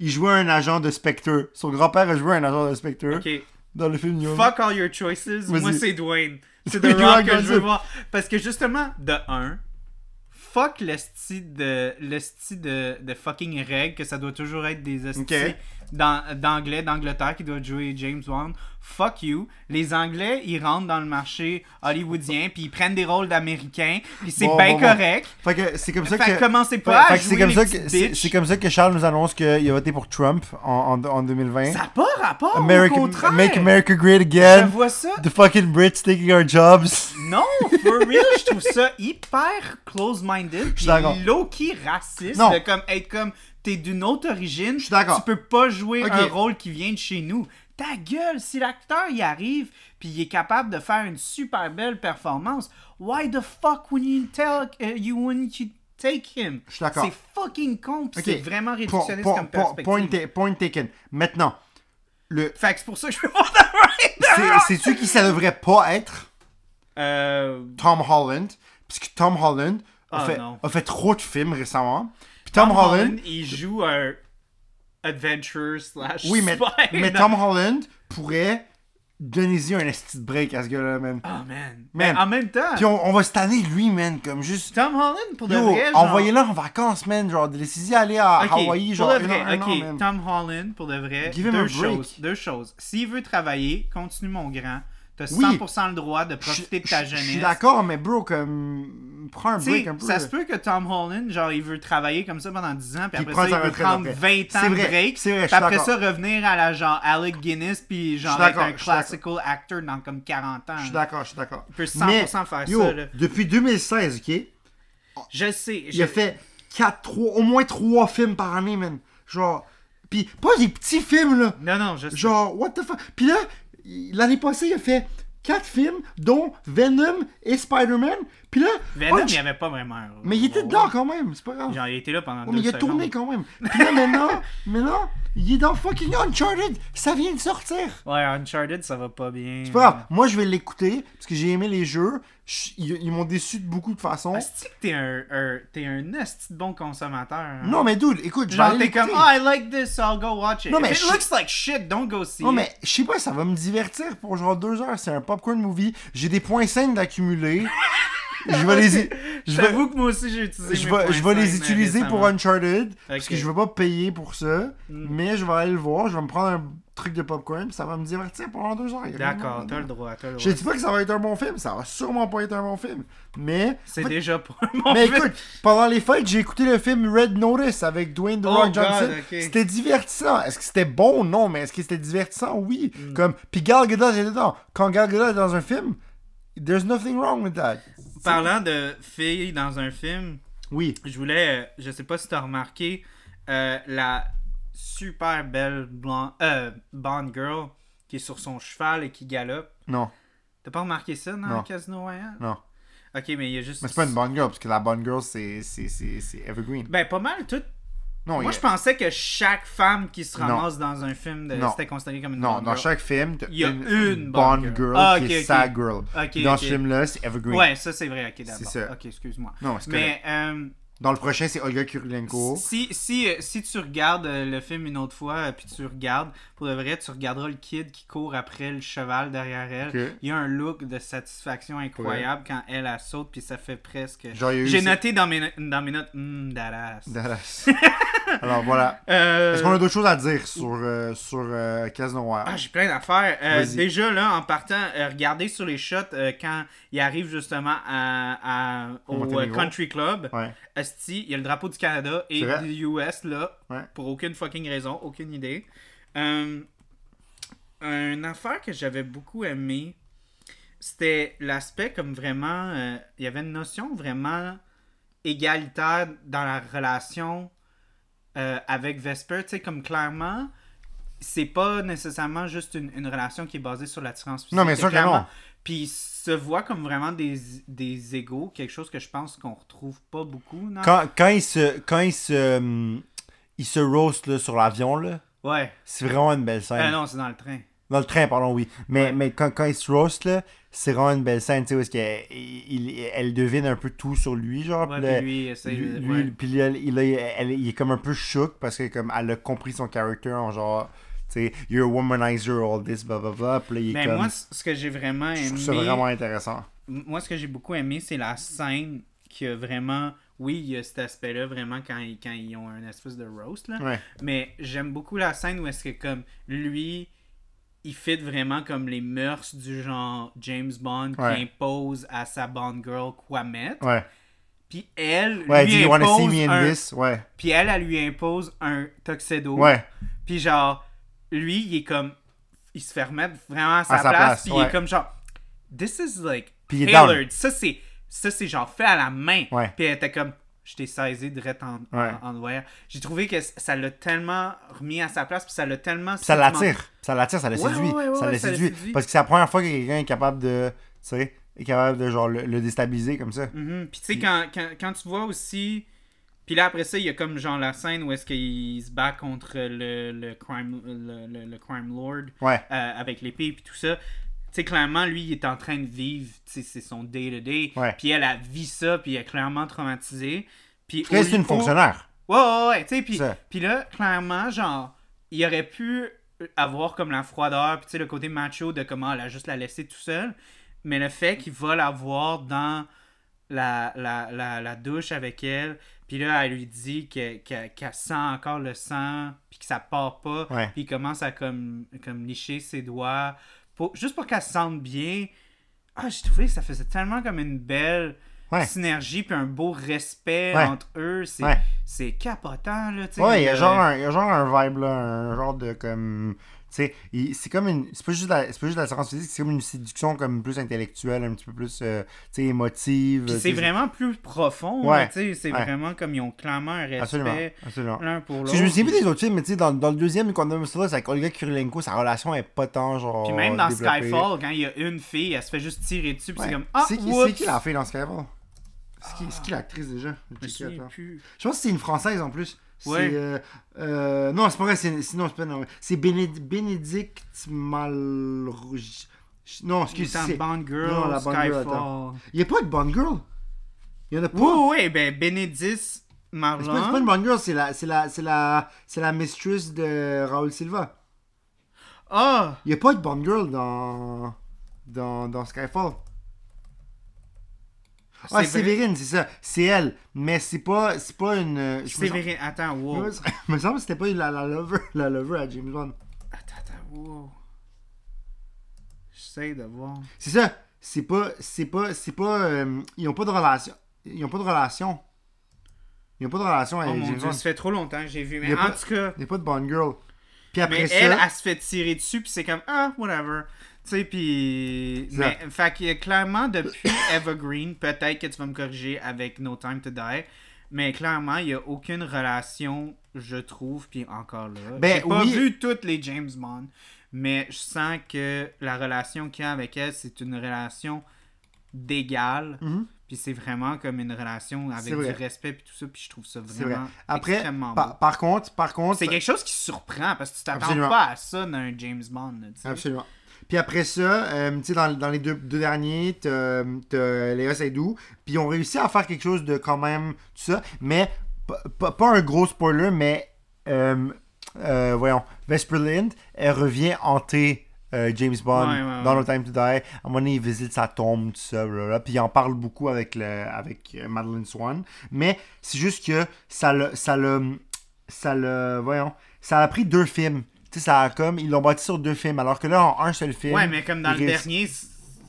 S2: Il jouait un agent de Spectre. Son grand-père a joué un agent de Spectre
S1: OK.
S2: dans le film You Only
S1: Fuck all your choices. Moi, c'est Dwayne. C'est The
S2: Dwayne
S1: Rock que je veux voir. Parce que justement, de un, fuck le style de, le style de, de fucking règles que ça doit toujours être des hosties
S2: Ok.
S1: D'anglais, d'Angleterre qui doivent jouer James Bond. Fuck you. Les Anglais, ils rentrent dans le marché hollywoodien puis ils prennent des rôles d'Américains puis c'est
S2: Bon,
S1: bien
S2: bon, bon.
S1: correct.
S2: Fait que c'est comme ça
S1: Fait
S2: que.
S1: que commencez
S2: Fait-
S1: pas à
S2: fait que
S1: jouer
S2: c'est comme
S1: les
S2: ça que c'est comme ça que Charles nous annonce qu'il a voté pour Trump en, en, en 2020.
S1: Ça n'a pas rapport,
S2: America-
S1: au contraire.
S2: make America great
S1: Je
S2: again.
S1: vois ça.
S2: The fucking Brits taking our jobs.
S1: Non, for real, je trouve ça hyper close-minded. puis low-key raciste.
S2: Non.
S1: De comme être comme t'es d'une autre origine. Tu peux pas jouer
S2: Ok.
S1: un rôle qui vient de chez nous. Ta gueule, si l'acteur y arrive puis il est capable de faire une super belle performance, why the fuck would you tell uh, you wouldn't you take him?
S2: Je suis d'accord.
S1: C'est fucking con, puis
S2: Ok.
S1: c'est vraiment réductionniste
S2: po-
S1: comme perspective.
S2: point, ta- point taken. Maintenant, le,
S1: Fait que c'est pour ça que je veux voir The Rider.
S2: c'est- sais-tu qui ça devrait pas être?
S1: Euh,
S2: Tom Holland. Puisque Tom Holland a,
S1: Ah,
S2: fait,
S1: non.
S2: a fait trop de films récemment. Tom,
S1: Tom
S2: Holland,
S1: Holland, il joue un adventure slash
S2: oui, mais,
S1: spy
S2: mais
S1: dans-
S2: Tom Holland pourrait donner-y un esti de break à ce gars-là, man.
S1: Oh man.
S2: Man.
S1: Mais en même temps,
S2: Puis on, on va se tanner de lui, man, comme juste.
S1: Tom Holland pour de
S2: Yo,
S1: vrai. genre-
S2: envoyez-le en vacances, man. Genre, laissez-y aller à
S1: Ok,
S2: Hawaï,
S1: pour
S2: genre,
S1: de
S2: un
S1: vrai,
S2: un
S1: ok,
S2: an.
S1: Tom Holland, pour de vrai,
S2: Give him
S1: deux
S2: a break.
S1: choses. Deux choses. S'il veut travailler, continue mon grand. T'as
S2: Oui.
S1: 100% le droit de profiter de ta
S2: je-
S1: jeunesse.
S2: Je suis d'accord, mais bro, comme. Prends un break un peu.
S1: ça se peut que Tom Holland, genre, il veut travailler comme ça pendant 10 ans, puis
S2: Puis
S1: après ça, il veut prendre
S2: après.
S1: 20 ans de break,
S2: c'est vrai,
S1: puis après ça, revenir à la genre Alec Guinness, puis genre être un classical actor dans comme 40 ans.
S2: Je suis d'accord, je suis d'accord.
S1: Il peut 100% faire
S2: yo,
S1: ça, là.
S2: depuis 2016, ok?
S1: Je sais.
S2: Il
S1: je-
S2: a fait 4, 3, au moins 3 films par année, man. Genre. Pis pas des petits films, là.
S1: Non, non, je sais.
S2: Genre, what the fuck? Pis là, l'année passée, il a fait 4 films, dont Venom et Spider-Man. Pis là.
S1: Venom,
S2: Unch-
S1: il n'y avait pas vraiment un
S2: Mais il était dedans quand même, c'est pas grave.
S1: Genre, il était là pendant deux
S2: mais il a
S1: secondes.
S2: tourné quand même. Pis là, maintenant, maintenant, il est dans fucking Uncharted. Ça vient de sortir.
S1: Ouais, Uncharted, ça va pas bien.
S2: C'est pas grave. Moi, je vais l'écouter parce que j'ai aimé les jeux. Je- ils ils m'ont déçu de beaucoup de façons.
S1: Est-ce que t'es un, un- t'es un esti de bon consommateur? hein?
S2: Non, mais dude, écoute, je vais
S1: Genre,
S2: aller
S1: t'es comme, oh, I like this, I'll go watch it.
S2: Non, mais
S1: it
S2: je-
S1: looks like shit, don't go see
S2: Non,
S1: it.
S2: mais je sais pas, ça va me divertir pour genre deux heures. C'est un popcorn movie. J'ai des points sains d'accumuler. je vais les. Je vais,
S1: que moi aussi, j'ai utilisé
S2: je vais, je vais les
S1: mais
S2: utiliser pour. Uncharted. Parce que je vais pas payer pour ça.
S1: Mm.
S2: Mais je vais aller le voir. Je vais me prendre un truc de popcorn. Puis ça va me divertir pendant deux heures.
S1: D'accord, t'as le droit, t'as le
S2: Je
S1: droit.
S2: dis pas que ça va être un bon film. Ça va sûrement pas être un bon film. Mais.
S1: C'est déjà pas mon
S2: Mais
S1: film.
S2: écoute, pendant les fêtes, j'ai écouté le film Red Notice avec Dwayne The
S1: Oh
S2: Rock Johnson. C'était divertissant. Est-ce que c'était bon? Non, mais est-ce que c'était divertissant? Oui.
S1: Mm.
S2: Comme, puis Gal Gadot est dedans. Quand Gal Gadot est dans un film, there's nothing wrong with that.
S1: Parlant de filles dans un film,
S2: Oui.
S1: je voulais, euh, je sais pas si t'as remarqué, euh, la super belle blonde, euh, Bond Girl qui est sur son cheval et qui galope.
S2: Non,
S1: T'as pas remarqué ça dans
S2: Non.
S1: Casino Royale?
S2: non.
S1: Ok, mais il y a juste.
S2: Mais c'est pas une bonne girl, parce que la bonne girl, c'est c'est- c'est- c'est Evergreen.
S1: Ben, pas mal tout.
S2: Non,
S1: Moi,
S2: a-
S1: je pensais que chaque femme qui se
S2: Non.
S1: ramasse dans un film, de...
S2: Non.
S1: c'était considéré comme une
S2: non,
S1: bonne
S2: dans chaque film,
S1: Il y a
S2: une,
S1: une bonne
S2: bonne
S1: girl.
S2: girl
S1: Ah,
S2: qui
S1: ok,
S2: est
S1: ok.
S2: sa girl. Dans ce film-là, c'est Evergreen.
S1: Ouais, ça c'est vrai, ok, d'accord.
S2: C'est ça.
S1: Ok, excuse-moi.
S2: Non, c'est.
S1: Mais euh,
S2: Dans le prochain, c'est Olga Kurilenko.
S1: si, si, euh, si tu regardes euh, le film une autre fois, euh, puis tu regardes, pour de vrai, tu regarderas le kid qui court après le cheval derrière elle. Il y a un look de satisfaction incroyable quand elle, elle saute, puis ça fait presque. J'ai noté dans mes, dans mes notes, hmm, badass.
S2: Dallas. Alors voilà.
S1: Euh,
S2: Est-ce qu'on a d'autres choses à dire sur, euh, sur euh, Casino Royale?
S1: Ah, j'ai plein d'affaires. Euh, déjà, là, en partant, euh, regardez sur les shots euh, quand il arrive justement à, à-
S2: Au
S1: au euh. Country Club.
S2: Ouais.
S1: Il y a le drapeau du Canada et du US là,
S2: Ouais.
S1: pour aucune fucking raison, aucune idée. Euh, une affaire que j'avais beaucoup aimé, c'était l'aspect comme vraiment. euh, il y avait une notion vraiment égalitaire dans la relation euh, avec Vesper. Tu sais, comme clairement, c'est pas nécessairement juste une, une relation qui est basée sur l'attirance physique.
S2: Non, mais sûr que non.
S1: Puis il se voit comme vraiment des, des égaux, quelque chose que je pense qu'on retrouve pas beaucoup. Non?
S2: Quand, quand il se. Quand il se. il se roast là, sur l'avion, là.
S1: Ouais.
S2: C'est vraiment une belle scène.
S1: Ah non, c'est dans le train.
S2: Dans le train, pardon, oui. Mais,
S1: Ouais.
S2: mais quand, quand il se roast, là, c'est vraiment une belle scène, tu sais, où est-ce qu'elle il- elle devine un peu tout sur lui, genre.
S1: Ouais,
S2: puis
S1: lui, il
S2: lui, lui-
S1: ouais.
S2: puis il, il- elle- il est comme un peu choqué parce que comme elle a compris son caractère en genre, sais, you're a womanizer, all this, blah blah blah. Puis là, il est comme.
S1: moi, ce que j'ai vraiment
S2: je
S1: aimé.
S2: trouve ça vraiment intéressant.
S1: Moi, ce que j'ai beaucoup aimé, c'est la scène qui a vraiment. Oui, il y a cet aspect-là, vraiment, quand ils, quand ils ont un espèce de roast, là.
S2: Ouais.
S1: Mais j'aime beaucoup la scène où est-ce que, comme, lui, il fit vraiment comme les mœurs du genre James Bond
S2: Ouais.
S1: qui impose à sa Bond girl quoi mettre.
S2: Ouais.
S1: Puis elle,
S2: Ouais,
S1: lui
S2: see
S1: impose
S2: me in
S1: un...
S2: this? Ouais.
S1: Puis elle, elle lui impose un tuxedo.
S2: Ouais.
S1: Puis genre, lui, il est comme. Il se fait remettre vraiment à sa,
S2: sa
S1: place.
S2: place,
S1: puis il est comme genre. This is like.
S2: Puis
S1: tailored. Ça, c'est. Ça, c'est genre fait à la main.
S2: Ouais.
S1: Puis elle était comme. Je t'ai saisi direct en,
S2: Ouais.
S1: en, en wire. J'ai trouvé que ça l'a tellement remis à sa place. Puis ça l'a tellement.
S2: Ça l'attire. Ça l'attire, ça le
S1: Ouais,
S2: séduit. ça le séduit.
S1: séduit.
S2: Parce que c'est la première fois que quelqu'un est capable de. Tu sais, est capable de genre le, le déstabiliser comme ça.
S1: Mhm. Puis tu sais, quand, quand, quand tu vois aussi. Puis là, après ça, il y a comme genre la scène où est-ce qu'il se bat contre le, le, crime, le, le- le crime lord
S2: Ouais.
S1: euh, avec l'épée puis tout ça. Tu sais, clairement, lui, il est en train de vivre, tu sais, c'est son day-to-day.
S2: Ouais.
S1: Puis elle a vu ça, puis elle est clairement traumatisée. Puis
S2: c'est une fonctionnaire.
S1: Ouais, ouais, ouais, tu sais, puis, là, clairement, genre, il aurait pu avoir comme la froideur, puis tu sais, le côté macho de comment elle a juste la laisser tout seul. Mais le fait qu'il va la voir dans la, la, la, la douche avec elle, puis là, elle lui dit que- que- qu'elle sent encore le sang, puis que ça part pas,
S2: Ouais.
S1: puis il commence à comme, comme licher ses doigts, pour, juste pour qu'elle se sente bien. Ah, j'ai trouvé que ça faisait tellement comme une belle
S2: Ouais.
S1: synergie, puis un beau respect
S2: Ouais.
S1: entre eux. C'est capotant, là.
S2: Ouais, il y, a
S1: le-
S2: genre un, il y a genre un vibe là, un genre de comme. C'est comme une. C'est pas juste la, c'est pas juste physique, c'est comme une séduction comme plus intellectuelle, un petit peu plus, euh, émotive. Tu
S1: c'est vraiment plus profond,
S2: Ouais.
S1: sais. C'est
S2: Ouais.
S1: vraiment comme ils ont clairement un respect l'un pour l'autre.
S2: je me souviens plus des autres films, mais tu sais, dans, dans le deuxième, quand on a ça, c'est avec Olga Kurilenko, sa relation est pas tant genre.
S1: Puis même dans
S2: développée.
S1: Skyfall, quand il y a une fille, elle se fait juste tirer dessus, puis c'est comme Ah,
S2: c'est qui,
S1: whoops!
S2: c'est qui la fille dans Skyfall? C'est qui, c'est qui l'actrice déjà?
S1: Je plus.
S2: Je pense que c'est une française en plus. C'est,
S1: Ouais.
S2: euh, euh, non, c'est pas vrai. C'est, sinon, c'est pas. non, C'est Bénéd- Bénédicte Mal. Non, excuse
S1: C'est
S2: c'est...
S1: Bond Girl,
S2: Non, la Bond Girl,
S1: Skyfall.
S2: attends. Il n'y a pas de Bond Girl? Il y en a pas?
S1: Oui, oui, ben
S2: C'est pas, c'est pas
S1: Marlon.
S2: une Bond Girl, c'est la, c'est la, c'est la, c'est la mistress de Raoul Silva.
S1: Ah!
S2: Il n'y a pas de Bond Girl dans, dans, dans Skyfall. Ah. Séverine, c'est ça. C'est elle. Mais c'est pas, c'est pas une. je me sens-
S1: Séverine, attends, wow.
S2: Me semble que c'était pas la, la, lover, la lover à James Bond.
S1: Attends, attends, wow. J'essaie de voir.
S2: C'est ça. C'est pas. C'est pas. C'est pas. euh, ils ont pas de relation. Ils ont pas de relation. Ils ont pas de relation
S1: Oh
S2: avec
S1: mon
S2: James
S1: dieu,
S2: Bond.
S1: ça fait trop longtemps que j'ai vu. Mais en
S2: pas-
S1: tout cas,
S2: Il n'y a pas de Bond Girl. Puis après
S1: mais
S2: ça.
S1: elle, elle se fait tirer dessus, puis c'est comme ah, whatever. Tu sais, puis. Mais, fait que clairement, depuis Evergreen, peut-être que tu vas me corriger avec No Time to Die, mais clairement, il n'y a aucune relation, je trouve, puis encore là.
S2: Ben,
S1: J'ai pas
S2: oui.
S1: vu toutes les James Bond, mais je sens que la relation qu'il y a avec elle, c'est une relation d'égal.
S2: Mhm.
S1: Puis Puis c'est vraiment comme une relation avec du respect puis tout ça. Puis je trouve ça
S2: C'est vrai.
S1: vraiment
S2: Après,
S1: extrêmement
S2: par,
S1: beau.
S2: par contre, par contre,
S1: C'est quelque chose qui surprend parce que tu t'attends pas à ça d'un James Bond. là, tu sais.
S2: Absolument. Puis après ça, euh, tu sais, dans, dans les deux, deux derniers, t'as Léa Seydoux. Puis ils ont réussi à faire quelque chose de quand même tout ça. Mais pas- un gros spoiler, mais euh, euh, voyons, Vesper Lind, elle revient hanter euh, James Bond
S1: Ouais, ouais,
S2: dans. No Time to Die. À un moment donné, il visite sa tombe, tout ça, blablabla. Puis il en parle beaucoup avec, le, avec Madeleine Swan. Mais c'est juste que ça l'a. Ça l'a. Ça l'a. Voyons. Ça a pris deux films. Tu sais, ça a comme. Ils l'ont bâti sur deux films. Alors que là, en un seul film.
S1: Ouais, mais comme dans le dernier,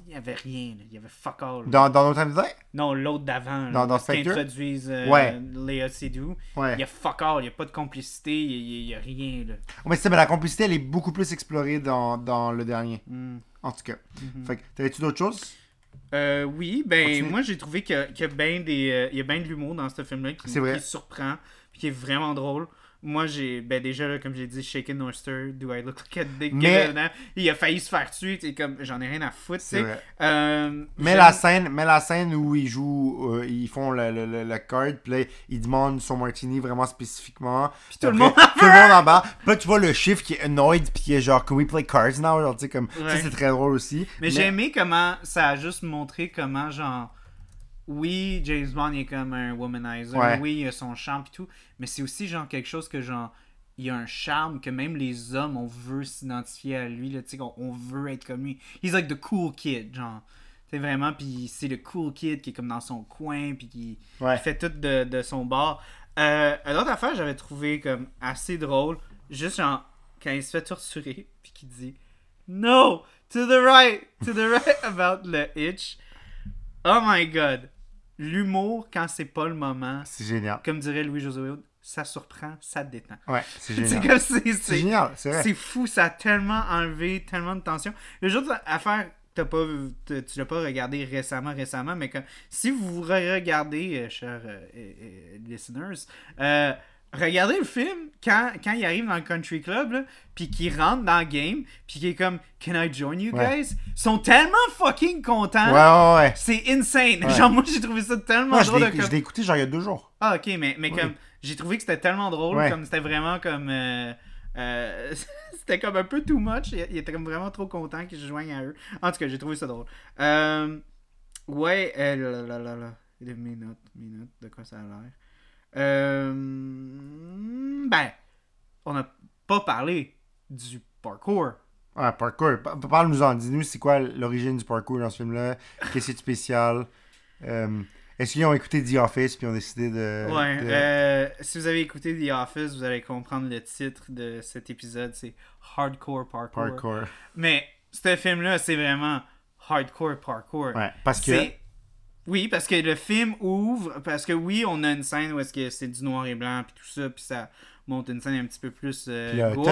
S1: il y avait rien. là. Il y avait fuck all. là.
S2: Dans, dans to Die
S1: Non, l'autre d'avant.
S2: Dans- dans
S1: Spectre? Introduisent euh,
S2: Ouais.
S1: Léa Seydoux.
S2: Ouais.
S1: Il y a fuck all. Il n'y a pas de complicité. Il y a, rien. Là.
S2: Mais c'est ça, mais la complicité, elle est beaucoup plus explorée dans, dans le dernier.
S1: Hmm.
S2: En tout cas.
S1: Mhm.
S2: Fait que, t'avais-tu d'autres choses?
S1: Euh, oui, ben
S2: Continue.
S1: moi j'ai trouvé qu'il y a, bien des, euh, il y a bien de l'humour dans ce film-là qui, qui surprend, puis qui est vraiment drôle. Moi j'ai, ben déjà là, comme j'ai dit, Shaken Nor Stir, Do I Look Like a Dick
S2: Mais-
S1: Given? Il a failli se faire tuer, tu sais, comme j'en ai rien à foutre, tu
S2: C'est
S1: sais.
S2: vrai.
S1: Euh,
S2: Mais la scène, mais la scène où ils jouent, euh, ils font le, le, le, le card, puis là, ils demandent son martini vraiment spécifiquement. Puis
S1: tout le
S2: après,
S1: monde
S2: tout le monde en bas. Puis là, tu vois le chiffre qui est annoyed, puis qui est genre, can we play cards now? Genre, tu sais, comme,
S1: Ouais.
S2: ça, c'est très drôle aussi.
S1: Mais, j'ai aimé comment ça a juste montré comment, genre, oui, James Bond il est comme un womanizer,
S2: Ouais.
S1: oui, il a son charme et tout, mais c'est aussi, genre, quelque chose que, genre, il a un charme que même les hommes, on veut s'identifier à lui, là, tu sais, on, on veut être comme lui. He's like the cool kid, genre. C'est vraiment, puis c'est le cool kid qui est comme dans son coin, puis qui,
S2: Ouais.
S1: fait tout de, de son bord. Euh, une autre affaire, j'avais trouvé comme assez drôle, juste genre, quand il se fait torturer, puis qu'il dit No, to the right, to the right about le itch. Oh my god. L'humour, quand c'est pas le moment,
S2: C'est génial.
S1: comme dirait Louis-José ça surprend, ça détend.
S2: Ouais, c'est génial.
S1: c'est-
S2: génial, c'est vrai.
S1: c'est fou, ça a tellement enlevé tellement de tension. Le jour affaire, t'as pas, tu l'as pas regardé récemment, récemment, mais comme, si vous regardez, euh, chers euh, euh, euh, listeners, euh, regardez le film quand, quand il arrive dans le country club, là, puis qu'il rentre dans le game, puis qu'il est comme Can I join you
S2: Ouais.
S1: guys? Ils sont tellement fucking contents.
S2: Ouais, ouais, ouais.
S1: C'est insane. Genre, moi, j'ai trouvé ça tellement
S2: Moi,
S1: drôle. de
S2: l'ai
S1: comme-
S2: je l'ai écouté genre il y a deux jours.
S1: ah, ok, mais, mais comme. J'ai trouvé que c'était tellement drôle, comme c'était vraiment comme. euh, euh, c'était comme un peu too much. Il, était comme vraiment trop content que je joigne à eux. En tout cas, j'ai trouvé ça drôle. Euh, ouais, euh, là, là, là, là. Mes notes, mes notes, de quoi ça a l'air. Euh, ben, on n'a pas parlé du parkour.
S2: Ouais, parkour. Pa- Parle-nous-en. Dis-nous, c'est quoi l'origine du parkour dans ce film-là? Qu'est-ce qui est spécial? Euh, Est-ce qu'ils ont écouté The Office puis ont décidé de.
S1: Ouais,
S2: de-
S1: euh, si vous avez écouté The Office, vous allez comprendre le titre de cet épisode, c'est Hardcore Parkour.
S2: Parkour.
S1: Mais ce film-là, c'est vraiment hardcore parkour.
S2: Ouais, parce que.
S1: C'est- Oui, parce que le film ouvre, parce que oui, on a une scène où est-ce que c'est du noir et blanc, puis tout ça, puis ça monte une scène un petit peu plus euh, gore.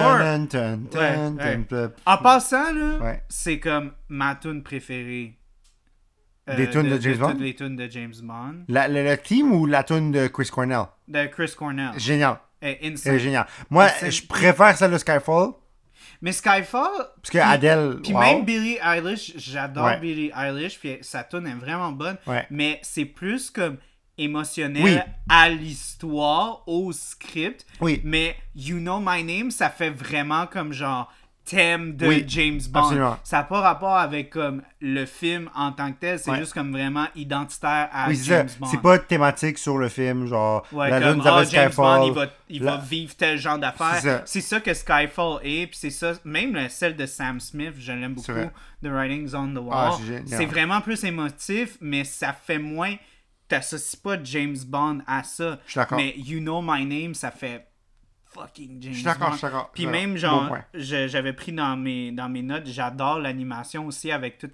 S1: Ouais, ouais. En passant, là,
S2: Ouais.
S1: c'est comme ma tune préférée. euh,
S2: Des tunes de James Bond?
S1: les tunes de James Bond.
S2: La, le, le team ou la tune de Chris Cornell?
S1: De Chris Cornell.
S2: Génial.
S1: est
S2: C'est génial. Moi, je préfère celle de Skyfall.
S1: Mais Skyfall,
S2: Parce que Adele.
S1: Puis
S2: wow.
S1: même Billie Eilish, j'adore
S2: Ouais.
S1: Billie Eilish, puis sa tune est vraiment bonne,
S2: Ouais.
S1: mais c'est plus comme émotionnel
S2: Oui.
S1: à l'histoire, au script.
S2: Oui.
S1: Mais You Know My Name, ça fait vraiment comme genre thème de
S2: Oui,
S1: James Bond.
S2: absolument.
S1: Ça n'a pas rapport avec comme le film en tant que tel, c'est
S2: Ouais.
S1: juste comme vraiment identitaire à
S2: Oui,
S1: James
S2: ça.
S1: Bond.
S2: C'est pas thématique sur le film, genre.
S1: Ouais,
S2: la
S1: comme,
S2: lune
S1: ah, James
S2: Skyfall.
S1: Bond, il, va, il
S2: La-
S1: va vivre tel genre d'affaires.
S2: C'est ça.
S1: Que Skyfall est, puis c'est ça, même celle de Sam Smith, je l'aime beaucoup,
S2: C'est vrai.
S1: The Writings on the Wall.
S2: Ah, c'est génial.
S1: c'est vraiment plus émotif, mais ça fait moins. T'associes pas James Bond à ça.
S2: Je suis d'accord.
S1: Mais You Know My Name, ça fait fucking James
S2: Je suis d'accord,
S1: Bond.
S2: je suis d'accord.
S1: Puis même, genre, j'avais pris dans mes, dans mes notes, j'adore l'animation aussi avec tout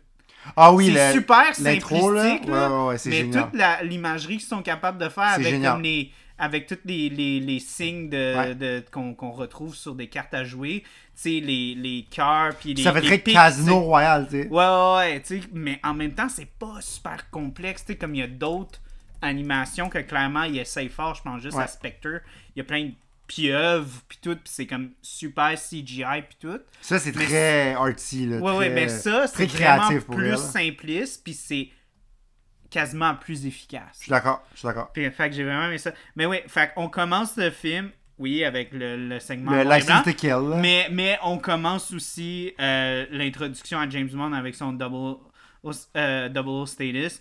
S2: Ah oui,
S1: c'est super
S2: là.
S1: simplistique, là,
S2: Ouais, ouais,
S1: mais
S2: génial.
S1: toute l'imagerie qu'ils sont capables de faire avec
S2: génial.
S1: comme les avec tous les, les, les signes de,
S2: Ouais.
S1: de- qu'on retrouve sur des cartes à jouer, tu sais les les cœurs puis les
S2: Ça fait très
S1: pics,
S2: Casino. Royal, tu sais.
S1: Ouais, ouais, ouais, tu sais, mais en même temps, c'est pas super complexe, tu sais, comme il y a d'autres animations que clairement, ils essayent fort, je pense juste à Spectre, il y a plein de pieuvres, puis tout, puis c'est comme super CGI, puis tout.
S2: Ça, c'est
S1: Mais
S2: très artsy, là.
S1: Ouais, ouais,
S2: très-
S1: mais ça, c'est vraiment
S2: pour
S1: plus
S2: elle.
S1: simpliste, puis c'est quasiment plus efficace.
S2: Je suis d'accord, je suis d'accord.
S1: Puis, fait que j'ai vraiment aimé ça. Mais oui, fait qu'on commence le film, oui, avec le, le segment
S2: Le License to Kill, là.
S1: mais, mais on commence aussi euh, l'introduction à James Bond avec son double, euh, double status,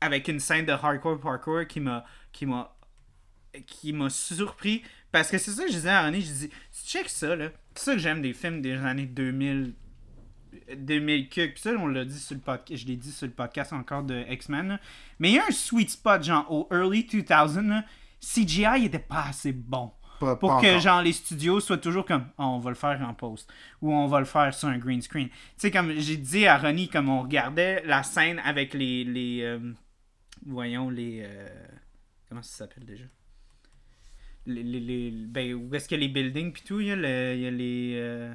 S1: avec une scène de hardcore parkour qui m'a qui m'a qui m'a surpris parce que c'est ça que je disais à René, je dis tu check ça là, c'est ça que j'aime des films des années 2000 2000 cucs. Puis ça, on l'a dit sur le podcast, je l'ai dit sur le podcast encore de X-Men. Mais il y a un sweet spot, genre, au early 2000, là, CGI était pas assez bon.
S2: Pas-
S1: Pour
S2: pas
S1: que,
S2: encore.
S1: genre, les studios soient toujours comme, Ah, on va le faire en post. Ou on va le faire sur un green screen. Tu sais, comme j'ai dit à Ronnie, comme on regardait la scène avec les. les euh, voyons, les. euh, comment ça s'appelle déjà? Les, les, les- ben, où est-ce qu'il y a les buildings puis tout, il y a, le- il y a les. euh,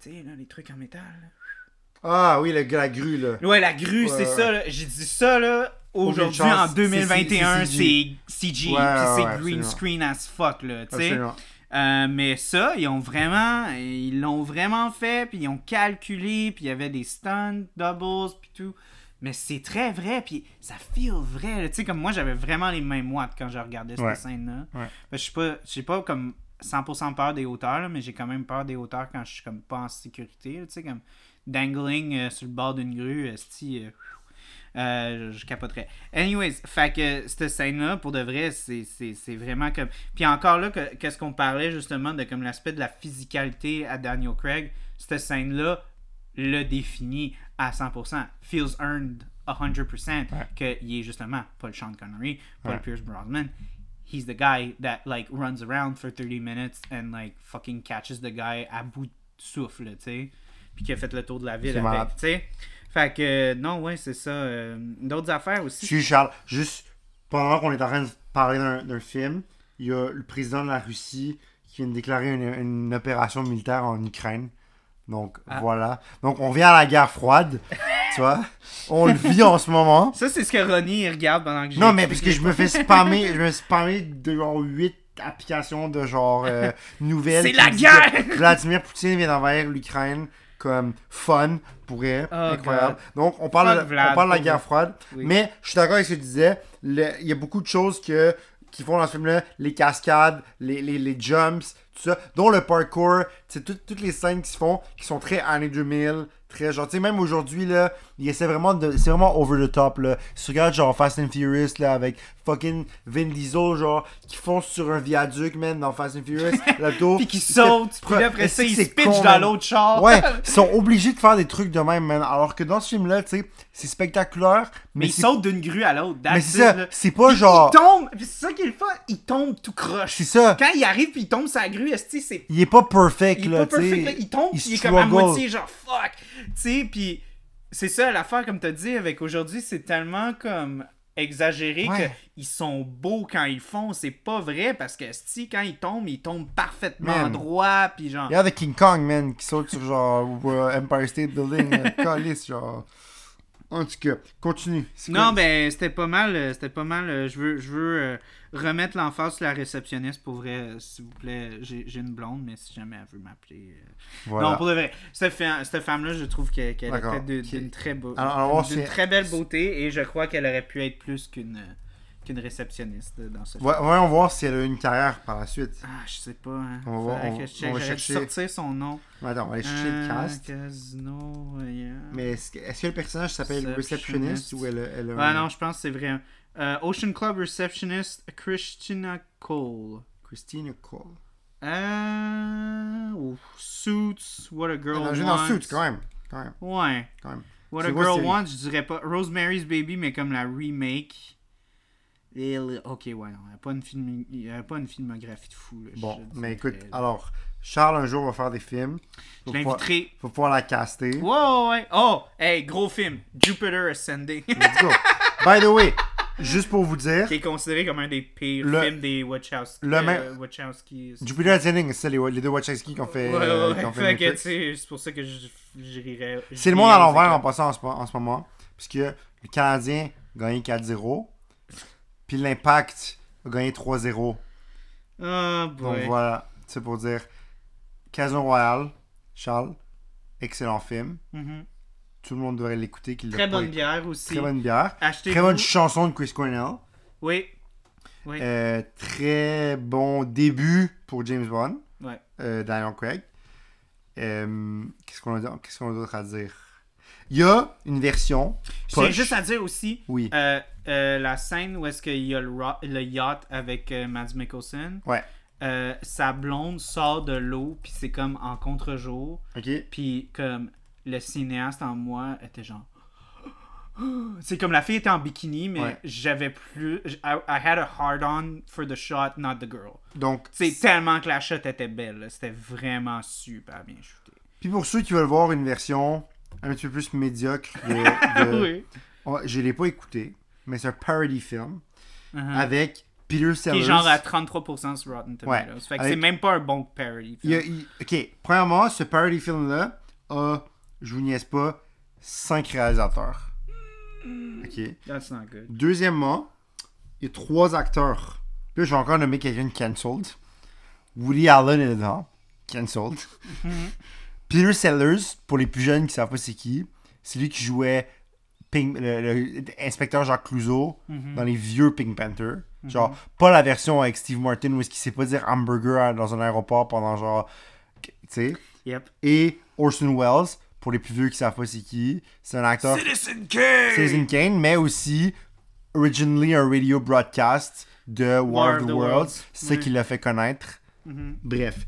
S1: tu sais, là, les trucs en métal. là.
S2: Ah oui, le, la grue, là.
S1: Ouais, la grue,
S2: Ouais,
S1: c'est
S2: ouais.
S1: ça. J'ai dit ça, là. Aujourd'hui,
S2: chance,
S1: en
S2: c'est-
S1: 2021,
S2: c'est
S1: CG. Puis c'est green screen as fuck, là. Tu sais.
S2: Absolument.
S1: Euh, mais ça, ils ont vraiment. Ils l'ont vraiment fait, puis ils ont calculé, puis il y avait des stunts, doubles, puis tout. Mais c'est très vrai, puis ça feel vrai. Tu sais, comme moi, j'avais vraiment les mêmes watts quand je regardais cette
S2: Ouais.
S1: scène-là.
S2: Ouais.
S1: Je suis pas, pas comme 100% peur des hauteurs, là, mais j'ai quand même peur des hauteurs quand je suis comme pas en sécurité. Tu sais, comme dangling euh, sur le bord d'une grue, esti, euh, euh, je capoterais. Anyways, fait que cette scène-là, pour de vrai, c'est, vraiment comme. Puis encore là, que- qu'est-ce qu'on parlait justement de comme l'aspect de la physicalité à Daniel Craig, cette scène-là le définit à 100%. Feels earned 100%.
S2: Ouais.
S1: Qu'il est justement pas le Sean Connery, pas
S2: Ouais.
S1: Pierce Brosnan. He's the guy that like runs around for 30 minutes and like fucking catches the guy à bout de souffle, tu sais. Puis qui a fait le tour de la ville avec, tu sais. Fait que, non, ouais, c'est ça. euh, D'autres affaires aussi.
S2: suis Charles. Juste, pendant qu'on est en train de parler d'un d'un film, il y a le président de la Russie qui vient de déclarer une, une opération militaire en Ukraine. Donc,
S1: Ah.
S2: voilà. Donc, on vient à la guerre froide, tu vois. On le vit en ce moment.
S1: Ça, c'est ce que Ronnie regarde pendant que j'ai.
S2: Non, mais parce que je me fais spammer, je me fais spammer de genre 8 applications de genre euh, nouvelles.
S1: C'est la guerre!
S2: Vladimir Poutine vient d'envahir l'Ukraine comme fun pour elle.
S1: Oh,
S2: incroyable.
S1: God.
S2: Donc, on parle,
S1: Vlad,
S2: on parle de la guerre froide.
S1: Oui.
S2: Mais je suis d'accord avec ce que tu disais. Le- Il y a beaucoup de choses que, qui font dans ce film-là. Les cascades, les, les, les jumps, tout ça. Dont le parkour. C'est tout- toutes les scènes qui se font, qui sont très années 2000. Très genre, tu sais, même aujourd'hui, là, il essaie vraiment de. C'est vraiment over the top, là. Si tu regardes, genre, Fast and Furious, là, avec fucking Vin Diesel, genre, qui fonce sur un viaduc, man, dans Fast and Furious, l'auto.
S1: Puis qui saute, puis là, après ça,
S2: que
S1: il
S2: c'est
S1: se pitch
S2: con,
S1: dans l'autre char.
S2: Ouais, ils sont obligés de faire des trucs de même, man. Alors que dans ce film-là, tu sais, c'est spectaculaire, mais,
S1: Mais il
S2: c'est
S1: saute d'une grue à l'autre.
S2: mais c'est ça, c'est pas genre.
S1: Il tombe, puis c'est ça qui est le fun, il tombe tout croche.
S2: C'est ça.
S1: Quand il arrive puis il tombe sa grue, c'est
S2: Il est pas perfect,
S1: il est
S2: là,
S1: pas perfect, là. il tombe
S2: il
S1: est comme à moitié genre fuck. Tu sais, puis c'est ça l'affaire comme t'as dit avec aujourd'hui, c'est tellement comme exagéré
S2: Ouais.
S1: qu'ils sont beaux quand ils font, c'est pas vrai parce que esti, quand ils tombent, ils tombent parfaitement
S2: Man.
S1: droit puis genre
S2: Il y a des King Kong, man, qui saute sur genre euh, Empire State Building, euh, calice, genre. En tout cas, continue.
S1: Non, ben c'était pas mal, euh, c'était pas mal. Je veux, je veux euh, remettre l'emphase sur la réceptionniste pour vrai, euh, s'il vous plaît. J'ai une blonde, mais si jamais elle veut m'appeler. euh,
S2: Voilà.
S1: Non, pour de vrai. Cette, femme-là, je trouve qu'elle est d'une très, beau-
S2: si-
S1: belle beauté et je crois qu'elle aurait pu être plus qu'une euh, qu'une réceptionniste euh, dans ce film.
S2: Ouais, voyons voir si elle a une carrière par la suite.
S1: Ah, je sais pas. Hein.
S2: On va on-
S1: que je check.
S2: on va chercher.
S1: sortir son nom.
S2: Attends, on va aller chercher le cast.
S1: Casino.
S2: Mais est-ce que, est-ce que le personnage s'appelle.
S1: Receptionist
S2: ou elle, a- elle a
S1: Ouais,
S2: un-
S1: non, je pense que c'est vrai. Euh, Ocean Club Receptionist Christina Cole.
S2: Christina Cole.
S1: Euh. Suits, What a Girl
S2: Elle a
S1: Wants.
S2: dans Suits, quand même. Quand même,
S1: Ouais.
S2: quand même.
S1: What a Girl Wants, je dirais pas. Rosemary's Baby, mais comme la remake. Et Ok, ouais, non, il n'y a, pas une film... il y a pas une filmographie de fou. là,
S2: Bon, mais écoute,
S1: là.
S2: alors, Charles un jour va faire des films.
S1: Je
S2: Faut pouvoir,
S1: l'inviterai.
S2: faut pouvoir la caster.
S1: Wow, ouais. Oh, hey, gros film. Jupiter Ascending.
S2: Let's go. By the way, juste pour vous dire,
S1: qui est considéré comme un des pires
S2: Le-
S1: films des Wachowski.
S2: le
S1: euh,
S2: même-
S1: Wachowski.
S2: Jupiter Ascending, c'est les, les deux Wachowski qui ont fait.
S1: Ouais, ouais,
S2: euh, fait
S1: Fait c'est pour ça que je, je rirais.
S2: C'est le monde à l'envers en passant en ce, en ce moment. Puisque le Canadien a gagné 4-0. Puis l'Impact a gagné 3-0.
S1: Oh
S2: Donc
S1: boy.
S2: voilà, c'est pour dire. Casino Royale, Charles, excellent film.
S1: Mhm.
S2: Tout le monde devrait l'écouter.
S1: Très bonne
S2: écouté.
S1: bière aussi.
S2: Très bonne bière. Très bonne chanson de Chris Cornell.
S1: Oui. Oui.
S2: Euh, très bon début pour James Bond,
S1: Ouais.
S2: euh, Daniel Craig. Euh, Qu'est-ce qu'on a, qu'est-ce qu'on a d'autre à dire? Il y a une version.
S1: J'ai juste à dire aussi,
S2: Oui.
S1: euh, la scène où est-ce qu'il y a le, le yacht avec Mads Mikkelsen,
S2: Ouais.
S1: sa blonde sort de l'eau, puis c'est comme en contre-jour,
S2: Ok.
S1: puis comme le cinéaste en moi était genre... C'est comme la fille était en bikini, mais
S2: Ouais.
S1: j'avais plus... I, I had a hard-on for the shot, not the girl.
S2: Donc,
S1: C'est tellement que la shot était belle, c'était vraiment super bien shooté.
S2: puis pour ceux qui veulent voir une version un petit peu plus médiocre de. de-
S1: oui.
S2: Oh, je l'ai pas écouté, mais c'est un parody film
S1: Uh-huh.
S2: avec Peter
S1: Qui
S2: Sellers.
S1: est genre à 33% sur Rotten Tomatoes.
S2: Ouais.
S1: Fait que
S2: Avec-
S1: c'est même pas un bon parody.
S2: A-
S1: film.
S2: il- Ok, premièrement, ce parody film-là a, je vous niaise pas, 5 réalisateurs. Ok.
S1: That's not good.
S2: Deuxièmement, il y a trois acteurs. Puis là, je vais encore nommer quelqu'un de cancelled. Woody Allen est dedans. Cancelled. Peter Sellers, pour les plus jeunes qui savent pas c'est qui, c'est lui qui jouait Pink- le, le- inspecteur Jacques Clouseau dans les vieux Pink Panther. Genre, pas la version avec Steve Martin où est-ce qu'il sait pas dire hamburger dans un aéroport pendant genre. Tu sais.
S1: Yep.
S2: Et Orson Welles, pour les plus vieux qui savent pas c'est qui, c'est un acteur.
S1: Citizen Kane!
S2: Citizen Kane, mais aussi originally un radio broadcast de War, of the, Worlds. C'est ça
S1: Ouais.
S2: qui l'a fait connaître.
S1: Mhm.
S2: Bref,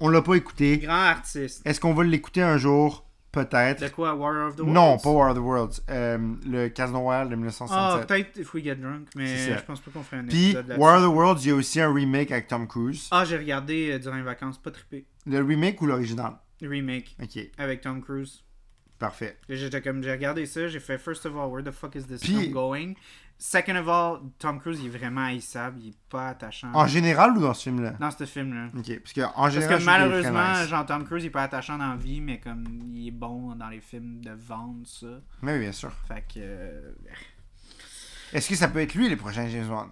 S2: on l'a pas écouté.
S1: Grand artiste.
S2: Est-ce qu'on va l'écouter un jour?
S1: De
S2: Peut-être.
S1: quoi, War of the Worlds?
S2: Non, pas War of the Worlds. Euh, le Casino Royale de
S1: Ah,
S2: 1967.
S1: peut-être If We Get Drunk, mais je pense pas qu'on ferait un
S2: Puis. War of the Worlds, il y a aussi un remake avec Tom Cruise.
S1: Ah, j'ai regardé euh, durant les vacances, pas trippé.
S2: Le remake ou l'original?
S1: Remake
S2: Ok,
S1: avec Tom Cruise.
S2: parfait.
S1: J'étais comme, j'ai regardé ça, j'ai fait first of all, where the fuck is this
S2: Puis-
S1: film going? Second of all, Tom Cruise il est vraiment haïssable, il est pas attachant.
S2: En général ou dans ce film-là?
S1: Dans ce film-là.
S2: Ok, parce que en
S1: Parce
S2: général,
S1: que
S2: est très
S1: malheureusement,
S2: nice.
S1: genre Tom Cruise il est pas attachant dans la vie, mais comme il est bon dans les films de vente, ça.
S2: Mais oui, bien sûr.
S1: Fait que. euh,
S2: Est-ce que ça peut être lui, les prochains James Bond?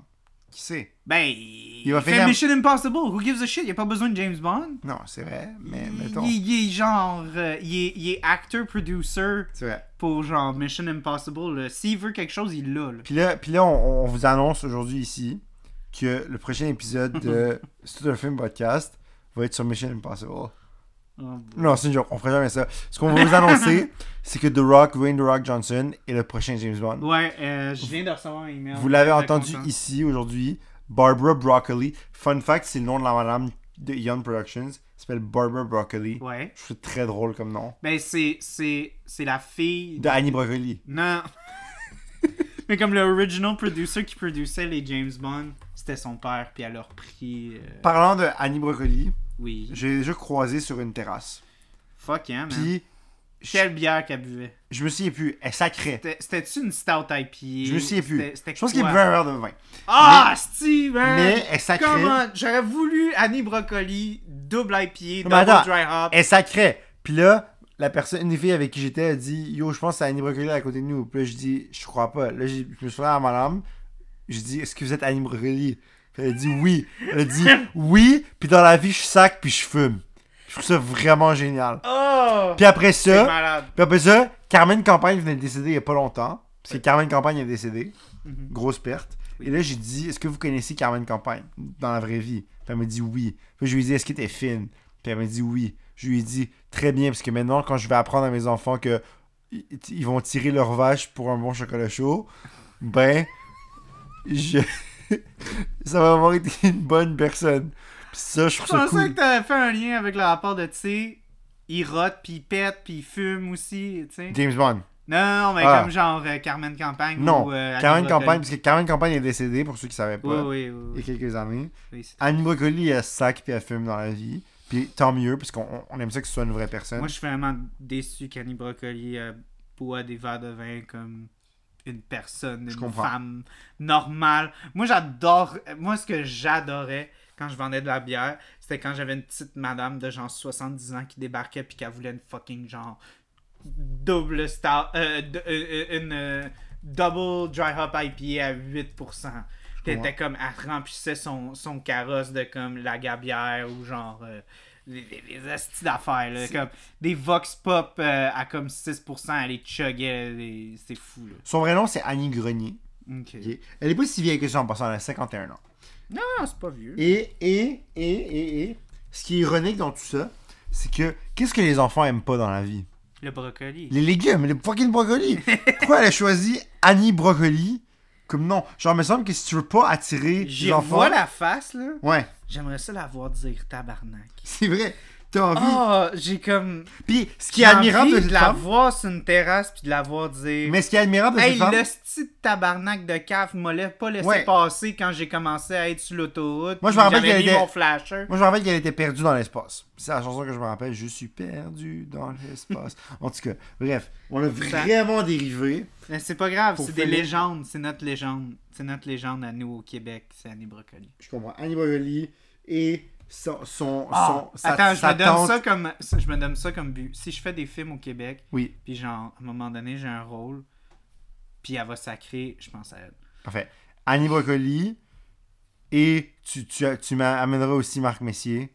S2: Qui sait?
S1: Ben, il,
S2: va
S1: fait
S2: finir-
S1: Mission Impossible. Who gives a shit? Il a pas besoin de James Bond.
S2: Non, c'est vrai, mais
S1: Il,
S2: mettons.
S1: il- il est genre. euh, il, est, il est acteur-producer
S2: C'est vrai.
S1: pour genre Mission Impossible. S'il veut quelque chose, il l'a.
S2: Puis là, puis là on, on vous annonce aujourd'hui ici que le prochain épisode de un film podcast va être sur Mission Impossible.
S1: Oh,
S2: Non, c'est une joke, on fera jamais ça. Ce qu'on va vous annoncer, c'est que The Rock, Dwayne The Rock Johnson est le prochain James Bond.
S1: Ouais, euh, je viens de recevoir un email.
S2: Vous l'avez entendu
S1: content.
S2: ici aujourd'hui. Barbara Broccoli. Fun fact, c'est le nom de la madame de Young Productions. Elle s'appelle Barbara Broccoli.
S1: Ouais.
S2: Je trouve ça très drôle comme nom.
S1: Ben, c'est, c'est, c'est la fille.
S2: De Annie Broccoli.
S1: Non. Mais comme le original producer qui produisait les James Bond, c'était son père, puis elle a repris. euh,
S2: Parlant de Annie Broccoli,
S1: Oui.
S2: j'ai déjà croisé sur une terrasse.
S1: Fuck yeah, man.
S2: Puis,
S1: Quelle bière qu'elle buvait
S2: je me souviens plus. Elle sacrait.
S1: C'était- C'était-tu une stout IPA
S2: Je me souviens plus.
S1: C'était- c'était
S2: Je pense qu'il buvait un verre de vin.
S1: Ah, Steve!
S2: Mais elle sacrait.
S1: Comment? J'aurais voulu Annie Brocoli, double IPA, double
S2: attends,
S1: dry hop.
S2: Elle sacrait. Puis là, la personne, une des filles avec qui j'étais, a dit Yo, je pense que c'est Annie Brocoli à côté de nous. Puis là, je dis Je crois pas. Là, je me suis à madame. Je dis Est-ce que vous êtes Annie Brocoli Elle a dit Oui. Elle a dit Oui. Puis dans la vie, je sac puis je fume. Je trouve ça vraiment génial.
S1: Oh!
S2: Puis après ça, puis après ça, Carmen Campagne venait de décéder il y a pas longtemps. Parce que Carmen Campagne est décédée.
S1: Mhm.
S2: Grosse perte.
S1: Oui.
S2: Et là, j'ai dit Est-ce que vous connaissez Carmen Campagne dans la vraie vie? Puis elle m'a dit oui. Puis je lui ai dit Est-ce que t'es fine? Puis elle m'a dit oui. Je lui ai dit Très bien, parce que maintenant, quand je vais apprendre à mes enfants que ils vont tirer leur vache pour un bon chocolat chaud, ben, je... ça va avoir été une bonne personne. Ça, je trouve ça
S1: pensais
S2: cool.
S1: que t'avais fait un lien avec le rapport de, tu sais, il rote, puis il pète, puis il fume aussi, tu sais.
S2: James Bond.
S1: Non, non, mais
S2: Ah.
S1: comme genre euh, Carmen Campagne
S2: Non,
S1: ou euh,
S2: Carmen. Campagne, parce que Carmen Campagne est décédée, pour ceux qui savaient pas,
S1: Oui, oui, oui.
S2: il y a quelques années. Annie Brocoli, elle sac puis elle fume dans la vie. Puis tant mieux, parce qu'on on aime ça que ce soit une vraie personne.
S1: Moi, je suis vraiment déçu qu'Annie Brocoli euh, boit des verres de vin comme une personne, une femme normale. Moi, j'adore. Moi, ce que j'adorais quand je vendais de la bière, c'était quand j'avais une petite madame de genre 70 ans qui débarquait puis qu'elle voulait une fucking genre double star. euh, euh, euh, une euh, double dry hop IPA à 8%. Qui
S2: comprends.
S1: était comme, elle remplissait son, son carrosse de comme la gabière ou genre euh, des, des, des astis d'affaires, là, comme des vox pop à comme 6%, elle les chuggait, c'est fou, là.
S2: Son vrai nom, c'est Annie Grenier. Elle est pas si vieille que ça en passant, elle a 51 ans.
S1: Non, c'est pas vieux.
S2: Et, et, et, et, et, ce qui est ironique dans tout ça, c'est que qu'est-ce que les enfants aiment pas dans la vie?
S1: Le brocoli.
S2: Les légumes, les fucking brocolis. Pourquoi elle a choisi Annie Brocoli comme nom? Genre, il me semble que si tu veux pas attirer les enfants.
S1: revois la face, là.
S2: Ouais,
S1: J'aimerais ça la voir dire tabarnak.
S2: c'est vrai. T'as envie.
S1: Oh, j'ai comme.
S2: Puis, ce qui est admirable de
S1: de la
S2: femme.
S1: voir sur une terrasse puis de la voir dire.
S2: Mais ce qui est admirable de
S1: Hey,
S2: cette femme.
S1: le style tabarnak de cave m'a pas laissé
S2: Ouais.
S1: passer quand j'ai commencé à être sur l'autoroute.
S2: Moi, je me rappelle qu'elle était-
S1: mon flasher.
S2: Moi, je me rappelle qu'elle était perdue dans l'espace. C'est la chanson que je me rappelle. Je suis perdu dans l'espace. en tout cas, bref, on a vraiment dérivé.
S1: Mais c'est pas grave, c'est des légendes. C'est notre légende. C'est notre légende à nous au Québec. C'est Annie Brocoli.
S2: Je comprends. Annie Brocoli et son. son,
S1: Ah,
S2: son sa-
S1: attends, je me donne
S2: tante-
S1: ça comme je me donne ça comme but. Si je fais des films au Québec,
S2: Oui,
S1: puis genre à un moment donné j'ai un rôle, puis elle va sacrer, je pense à elle.
S2: parfait. Annie Brocoli et tu, tu, tu m'amèneras aussi Marc Messier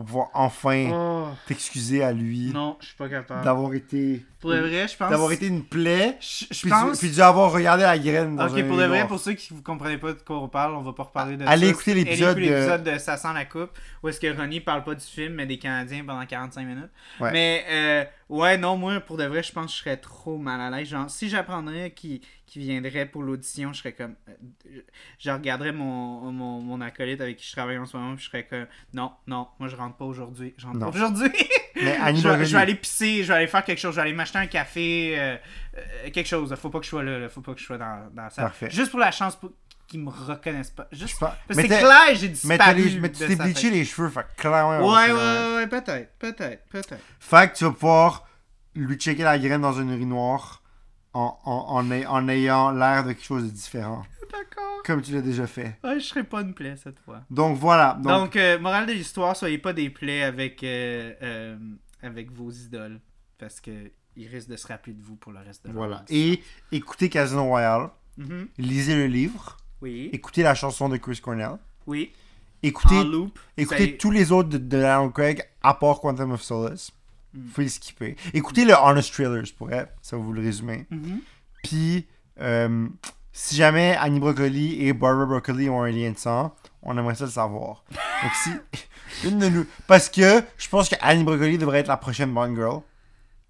S2: pour pouvoir enfin
S1: Oh,
S2: t'excuser à lui
S1: non, je suis pas capable.
S2: d'avoir été.
S1: Pour le vrai, je pense.
S2: D'avoir été une plaie.
S1: Je, je
S2: Puis,
S1: pense.
S2: puis d'avoir regardé la graine dans
S1: Ok,
S2: un
S1: pour le vrai, pour ceux qui vous comprenez pas de quoi on parle, on va pas reparler de
S2: Allez
S1: ça.
S2: écouter l'épisode
S1: Allez écouter
S2: de-
S1: l'épisode de Ça sent la coupe, où est-ce que Ronnie parle pas du film, mais des Canadiens pendant 45 minutes.
S2: Ouais.
S1: Mais, euh, ouais, non, moi, pour de vrai, je pense que je serais trop mal à l'aise. Genre, si j'apprendrais qui, qui viendrait pour l'audition, je serais comme. euh, je regarderais mon, mon, mon acolyte avec qui je travaille en ce moment, puis je serais comme. Non, non, moi, je rentre pas aujourd'hui. Je rentre
S2: Non.
S1: pas aujourd'hui.
S2: Mais Annie
S1: je, vais, je vais aller pisser, je vais aller faire quelque chose, je vais aller m'acheter un café, euh, euh, quelque chose. Faut pas que je sois là, là. faut pas que je sois dans, dans ça.
S2: Parfait.
S1: Juste pour la chance pour qu'ils me reconnaissent pas. Juste
S2: pas.
S1: parce
S2: Mais
S1: que c'est clair, j'ai
S2: Mais,
S1: disparu.
S2: les- mais tu t'es bleaché les cheveux, fait clairement.
S1: Ouais, ouais, ouais, ouais, peut-être, peut-être, peut-être.
S2: Fait que tu vas pouvoir lui checker la graine dans une urinoir en, en, en, ay- en ayant l'air de quelque chose de différent.
S1: D'accord.
S2: Comme tu l'as déjà fait.
S1: Ouais, je serai pas une plaie cette fois.
S2: Donc voilà. Donc,
S1: Donc, euh, morale de l'histoire, soyez pas des plaies avec, euh, euh, avec vos idoles. Parce que ils risquent de se rappeler de vous pour le reste de leur
S2: voilà.
S1: vie.
S2: Et écoutez Casino Royale.
S1: Mhm.
S2: Lisez le livre.
S1: Oui,
S2: Écoutez la chanson de Chris Cornell.
S1: oui.
S2: Écoutez,
S1: en loop.
S2: écoutez tous les autres de, de Alan Craig à part Quantum of Solace.
S1: Mm.
S2: Faut les skipper. Écoutez le Honest Trailers pour elle. Ça va vous le résumer.
S1: Mhm.
S2: Puis, euh, si jamais Annie Broccoli et Barbara Broccoli ont un lien de sang, on aimerait ça le savoir. Donc, si. Une de nous. Parce que je pense que Annie Broccoli devrait être la prochaine Bond Girl.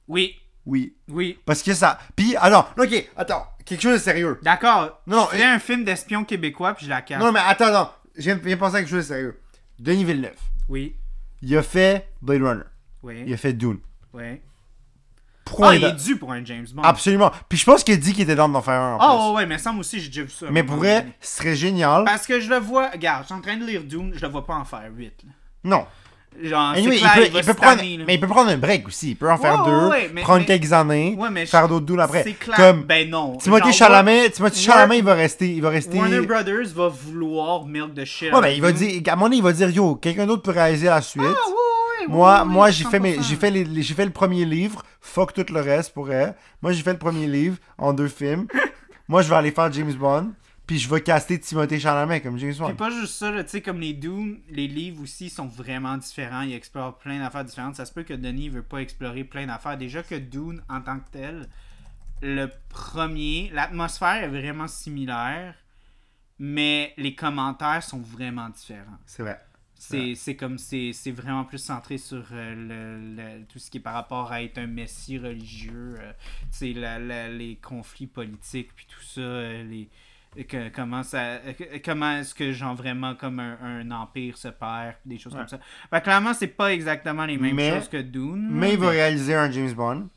S1: Oui,
S2: Oui.
S1: oui.
S2: Parce que ça. Puis, alors, ok, attends. Quelque chose de sérieux.
S1: D'accord.
S2: Non, non,
S1: un film d'espion québécois puis je la casse.
S2: Non, mais attends, non. Viens de penser à quelque chose de sérieux. Denis Villeneuve.
S1: Oui,
S2: Il a fait Blade Runner.
S1: oui,
S2: Il a fait Dune.
S1: oui.
S2: Pourquoi
S1: Ah,
S2: il est
S1: dû pour un James Bond.
S2: Absolument. Puis je pense qu'il dit qu'il était dans d'en faire un
S1: Ah,
S2: plus.
S1: ouais, mais ça, moi aussi, j'ai déjà vu ça.
S2: Mais pour vrai, ce serait génial.
S1: Parce que je le vois. Regarde, je suis en train de lire Dune, je le vois pas en faire 8.
S2: Non.
S1: Genre,
S2: Anyway, il peut,
S1: il
S2: peut prendre, mais il peut prendre un break aussi. Il peut en faire
S1: Ouais,
S2: deux,
S1: ouais, ouais, mais-
S2: prendre
S1: mais-
S2: quelques années,
S1: Ouais,
S2: faire d'autres doules après.
S1: C'est clair.
S2: Comme
S1: Ben non. Genre,
S2: Chalamet, Timothée
S1: War-
S2: Chalamet, il va rester, il va rester.
S1: Warner Brothers va vouloir milk de shit.
S2: Ouais, mais il va dire, à mon avis, il va dire, yo, quelqu'un d'autre peut réaliser la suite.
S1: Ah,
S2: moi, moi, j'ai fait mes,
S1: 100%.
S2: j'ai fait les, les- j'ai fait le premier livre. Fuck tout le reste pour elle. Moi, j'ai fait le premier livre en deux films. moi, je vais aller faire James Bond. Puis je vais caster Timothée Chalamet comme James
S1: Puis
S2: Bond.
S1: pas juste ça, tu sais, comme les Dune, les livres aussi sont vraiment différents. Ils explorent plein d'affaires différentes. Ça se peut que Denis veut pas explorer plein d'affaires. Déjà que Dune, en tant que tel, le premier, l'atmosphère est vraiment similaire, mais les commentaires sont vraiment différents.
S2: C'est vrai.
S1: C'est c'est comme, c'est c'est vraiment plus centré sur euh, le, le- tout ce qui est par rapport à être un messie religieux, euh, tu sais, la- la- les conflits politiques, puis tout ça, euh, les, que- comment ça comment est-ce que genre vraiment comme un, un empire se perd des choses comme ça que clairement c'est pas exactement les mêmes
S2: Mais-
S1: choses que Dune
S2: Mais il va réaliser un James Bond.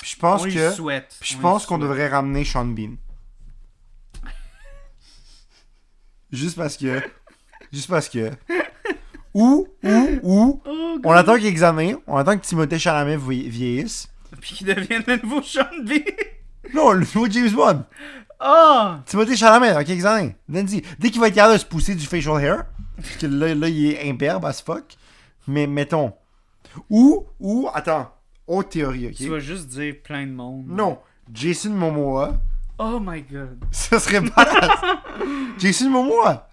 S2: Puis je pense
S1: on
S2: que.
S1: souhaite
S2: Puis je
S1: On
S2: pense
S1: lui
S2: qu'on devrait ramener Sean Bean. Juste parce que. Juste parce que. Ou, ou, ou.
S1: Oh,
S2: On attend qu'il examine. On attend que Timothée Chalamet vie- vieillisse.
S1: puis qu'il devienne le nouveau Sean Bean
S2: Non, le nouveau James Bond.
S1: Oh
S2: Timothée Chalamet, quelques années. Nancy, dès qu'il va être capable de se pousser du facial hair. Parce que là, là il est imberbe as fuck. Mais mettons. Ou, ou, attends. Autre théorie, ok?
S1: tu vas juste dire plein de monde
S2: Non. Jason Momoa.
S1: oh my god
S2: Ça serait badass. Jason Momoa.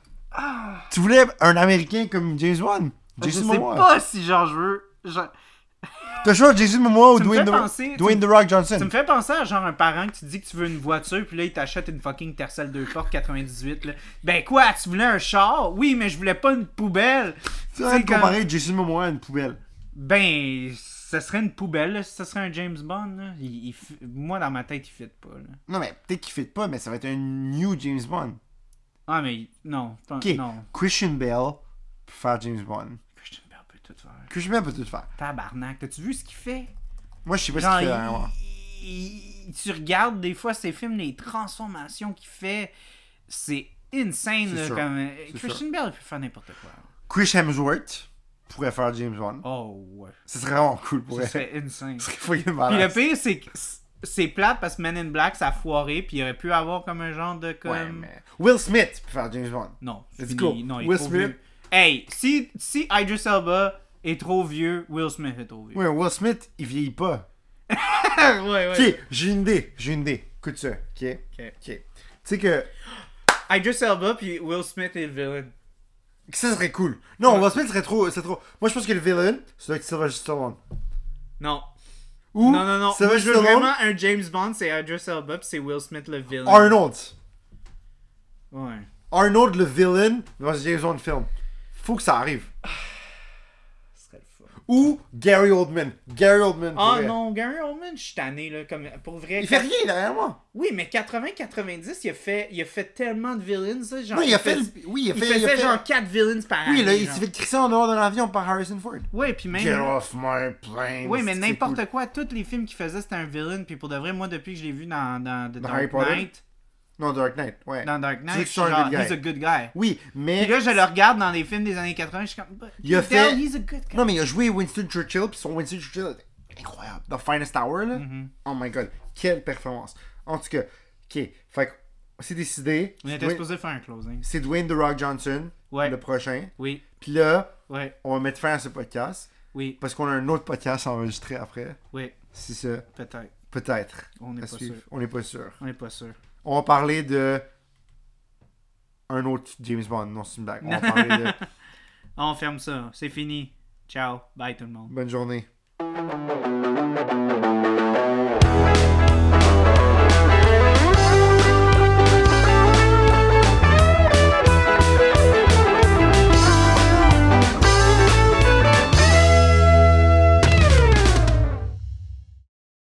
S2: Tu voulais un Américain comme James Bond? Jason
S1: je sais
S2: Momoa.
S1: pas si genre je veux. genre-
S2: T'as choisi Jason Momoa ou Dwayne, The...
S1: penser- tu
S2: Dwayne The Rock
S1: Tu
S2: Johnson?
S1: me fais penser à genre un parent que tu dis que tu veux une voiture, puis là il t'achète une fucking Tercel 2 portes 98. Là. Ben quoi, tu voulais un char? Oui, mais je voulais pas une poubelle.
S2: Tu vas
S1: comme-
S2: comparer Jason Momoa à une poubelle.
S1: Ben, ce serait une poubelle, là, si ce serait un James Bond. Là. Il- il fi- Moi, dans ma tête, il fit pas. Là.
S2: Non, mais peut-être qu'il fit pas, mais ça va être un new James Bond.
S1: Ah, mais non.
S2: Ok.
S1: Non.
S2: Christian Bale peut faire James Bond.
S1: Faire.
S2: Christian Bale peut tout faire.
S1: Tabarnak, t'as-tu vu ce qu'il fait?
S2: Moi, je sais pas
S1: Genre,
S2: ce qu'il
S1: il-
S2: fait. hein,
S1: il- tu regardes des fois ces films, les transformations qu'il fait, c'est insane. Là,
S2: sûr.
S1: comme, euh, Christian Bale peut faire n'importe quoi.
S2: Chris Hemsworth pourrait faire James Bond.
S1: Oh, ouais.
S2: Ce serait vraiment cool pour
S1: Ça
S2: elle.
S1: serait insane.
S2: Ce serait
S1: Puis le pire, c'est que c'est plate parce que Men in Black, ça a foiré, puis il aurait pu avoir comme un genre de. Comme...
S2: Ouais, mais... Will Smith peut faire James Bond.
S1: Non,
S2: Let's go.
S1: Non,
S2: Will Smith.
S1: Hey, si, si Idris Elba est trop vieux, Will Smith est trop vieux.
S2: Ouais, Will Smith, il vieillit pas.
S1: ouais, ouais.
S2: Ok, j'ai une idée. J'ai une idée. Écoute ça. Ok?
S1: Ok.
S2: Ok. Tu sais que
S1: Idris Elba puis Will Smith est le villain.
S2: ça serait cool. Non, Will Smith serait trop, trop. Moi, je pense que le villain, c'est avec Sylvester Stallone.
S1: Non.
S2: Ou
S1: Non, non, non. Moi, je veux vraiment un James Bond, c'est Idris Elba puis c'est Will Smith le villain.
S2: Arnold.
S1: Ouais.
S2: Arnold le villain dans un James Bond film. Faut que ça arrive.
S1: Ce serait le fun.
S2: Ou Gary Oldman. Gary Oldman.
S1: Ah non, Gary Oldman, je suis tanné, là. Comme, pour vrai.
S2: Il fait rien derrière moi.
S1: Oui, mais 80-90, il a fait, il a fait tellement de villains, ça. Genre,
S2: Oui, il a fait. Oui, il a
S1: il
S2: fait.
S1: faisait
S2: il a fait-
S1: genre 4 villains par
S2: Oui,
S1: année.
S2: là, il s'est fait crisser en dehors d'un avion par Harrison Ford.
S1: Ouais, puis même.
S2: Get off my plane.
S1: Oui, mais n'importe
S2: cool.
S1: quoi, tous les films qu'il faisait, c'était un villain. Puis pour de vrai, moi, depuis que je l'ai vu dans, dans, The Dark
S2: Harry Potter? Non, Dark Knight, ouais.
S1: dans Dark Knight,
S2: c'est un
S1: genre,
S2: good guy.
S1: he's a good guy.
S2: Oui, mais.
S1: Puis là, je le regarde dans des films des années 80, je suis comme,
S2: Il a fait-
S1: he's a good guy.
S2: Non, mais il a joué Winston Churchill, puis son Winston Churchill incroyable. The Finest Hour, là.
S1: Mm-hmm.
S2: Oh my god, quelle performance. En tout cas, ok, fait que c'est décidé.
S1: On était
S2: Dwayne-
S1: supposé faire un closing.
S2: C'est Dwayne The Rock Johnson,
S1: Ouais.
S2: le prochain.
S1: Oui,
S2: Puis là,
S1: ouais,
S2: on va mettre fin à ce podcast,
S1: oui,
S2: parce qu'on a un autre podcast à enregistrer après.
S1: oui,
S2: Si ça,
S1: peut-être.
S2: peut-être.
S1: On n'est pas
S2: suivre.
S1: sûr.
S2: On n'est pas sûr.
S1: On n'est pas sûr.
S2: On va parler de. Un autre James Bond. Non, c'est une blague. On va parler de.
S1: On ferme ça. C'est fini. Ciao. Bye tout le monde.
S2: Bonne journée.